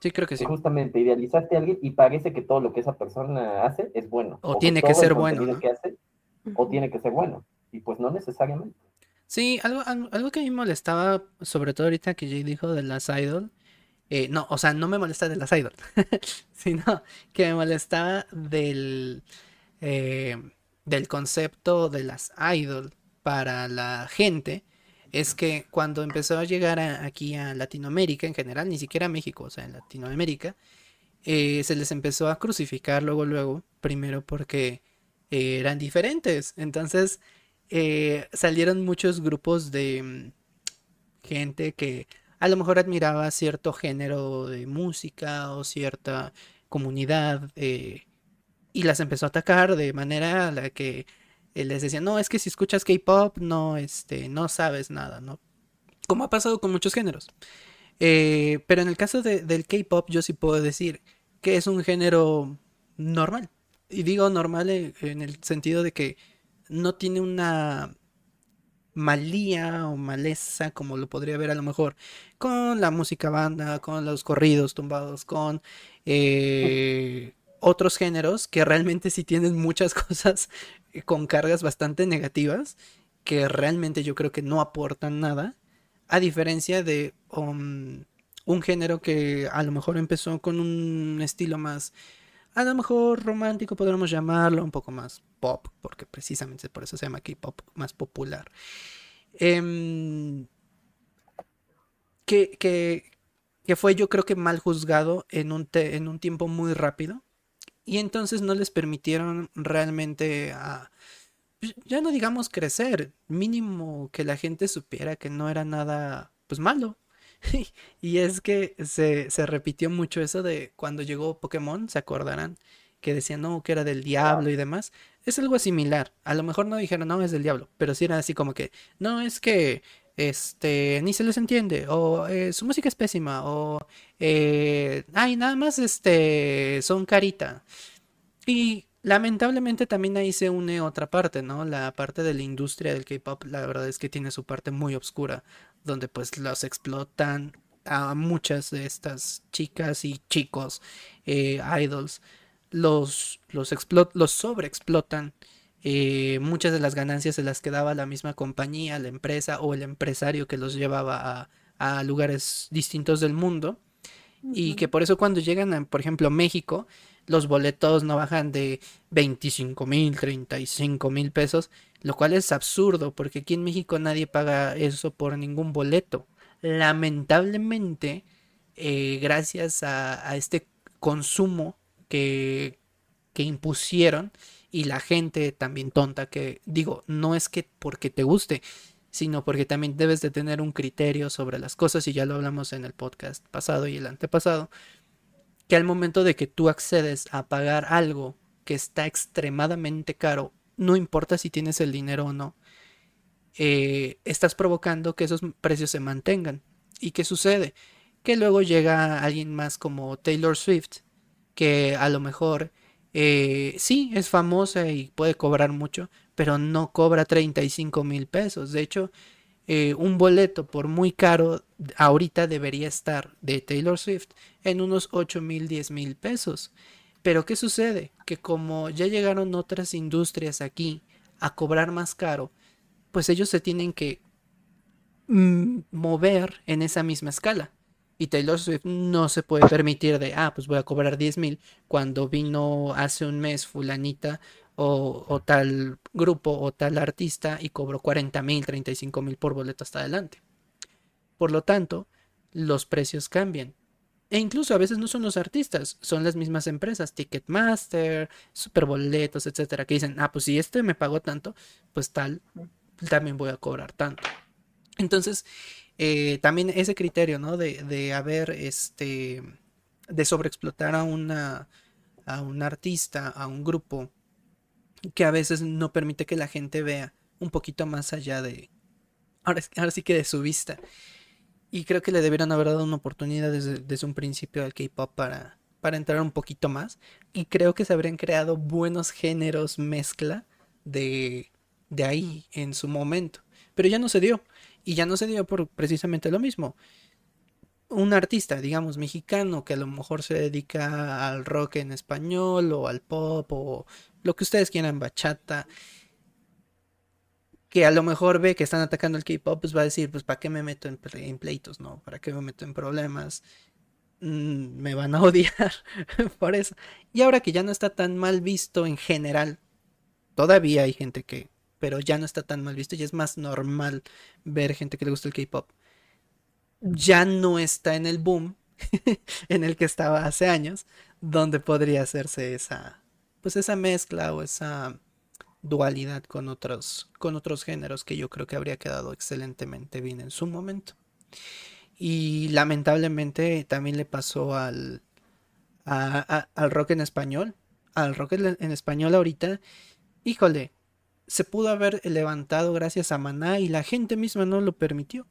Sí, creo que sí. Justamente, idealizaste a alguien y parece que todo lo que esa persona hace es bueno. O, tiene que ser bueno. Que hace, O tiene que ser bueno. Y pues no necesariamente. Sí, algo, algo que a mí me molestaba, sobre todo ahorita que Jay dijo de las idol, eh, no, o sea, no me molesta de las idol, (laughs) sino que me molestaba del, eh, del concepto de las idol para la gente. Es que cuando empezó a llegar aquí a Latinoamérica en general, ni siquiera a México, o sea, en Latinoamérica, eh, se les empezó a crucificar luego, luego, primero porque eran diferentes. Entonces salieron muchos grupos de mm, gente que a lo mejor admiraba cierto género de música o cierta comunidad eh, y las empezó a atacar de manera a la que les decía, no, es que si escuchas K-pop no, este, no sabes nada, ¿no? Como ha pasado con muchos géneros. Eh, pero en el caso del K-pop yo sí puedo decir que es un género normal. Y digo normal en el sentido de que no tiene una malía o maleza, como lo podría ver a lo mejor con la música banda, con los corridos tumbados, con eh, otros géneros que realmente sí tienen muchas (laughs) cosas con cargas bastante negativas, que realmente yo creo que no aportan nada, a diferencia de um, un género que a lo mejor empezó con un estilo más a lo mejor romántico podríamos llamarlo, un poco más pop, porque precisamente por eso se llama K-pop más popular. Em, que, que, fue yo creo que mal juzgado en un, en un tiempo muy rápido. Y entonces no les permitieron realmente a, pues, ya no digamos crecer, mínimo que la gente supiera que no era nada pues malo. (laughs) y es que se, se, repitió mucho eso de cuando llegó Pokémon, ¿se acordarán? Que decían, no, que era del diablo y demás. Es algo similar. A lo mejor no dijeron, no, es del diablo. Pero sí era así como que, no, es que este, ni se les entiende, o eh, su música es pésima, o, eh, ay, nada más, este, son carita. Y Lamentablemente también ahí se une otra parte, ¿no? La parte de la industria del K-pop, la verdad es que tiene su parte muy oscura, donde pues los explotan a muchas de estas chicas y chicos eh, idols, los, los, los sobreexplotan. Eh, muchas de las ganancias se las quedaba la misma compañía, la empresa o el empresario que los llevaba a, a lugares distintos del mundo. Y que por eso cuando llegan, a, por ejemplo, México, los boletos no bajan de 25 mil, 35 mil pesos, lo cual es absurdo, porque aquí en México nadie paga eso por ningún boleto. Lamentablemente, eh, gracias a, este consumo que, que impusieron y la gente también tonta que digo, no es que porque te guste, sino porque también debes de tener un criterio sobre las cosas y ya lo hablamos en el podcast pasado y el antepasado, que al momento de que tú accedes a pagar algo que está extremadamente caro, no importa si tienes el dinero o no, eh, estás provocando que esos precios se mantengan. ¿Y qué sucede? Que luego llega alguien más como Taylor Swift, que a lo mejor eh, sí es famosa y puede cobrar mucho, pero no cobra 35 mil pesos. De hecho, eh, un boleto por muy caro ahorita debería estar de Taylor Swift en unos 8 mil, 10 mil pesos. Pero ¿qué sucede? Que como ya llegaron otras industrias aquí a cobrar más caro, pues ellos se tienen que mm, mover en esa misma escala. Y Taylor Swift no se puede permitir de, ah, pues voy a cobrar 10 mil cuando vino hace un mes fulanita o, tal grupo o tal artista y cobró 40 mil, 35 mil por boleto hasta adelante. Por lo tanto, los precios cambian. E incluso a veces no son los artistas, son las mismas empresas, Ticketmaster, Superboletos, etcétera, que dicen, ah, pues si este me pagó tanto, pues tal, también voy a cobrar tanto. Entonces, eh, también ese criterio, ¿no? De, de haber, este, de sobreexplotar a una, a un artista, a un grupo, que a veces no permite que la gente vea un poquito más allá de, ahora, sí que de su vista. Y creo que le debieron haber dado una oportunidad desde, desde un principio al K-Pop para, para entrar un poquito más. Y creo que se habrían creado buenos géneros mezcla de, de ahí en su momento. Pero ya no se dio. Y ya no se dio por precisamente lo mismo. Un artista, digamos, mexicano que a lo mejor se dedica al rock en español o al pop o lo que ustedes quieran, bachata, que a lo mejor ve que están atacando el K-pop, pues va a decir, pues ¿para qué me meto en, pleitos, no? ¿Para qué me meto en problemas? Mm, me van a (laughs) odiar por eso. Y ahora que ya no está tan mal visto en general, todavía hay gente que, pero ya no está tan mal visto y es más normal ver gente que le gusta el K-pop. Ya no está en el boom (laughs) en el que estaba hace años, donde podría hacerse esa, pues esa mezcla o esa dualidad con otros, con otros géneros que yo creo que habría quedado excelentemente bien en su momento. Y lamentablemente también le pasó al, al rock en español. Al rock en español ahorita, híjole, se pudo haber levantado gracias a Maná y la gente misma no lo permitió.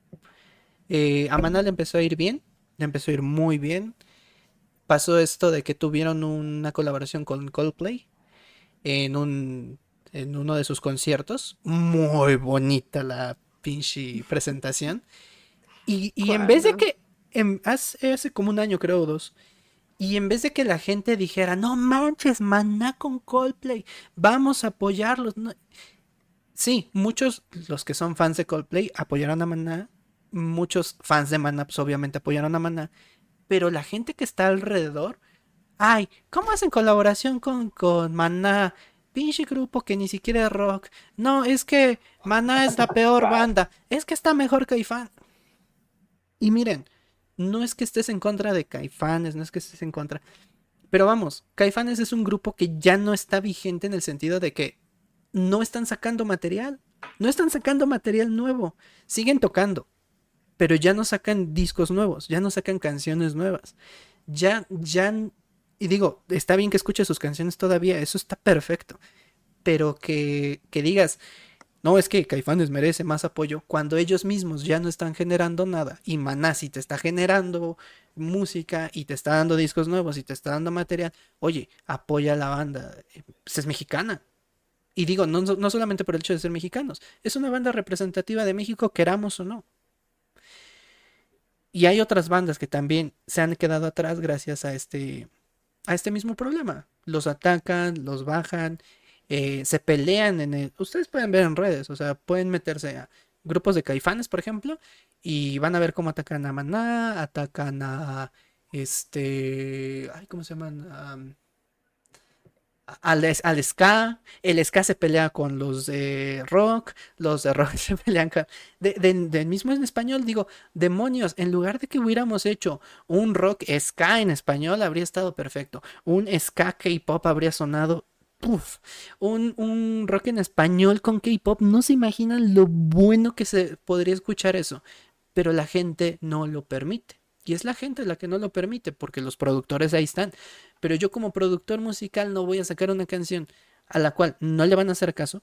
Eh, a Maná le empezó a ir bien, le empezó a ir muy bien. Pasó esto de que tuvieron una colaboración con Coldplay en un en uno de sus conciertos. Muy bonita la pinche presentación. Y, en vez de que, hace, hace, como un año creo dos, y en vez de que la gente dijera, no manches, maná con Coldplay, vamos a apoyarlos. Sí, muchos, los que son fans de Coldplay, apoyaron a Maná. Muchos fans de Maná, pues obviamente apoyaron a Maná. Pero la gente que está alrededor, ay, ¿cómo hacen colaboración con, con Maná? pinche grupo que ni siquiera es rock. No, es que Maná es la peor banda. Es que está mejor Caifán. Y miren, no es que estés en contra de Caifanes, no es que estés en contra. Pero vamos, Caifanes es un grupo que ya no está vigente en el sentido de que no están sacando material. No están sacando material nuevo. Siguen tocando. Pero ya no sacan discos nuevos, ya no sacan canciones nuevas. Ya, ya y digo, está bien que escuches sus canciones todavía, eso está perfecto. Pero que, que digas, No, es que Caifanes merece más apoyo cuando ellos mismos ya no están generando nada. Y Manasi te está generando música y te está dando discos nuevos y te está dando material. Oye, apoya a la banda. Pues es mexicana. Y digo, no, no solamente por el hecho de ser mexicanos. Es una banda representativa de México, queramos o no. Y hay otras bandas que también se han quedado atrás gracias a este, a este mismo problema. Los atacan, los bajan eh, se pelean en el... Ustedes pueden ver en redes, o sea, pueden meterse a grupos de caifanes, por ejemplo, y van a ver cómo atacan a Maná, atacan a este... Ay, ¿Cómo se llaman? al, al, ska, el ska se pelea con los de rock, los de rock (laughs) se pelean con... De, mismo en español digo, demonios, en lugar de que hubiéramos hecho un rock ska en español, habría estado perfecto. Un ska K-pop habría sonado un, rock en español con K-pop, no se imaginan lo bueno que se podría escuchar eso, pero la gente no lo permite. Y es la gente la que no lo permite, porque los productores ahí están. Pero yo como productor musical no voy a sacar una canción a la cual no le van a hacer caso,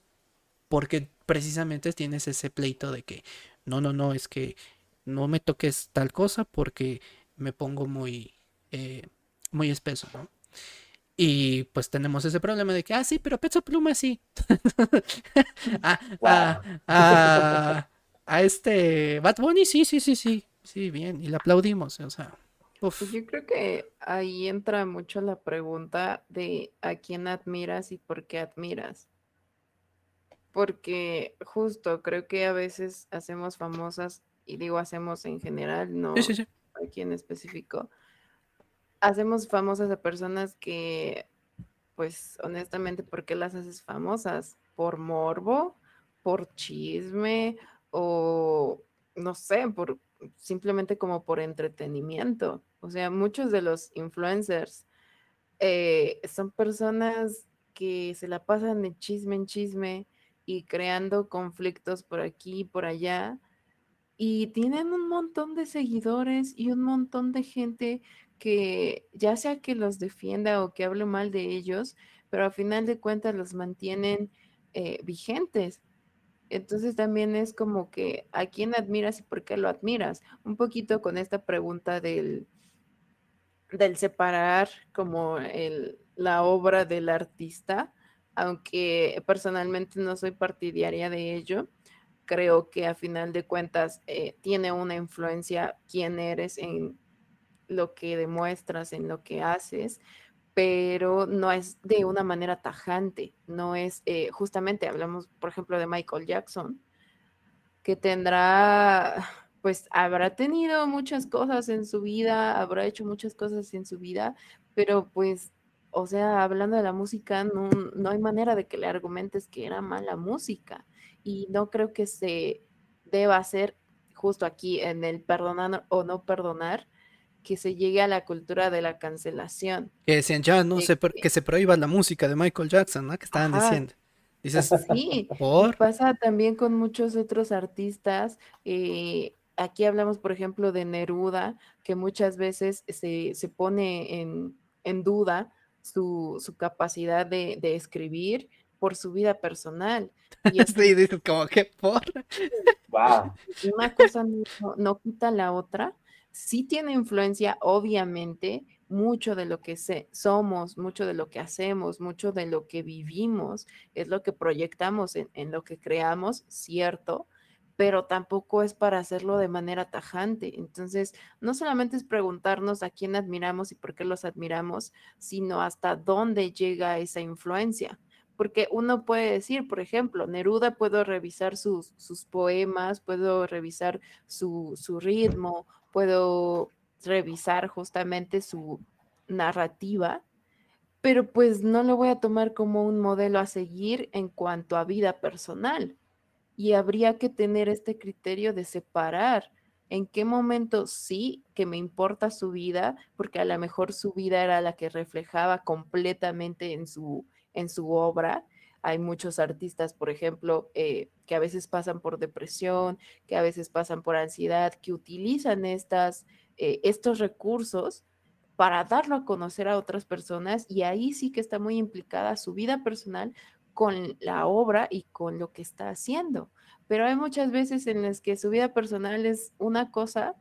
porque precisamente tienes ese pleito de que, no, no, no, es que no me toques tal cosa porque me pongo muy, eh, muy espeso, ¿no? Y pues tenemos ese problema de que, ah, sí, pero Peso Pluma sí. (laughs) a, este Bad Bunny, sí, sí, sí, sí. Sí, bien. Y le aplaudimos, o sea. Pues yo creo que ahí entra mucho la pregunta de a quién admiras y por qué admiras. Porque justo creo que a veces hacemos famosas, y digo hacemos en general, no aquí en específico, hacemos famosas a personas que, pues honestamente, ¿por qué las haces famosas? ¿Por morbo? ¿Por chisme? ¿O no sé, por simplemente como por entretenimiento? O sea, muchos de los influencers eh, son personas que se la pasan de chisme en chisme y creando conflictos por aquí y por allá. Y tienen un montón de seguidores y un montón de gente que ya sea que los defienda o que hable mal de ellos, pero a final de cuentas los mantienen eh, vigentes. Entonces también es como que a quién admiras y por qué lo admiras. Un poquito con esta pregunta del, del separar como el, la obra del artista, aunque personalmente no soy partidaria de ello, creo que a final de cuentas eh, tiene una influencia quién eres en lo que demuestras, en lo que haces, pero no es de una manera tajante, no es, eh, justamente hablamos, por ejemplo, de Michael Jackson, que tendrá, pues habrá tenido muchas cosas en su vida, habrá hecho muchas cosas en su vida, pero pues, o sea, hablando de la música, no, no hay manera de que le argumentes que era mala música y no creo que se deba hacer justo aquí en el perdonar o no perdonar, que se llegue a la cultura de la cancelación. Que decían, ya, no sé, que, se prohíba la música de Michael Jackson, ¿no? Que estaban diciendo. Dices, sí, ¿por? pasa también con muchos otros artistas. Eh, aquí hablamos, por ejemplo, de Neruda, que muchas veces se, se pone en, en duda su, su capacidad de, de, escribir por su vida personal. Y (laughs) sí, dices como que por. Wow. Una cosa no, no quita la otra sí tiene influencia, obviamente, mucho de lo que somos, mucho de lo que hacemos, mucho de lo que vivimos, es lo que proyectamos en, en, lo que creamos, cierto, pero tampoco es para hacerlo de manera tajante. Entonces, no solamente es preguntarnos a quién admiramos y por qué los admiramos, sino hasta dónde llega esa influencia. Porque uno puede decir, por ejemplo, Neruda, puedo revisar sus, sus poemas, puedo revisar su, su ritmo, puedo revisar justamente su narrativa, pero pues no lo voy a tomar como un modelo a seguir en cuanto a vida personal. Y habría que tener este criterio de separar en qué momento sí que me importa su vida, porque a lo mejor su vida era la que reflejaba completamente en su, en su obra, hay muchos artistas, por ejemplo, eh, que a veces pasan por depresión, que a veces pasan por ansiedad, que utilizan estas, eh, estos recursos para darlo a conocer a otras personas y ahí sí que está muy implicada su vida personal con la obra y con lo que está haciendo. Pero hay muchas veces en las que su vida personal es una cosa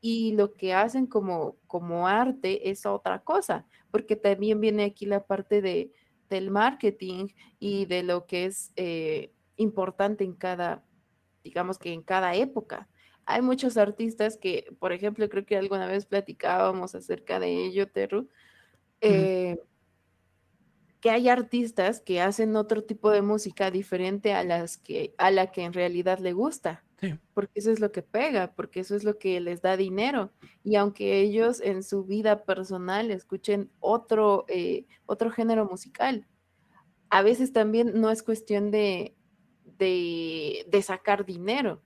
y lo que hacen como, como arte es otra cosa, porque también viene aquí la parte de, del marketing y de lo que es eh, importante en cada, digamos que en cada época. Hay muchos artistas que, por ejemplo, creo que alguna vez platicábamos acerca de ello, Terru, eh, que hay artistas que hacen otro tipo de música diferente a las que a la que en realidad le gusta. Porque eso es lo que pega, porque eso es lo que les da dinero. Y aunque ellos en su vida personal escuchen otro, eh, otro género musical, a veces también no es cuestión de, de, sacar dinero,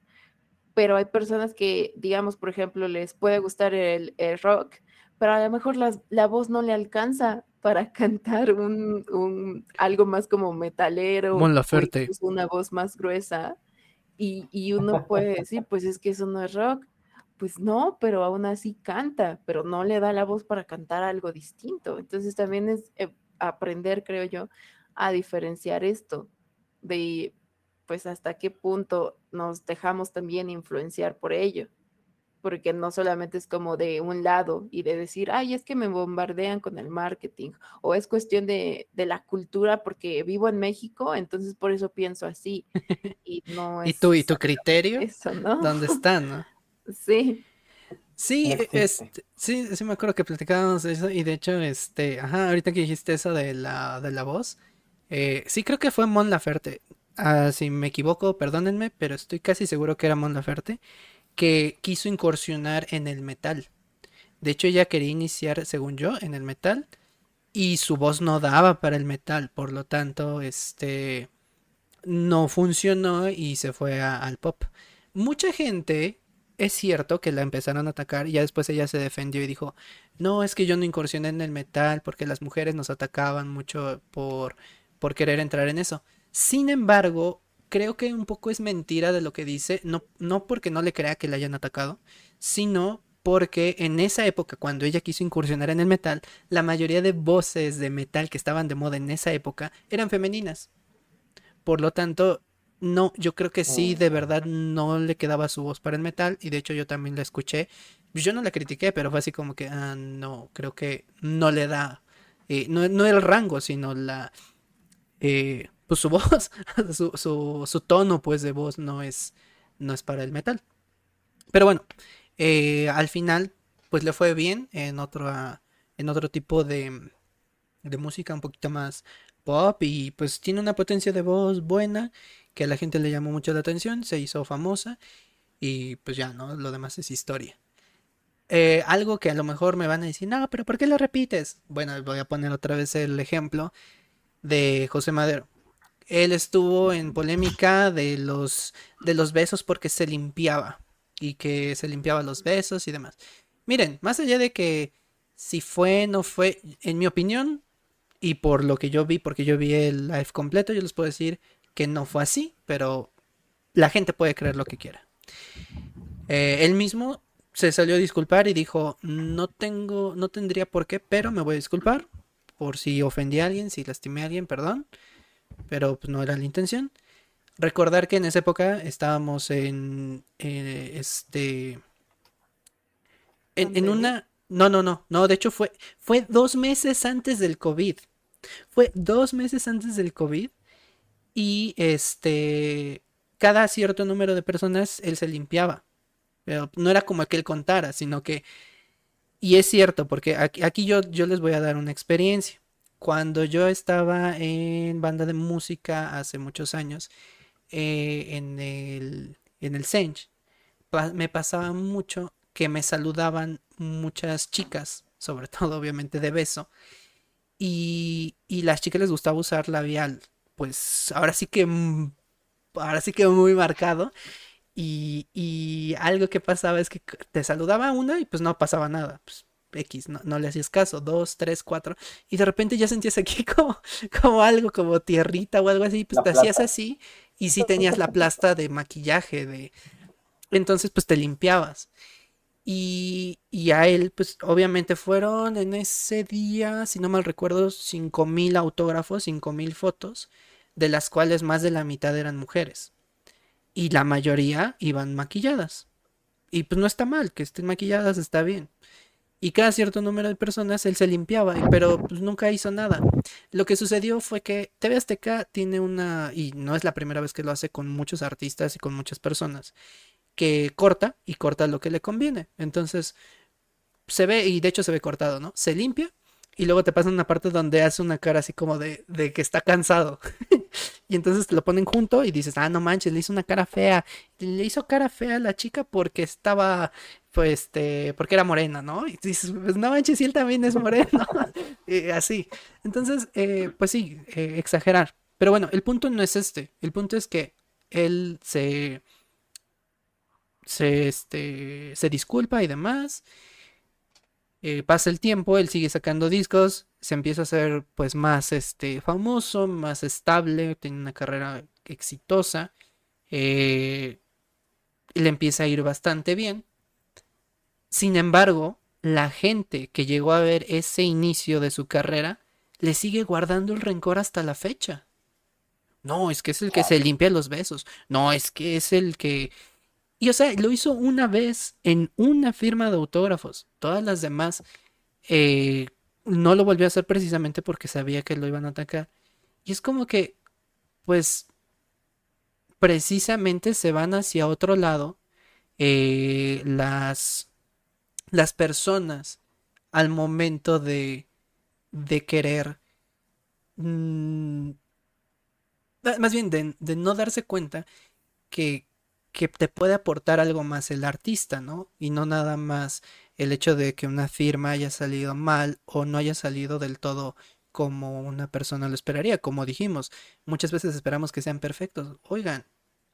pero hay personas que, digamos, por ejemplo, les puede gustar el, rock, pero a lo mejor la voz no le alcanza para (laughs) cantar un, algo más como metalero, o una voz más gruesa, y, uno puede decir, pues es que eso no es rock. Pues no, pero aún así canta, pero no le da la voz para cantar algo distinto. Entonces también es eh, aprender, creo yo, a diferenciar esto de pues hasta qué punto nos dejamos también influenciar por ello porque no solamente es como de un lado y de decir, ay, es que me bombardean con el marketing, o es cuestión de, la cultura porque vivo en México, entonces por eso pienso así. (laughs) Y no ¿Y tú y tu criterio? ¿Dónde está, no? (laughs) Sí. Sí, este, sí, sí me acuerdo que platicábamos eso y de hecho, este, ajá, ahorita que dijiste eso de la, de la voz, eh, sí creo que fue Mon Laferte. Ah, si me equivoco, perdónenme, pero estoy casi seguro que era Mon Laferte que quiso incursionar en el metal. De hecho, ella quería iniciar, según yo, en el metal y su voz no daba para el metal, por lo tanto, este no funcionó y se fue al pop. Mucha gente es cierto que la empezaron a atacar y ya después ella se defendió y dijo, no, es que yo no incursioné en el metal porque las mujeres nos atacaban mucho por, por querer entrar en eso. Sin embargo, creo que un poco es mentira de lo que dice, no, no porque no le crea que le hayan atacado, sino porque en esa época, cuando ella quiso incursionar en el metal, la mayoría de voces de metal que estaban de moda en esa época eran femeninas. Por lo tanto, no, yo creo que sí, de verdad no le quedaba su voz para el metal, y de hecho yo también la escuché. Yo no la critiqué, pero fue así como que, ah, no, creo que no le da, eh, no, no el rango, sino la, eh, pues su (laughs) voz, su, tono pues de voz no es, no es para el metal. Pero bueno, eh, al final pues le fue bien en otro, en otro tipo de, de música un poquito más pop y pues tiene una potencia de voz buena que a la gente le llamó mucho la atención, se hizo famosa y pues ya, ¿no? Lo demás es historia. Eh, algo que a lo mejor me van a decir, no, pero ¿por qué lo repites? Bueno, voy a poner otra vez el ejemplo de José Madero él estuvo en polémica de los, de los besos porque se limpiaba y que se limpiaba los besos y demás. Miren, más allá de que si fue, no fue, en mi opinión, y por lo que yo vi, porque yo vi el live completo, yo les puedo decir que no fue así, pero la gente puede creer lo que quiera. Eh, él mismo se salió a disculpar y dijo, no tengo, no tendría por qué, pero me voy a disculpar por si ofendí a alguien, si lastimé a alguien, perdón pero pues, no era la intención. Recordar que en esa época estábamos en eh, este en, una no no no no de hecho fue fue dos meses antes del covid. Fue dos meses antes del covid y este cada cierto número de personas él se limpiaba pero no era como que él contara sino que y es cierto porque aquí, aquí yo yo les voy a dar una experiencia cuando yo estaba en banda de música hace muchos años, eh, en el, en el Sench, me pasaba mucho que me saludaban muchas chicas, sobre (laughs) todo obviamente de beso, y, y las chicas les gustaba usar labial, pues ahora sí que, ahora sí que muy marcado. Y, y algo que pasaba es que te saludaba una y pues no pasaba nada. Pues X, no, le hacías caso, dos, tres, cuatro, y de repente ya sentías aquí (laughs) como, como algo, como tierrita o algo así, pues te hacías así, y sí tenías la plasta de maquillaje, de... Entonces pues te limpiabas. Y, y a él, pues obviamente fueron en ese día, si no mal recuerdo, cinco mil autógrafos, cinco mil fotos de las cuales más de la mitad eran mujeres. Y la mayoría iban maquilladas. Y pues no está mal, que estén maquilladas está bien. Y cada cierto número de personas él se limpiaba, pero pues nunca hizo nada. Lo que sucedió fue que TV Azteca tiene una, y no es la primera vez que lo hace con muchos artistas y con muchas personas, que corta y corta lo que le conviene. Entonces, se ve, y de hecho se ve cortado, ¿no? Se limpia y luego te pasa una parte donde hace una cara así como de, de que está cansado. (laughs) y entonces te lo ponen junto y dices, ah, no manches, le hizo una cara fea. Le hizo cara fea a la chica porque estaba, pues, este, porque era morena, ¿no? Y dices, pues no manches, él también es moreno. (laughs) así. Entonces, eh, pues sí, eh, exagerar. Pero bueno, el punto no es este. El punto es que él se, se, este, se disculpa y demás. Eh, pasa el tiempo, él sigue sacando discos, se empieza a ser pues más este, famoso, más estable, tiene una carrera exitosa, le empieza a ir bastante bien. Sin embargo, la gente que llegó a ver ese inicio de su carrera le sigue guardando el rencor hasta la fecha. No, es que es el que se limpia los besos. No, es que es el que y o sea, lo hizo una vez en una firma de autógrafos. Todas las demás eh, no lo volvió a hacer precisamente porque sabía que lo iban a atacar. Y es como que, pues, precisamente se van hacia otro lado eh, las, las personas al momento de, de querer... Mm, más bien, de, de no darse cuenta que que te puede aportar algo más el artista, ¿no? Y no nada más el hecho de que una firma haya salido mal o no haya salido del todo como una persona lo esperaría, como dijimos, muchas veces esperamos que sean perfectos. Oigan,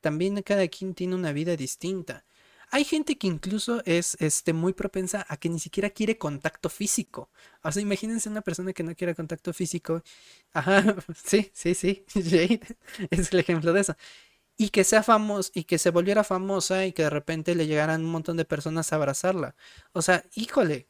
también cada quien tiene una vida distinta. Hay gente que incluso es este, muy propensa a que ni siquiera quiere contacto físico. O sea, imagínense una persona que no quiere contacto físico. Ajá, (laughs) sí, sí, sí. (laughs) Jade es el ejemplo de eso y que sea famoso y que se volviera famosa y que de repente le llegaran un montón de personas a abrazarla. O sea, híjole,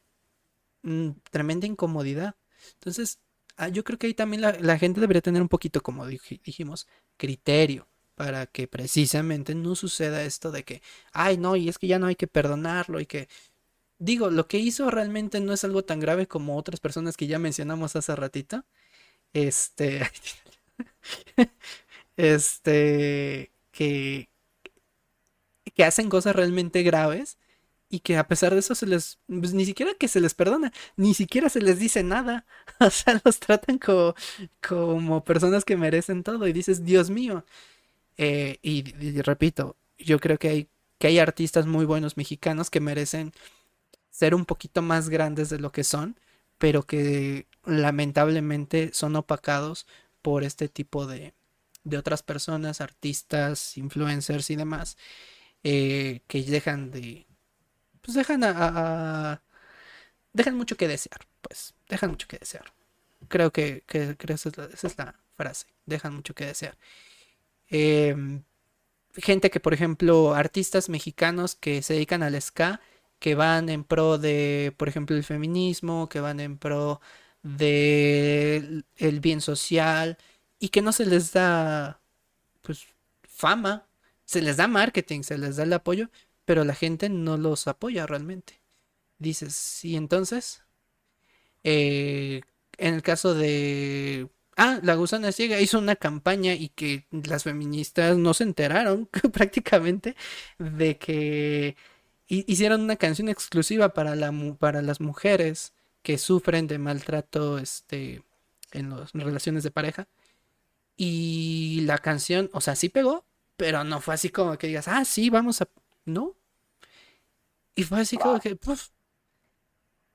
mm, tremenda incomodidad. Entonces, ah, yo creo que ahí también la, gente debería tener un poquito, como dijimos, criterio para que precisamente no suceda esto de que, ay, no, y es que ya no hay que perdonarlo y que, digo, lo que hizo realmente no es algo tan grave como otras personas que ya mencionamos hace ratito. Este, (laughs) este, que, que hacen cosas realmente graves y que a pesar de eso se les, pues, ni siquiera que se les perdona, ni siquiera se les dice nada, (laughs) o sea, los tratan como, como personas que merecen todo y dices, Dios mío, eh, y, repito, yo creo que hay, que hay artistas muy buenos mexicanos que merecen ser un poquito más grandes de lo que son, pero que lamentablemente son opacados por este tipo de, de otras personas, artistas, influencers y demás, eh, que dejan de, pues dejan a, dejan mucho que desear, pues, dejan mucho que desear. Creo que, que, esa, es la, frase, dejan mucho que desear. Em, gente que, por ejemplo, artistas mexicanos que se dedican al ska, que van en pro de, por ejemplo, el feminismo, que van en pro de el bien social, y que no se les da, pues, fama, se les da marketing, se les da el apoyo, pero la gente no los apoya realmente. Dices, y entonces, eh, en el caso de... Ah, la gusana ciega hizo una campaña y que las feministas no se enteraron (laughs) prácticamente de que hicieron una canción exclusiva para, la, para las mujeres que sufren de maltrato este, en las relaciones de pareja y la canción, o sea, sí pegó, pero no fue así como que digas, ah, sí, vamos a. No. Y fue así como que,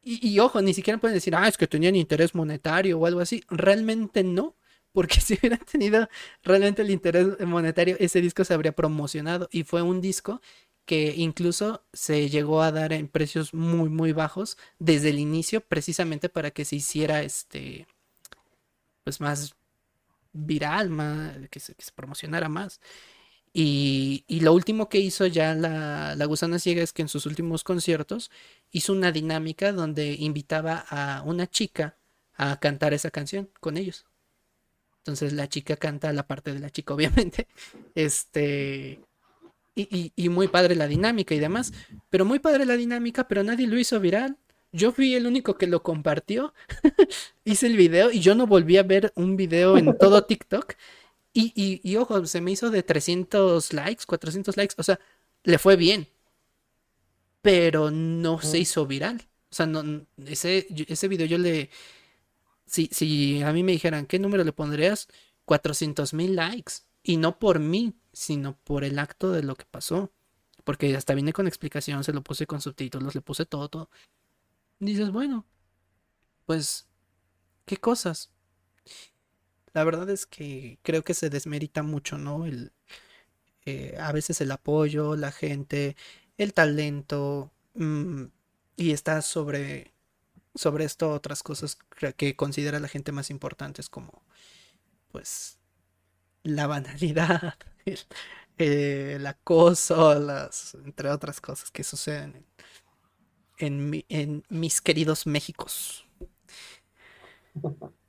Y, ojo, ni siquiera pueden decir, ah, es que tenían interés monetario o algo así. Realmente no. Porque (laughs) si hubieran tenido realmente el interés monetario, ese disco se habría promocionado. Y fue un disco que incluso se llegó a dar en precios muy, muy bajos desde el inicio, precisamente para que se hiciera este. Pues más viral, más, que, se, promocionara más. Y, lo último que hizo ya la, la, Gusana Ciega es que en sus últimos conciertos hizo una dinámica donde invitaba a una chica a cantar esa canción con ellos. Entonces la chica canta la parte de la chica, (laughs) obviamente. Este. Y, y, muy padre la dinámica y demás. Pero muy padre la dinámica, pero nadie lo hizo viral. Yo fui el único que lo compartió. (laughs) Hice el video y yo no volví a ver un video en (laughs) todo TikTok. Y, y, y, ojo, se me hizo de 300 likes, 400 likes. O sea, le fue bien. Pero no se hizo viral. O sea, no, ese, ese video yo le... Si, si a mí me dijeran, ¿qué número le pondrías? 400 mil likes. Y no por mí, sino por el acto de lo que pasó. Porque hasta vine con explicación, se lo puse con subtítulos, le puse todo, todo. dices, bueno, pues, ¿qué cosas? La verdad es que creo que se desmerita mucho, ¿no? El, eh, a veces el apoyo, la gente, el talento, mm, y está sobre, sobre esto otras cosas que considera la gente más importantes como pues la banalidad, (laughs) el, acoso, las, entre otras cosas que suceden en, en, mis queridos Méxicos. (laughs)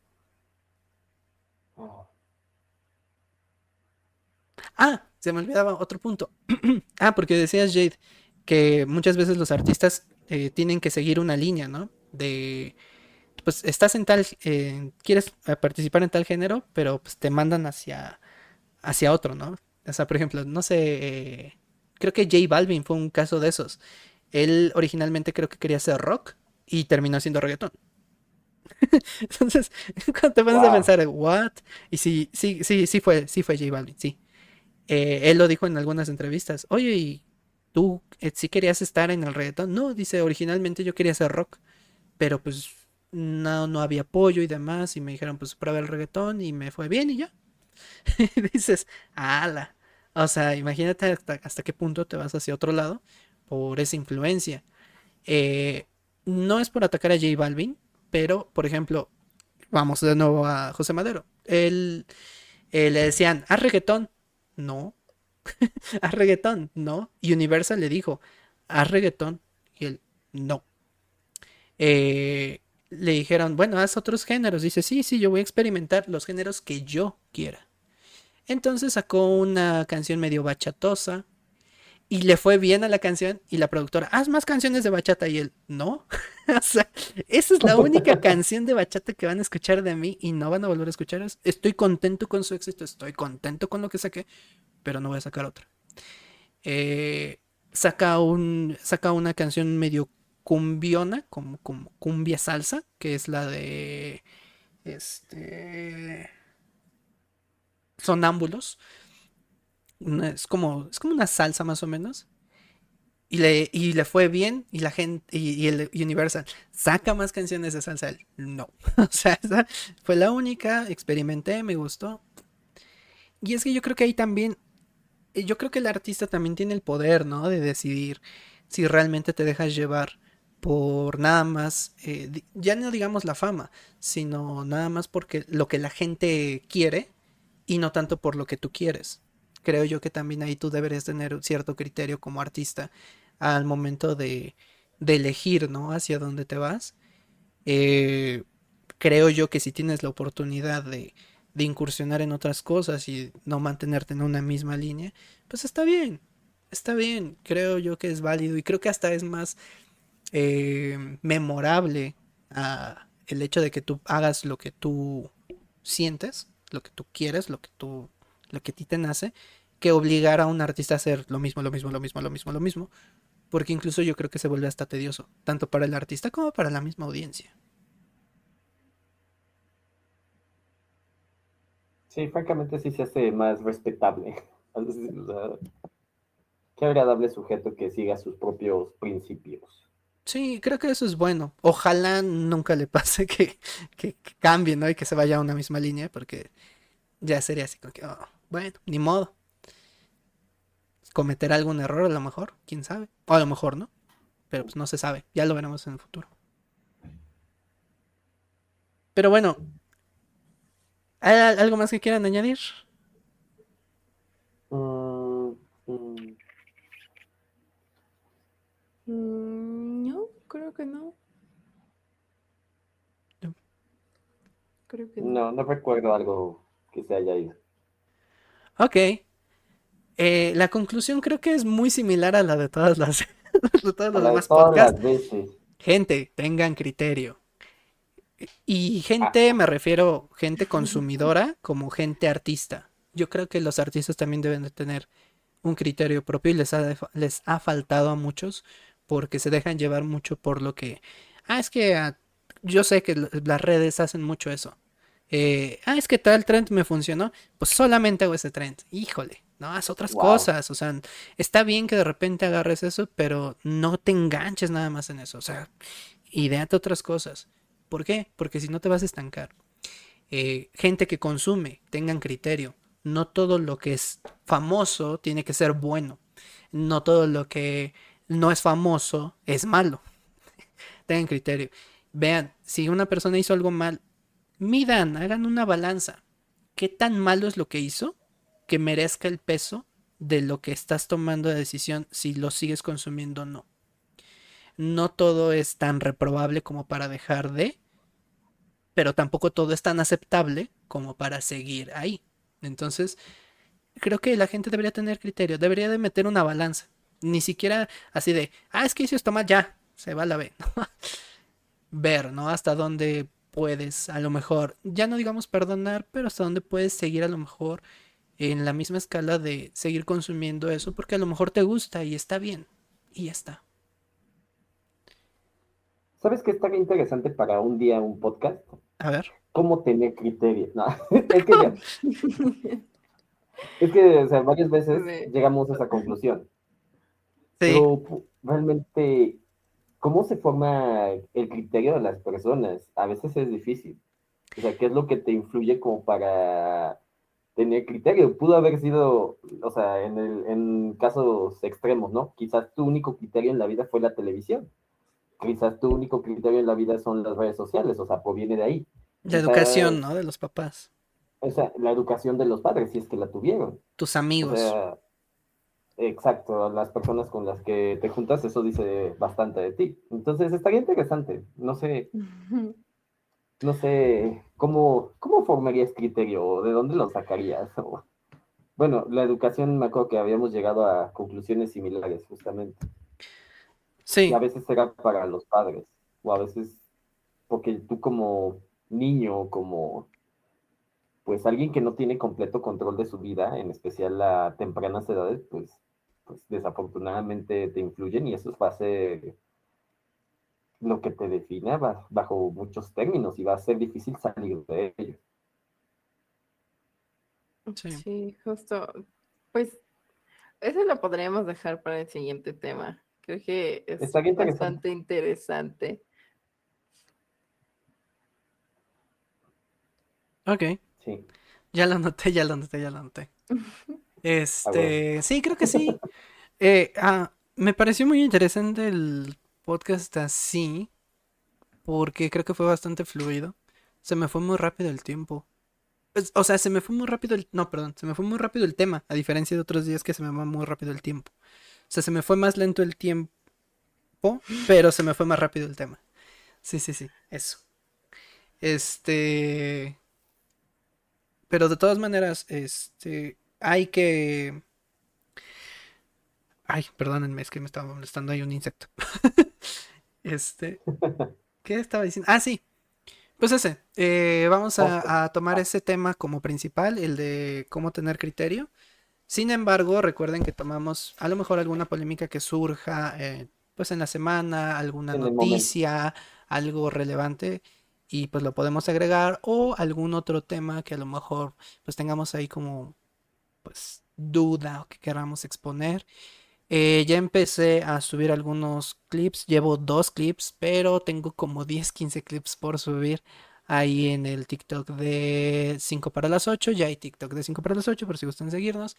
Ah, se me olvidaba otro punto. (clears throat) ah, porque decías, Jade, que muchas veces los artistas eh, tienen que seguir una línea, ¿no? De, pues estás en tal, eh, quieres eh, participar en tal género, pero pues te mandan hacia, hacia otro, ¿no? O sea, por ejemplo, no sé, creo que J Balvin fue un caso de esos. Él originalmente creo que quería hacer rock y terminó haciendo reggaetón. (laughs) Entonces, (laughs) cuando te pones a pensar, ¿what? Y sí, sí, sí, sí fue, sí fue J Balvin, sí. él lo dijo en algunas entrevistas. Oye, ¿y tú eh, sí querías estar en el reggaetón. No, dice, originalmente yo quería hacer rock, pero pues no, no había apoyo y demás, y me dijeron, pues prueba el reggaetón y me fue bien y ya. (laughs) dices, ala. O sea, imagínate hasta, qué punto te vas hacia otro lado por esa influencia. Eh, no es por atacar a J Balvin, pero, por ejemplo, vamos de nuevo a José Madero. Él, le decían, haz reggaetón. No, (laughs) haz reggaetón, ¿no? Y Universal le dijo, haz reggaetón. Y él, no. Eh, le dijeron, bueno, haz otros géneros. Dice, sí, sí, yo voy a experimentar los géneros que yo quiera. Entonces sacó una canción medio bachatosa. Y le fue bien a la canción. Y la productora, haz más canciones de bachata. Y él, no. (laughs) o sea, esa es la única (laughs) canción de bachata que van a escuchar de mí. Y no van a volver a escuchar. Estoy contento con su éxito. Estoy contento con lo que saqué pero no voy a sacar otra. Eh, saca, un, saca una canción medio cumbiona, como, como cumbia salsa, que es la de este sonámbulos. Es como es como una salsa más o menos. Y le, y le fue bien y la gente y, el Universal saca más canciones de salsa. No, (laughs) o sea, esa fue la única, experimenté, me gustó. Y es que yo creo que ahí también eh, yo creo que el artista también tiene el poder, ¿no? De decidir si realmente te dejas llevar por nada más, eh, ya no digamos la fama, sino nada más porque lo que la gente quiere y no tanto por lo que tú quieres. Creo yo que también ahí tú deberías tener cierto criterio como artista al momento de, de elegir, ¿no? Hacia dónde te vas. Eh, creo yo que si tienes la oportunidad de, de incursionar en otras cosas y no mantenerte en una misma línea, pues está bien, está bien, creo yo que es válido y creo que hasta es más eh, memorable ah, el hecho de que tú hagas lo que tú sientes, lo que tú quieres, lo que tú, lo que a ti te nace, que obligar a un artista a hacer lo mismo, lo mismo, lo mismo, lo mismo, lo mismo, porque incluso yo creo que se vuelve hasta tedioso, tanto para el artista como para la misma audiencia. Sí, francamente sí se hace más respetable. (laughs) qué agradable sujeto que siga sus propios principios. Sí, creo que eso es bueno. Ojalá nunca le pase que, que, cambie, ¿no? Y que se vaya a una misma línea, porque ya sería así como que, oh, bueno, ni modo. Cometer algún error a lo mejor, quién sabe. O a lo mejor no. Pero pues no se sabe. Ya lo veremos en el futuro. Pero bueno, ¿Hay algo más que quieran añadir? Mm, no, creo que no. Creo que no. No, no recuerdo algo que se haya ido. Ok. Eh, la conclusión creo que es muy similar a la de todas las, (laughs) de todos los demás podcasts. Gente, tengan criterio. Y gente, me refiero, gente consumidora como gente artista. Yo creo que los artistas también deben de tener un criterio propio y les ha, les ha faltado a muchos porque se dejan llevar mucho por lo que... Ah, es que ah, yo sé que las redes hacen mucho eso. Eh, ah, es que tal trend me funcionó, pues solamente hago ese trend. Híjole, no, haz otras Wow. cosas. O sea, está bien que de repente agarres eso, pero no te enganches nada más en eso. O sea, ideate otras cosas. ¿Por qué? Porque si no te vas a estancar. Eh, gente que consume, tengan criterio. No todo lo que es famoso tiene que ser bueno. No todo lo que no es famoso es malo. (laughs) Tengan criterio. Vean, si una persona hizo algo mal, midan, hagan una balanza. ¿Qué tan malo es lo que hizo que merezca el peso de lo que estás tomando de decisión si lo sigues consumiendo o no? No todo es tan reprobable como para dejar de, pero tampoco todo es tan aceptable como para seguir ahí. Entonces, creo que la gente debería tener criterio, debería de meter una balanza. Ni siquiera así de, ah, es que hizo esto mal, ya, se va a la B. (laughs) Ver, ¿no? Hasta dónde puedes, a lo mejor, ya no digamos perdonar, pero hasta dónde puedes seguir a lo mejor en la misma escala de seguir consumiendo eso, porque a lo mejor te gusta y está bien. Y ya está. ¿Sabes qué estaría interesante para un día un podcast? A ver. ¿Cómo tener criterio? No, (laughs) es que ya, es que o sea, varias veces Sí. llegamos a esa conclusión. Sí, Pero realmente, ¿cómo se forma el criterio de las personas? A veces es difícil. O sea, ¿qué es lo que te influye como para tener criterio? Pudo haber sido, o sea, en, el, en casos extremos, ¿no? Quizás tu único criterio en la vida fue la televisión. Quizás tu único criterio en la vida son las redes sociales, o sea, proviene de ahí. la educación, ¿no? De los papás, O sea, la educación de los padres, si es que la tuvieron. tus O amigos. sea, exacto, las personas con las que te juntas, eso dice bastante de ti. Entonces, estaría interesante. No sé, no sé cómo, cómo formarías criterio o de dónde lo sacarías. O- bueno, la educación, me acuerdo que habíamos llegado a conclusiones similares, justamente. Sí, Y a veces era para los padres, o a veces porque tú como niño, como pues alguien que no tiene completo control de su vida, en especial a tempranas edades, pues, pues desafortunadamente te influyen y eso va a ser lo que te define ba- bajo muchos términos y va a ser difícil salir de ello. sí. Sí, justo. Pues eso lo podríamos dejar para el siguiente tema. Creo que es interesante. bastante interesante. Ok. Sí. Ya lo anoté, ya lo anoté, ya lo anoté. (laughs) Este, sí, creo que sí. Eh, ah, me pareció muy interesante el podcast así, porque creo que fue bastante fluido. Se me fue muy rápido el tiempo. Pues, o sea, se me fue muy rápido el... No, perdón, se me fue muy rápido el tema, a diferencia de otros días que se me va muy rápido el tiempo. O sea, se me fue más lento el tiempo, pero se me fue más rápido el tema. Sí, sí, sí, eso. Este... Pero de todas maneras, este, hay que... Ay, perdónenme, es que me estaba molestando ahí un insecto. (laughs) Este, ¿qué estaba diciendo? Ah, sí. Pues ese, eh, vamos a, a tomar ese tema como principal, el de cómo tener criterio. Sin embargo, recuerden que tomamos a lo mejor alguna polémica que surja, eh, pues en la semana, alguna noticia, algo relevante, y pues lo podemos agregar, o algún otro tema que a lo mejor pues tengamos ahí como pues duda o que queramos exponer. Eh, ya empecé a subir algunos clips, llevo dos clips, pero tengo como 10, 15 clips por subir ahí en el TikTok de 5 para las 8, ya hay TikTok de 5 para las 8 por si gustan seguirnos.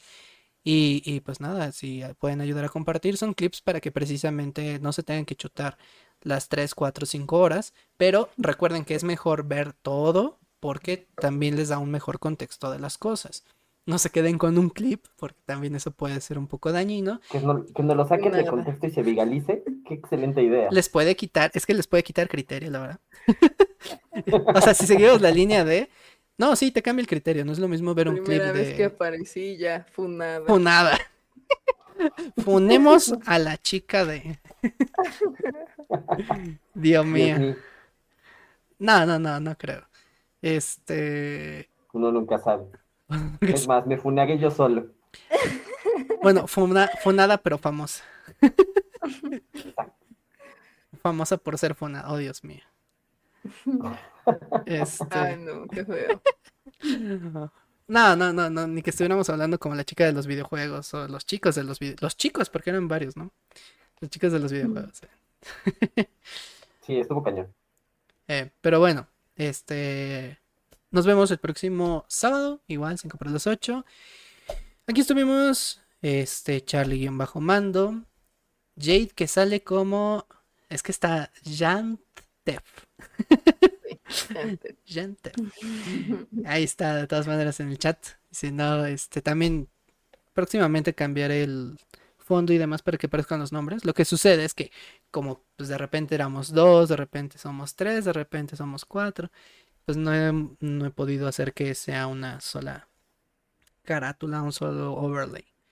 Y, y pues nada, si pueden ayudar a compartir, son clips para que precisamente no se tengan que chutar las 3, 4, 5 horas, pero recuerden que es mejor ver todo porque también les da un mejor contexto de las cosas. No se queden con un clip, porque también eso puede ser un poco dañino. Que no, que no lo saquen de contexto y se viralice. Qué excelente idea. Les puede quitar, es que les puede quitar criterio, la verdad. (laughs) O sea, si seguimos la línea de No, sí, te cambia el criterio. No es lo mismo ver un clip Primera vez que de aparecí ya, funada. funada. (laughs) Funemos a la chica de. (laughs) Dios mío, No, no, no, no creo. Este. uno nunca sabe. (laughs) Es más, me funaré yo solo. Bueno, funa- funada pero famosa. (laughs) Famosa por ser funada. Oh, Dios mío. (laughs) Este. Ay, no, qué feo. No, no, no, no, ni que estuviéramos hablando como la chica de los videojuegos o los chicos de los videojuegos. Los chicos, porque eran varios, ¿no? Los chicos de los videojuegos. Sí, estuvo cañón. Eh, pero bueno, este. Nos vemos el próximo sábado, igual, 5 por las 8. Aquí estuvimos, este, Charlie-Bajo Mando. Jade que sale como. Es que está Jantef. Gente. (laughs) Jantef. Ahí está, de todas maneras, en el chat. Si no, este, también próximamente cambiaré el fondo y demás para que aparezcan los nombres. Lo que sucede es que, como pues de repente éramos dos, de repente somos tres, de repente somos cuatro, pues no he, no he podido hacer que sea una sola carátula, un solo overlay.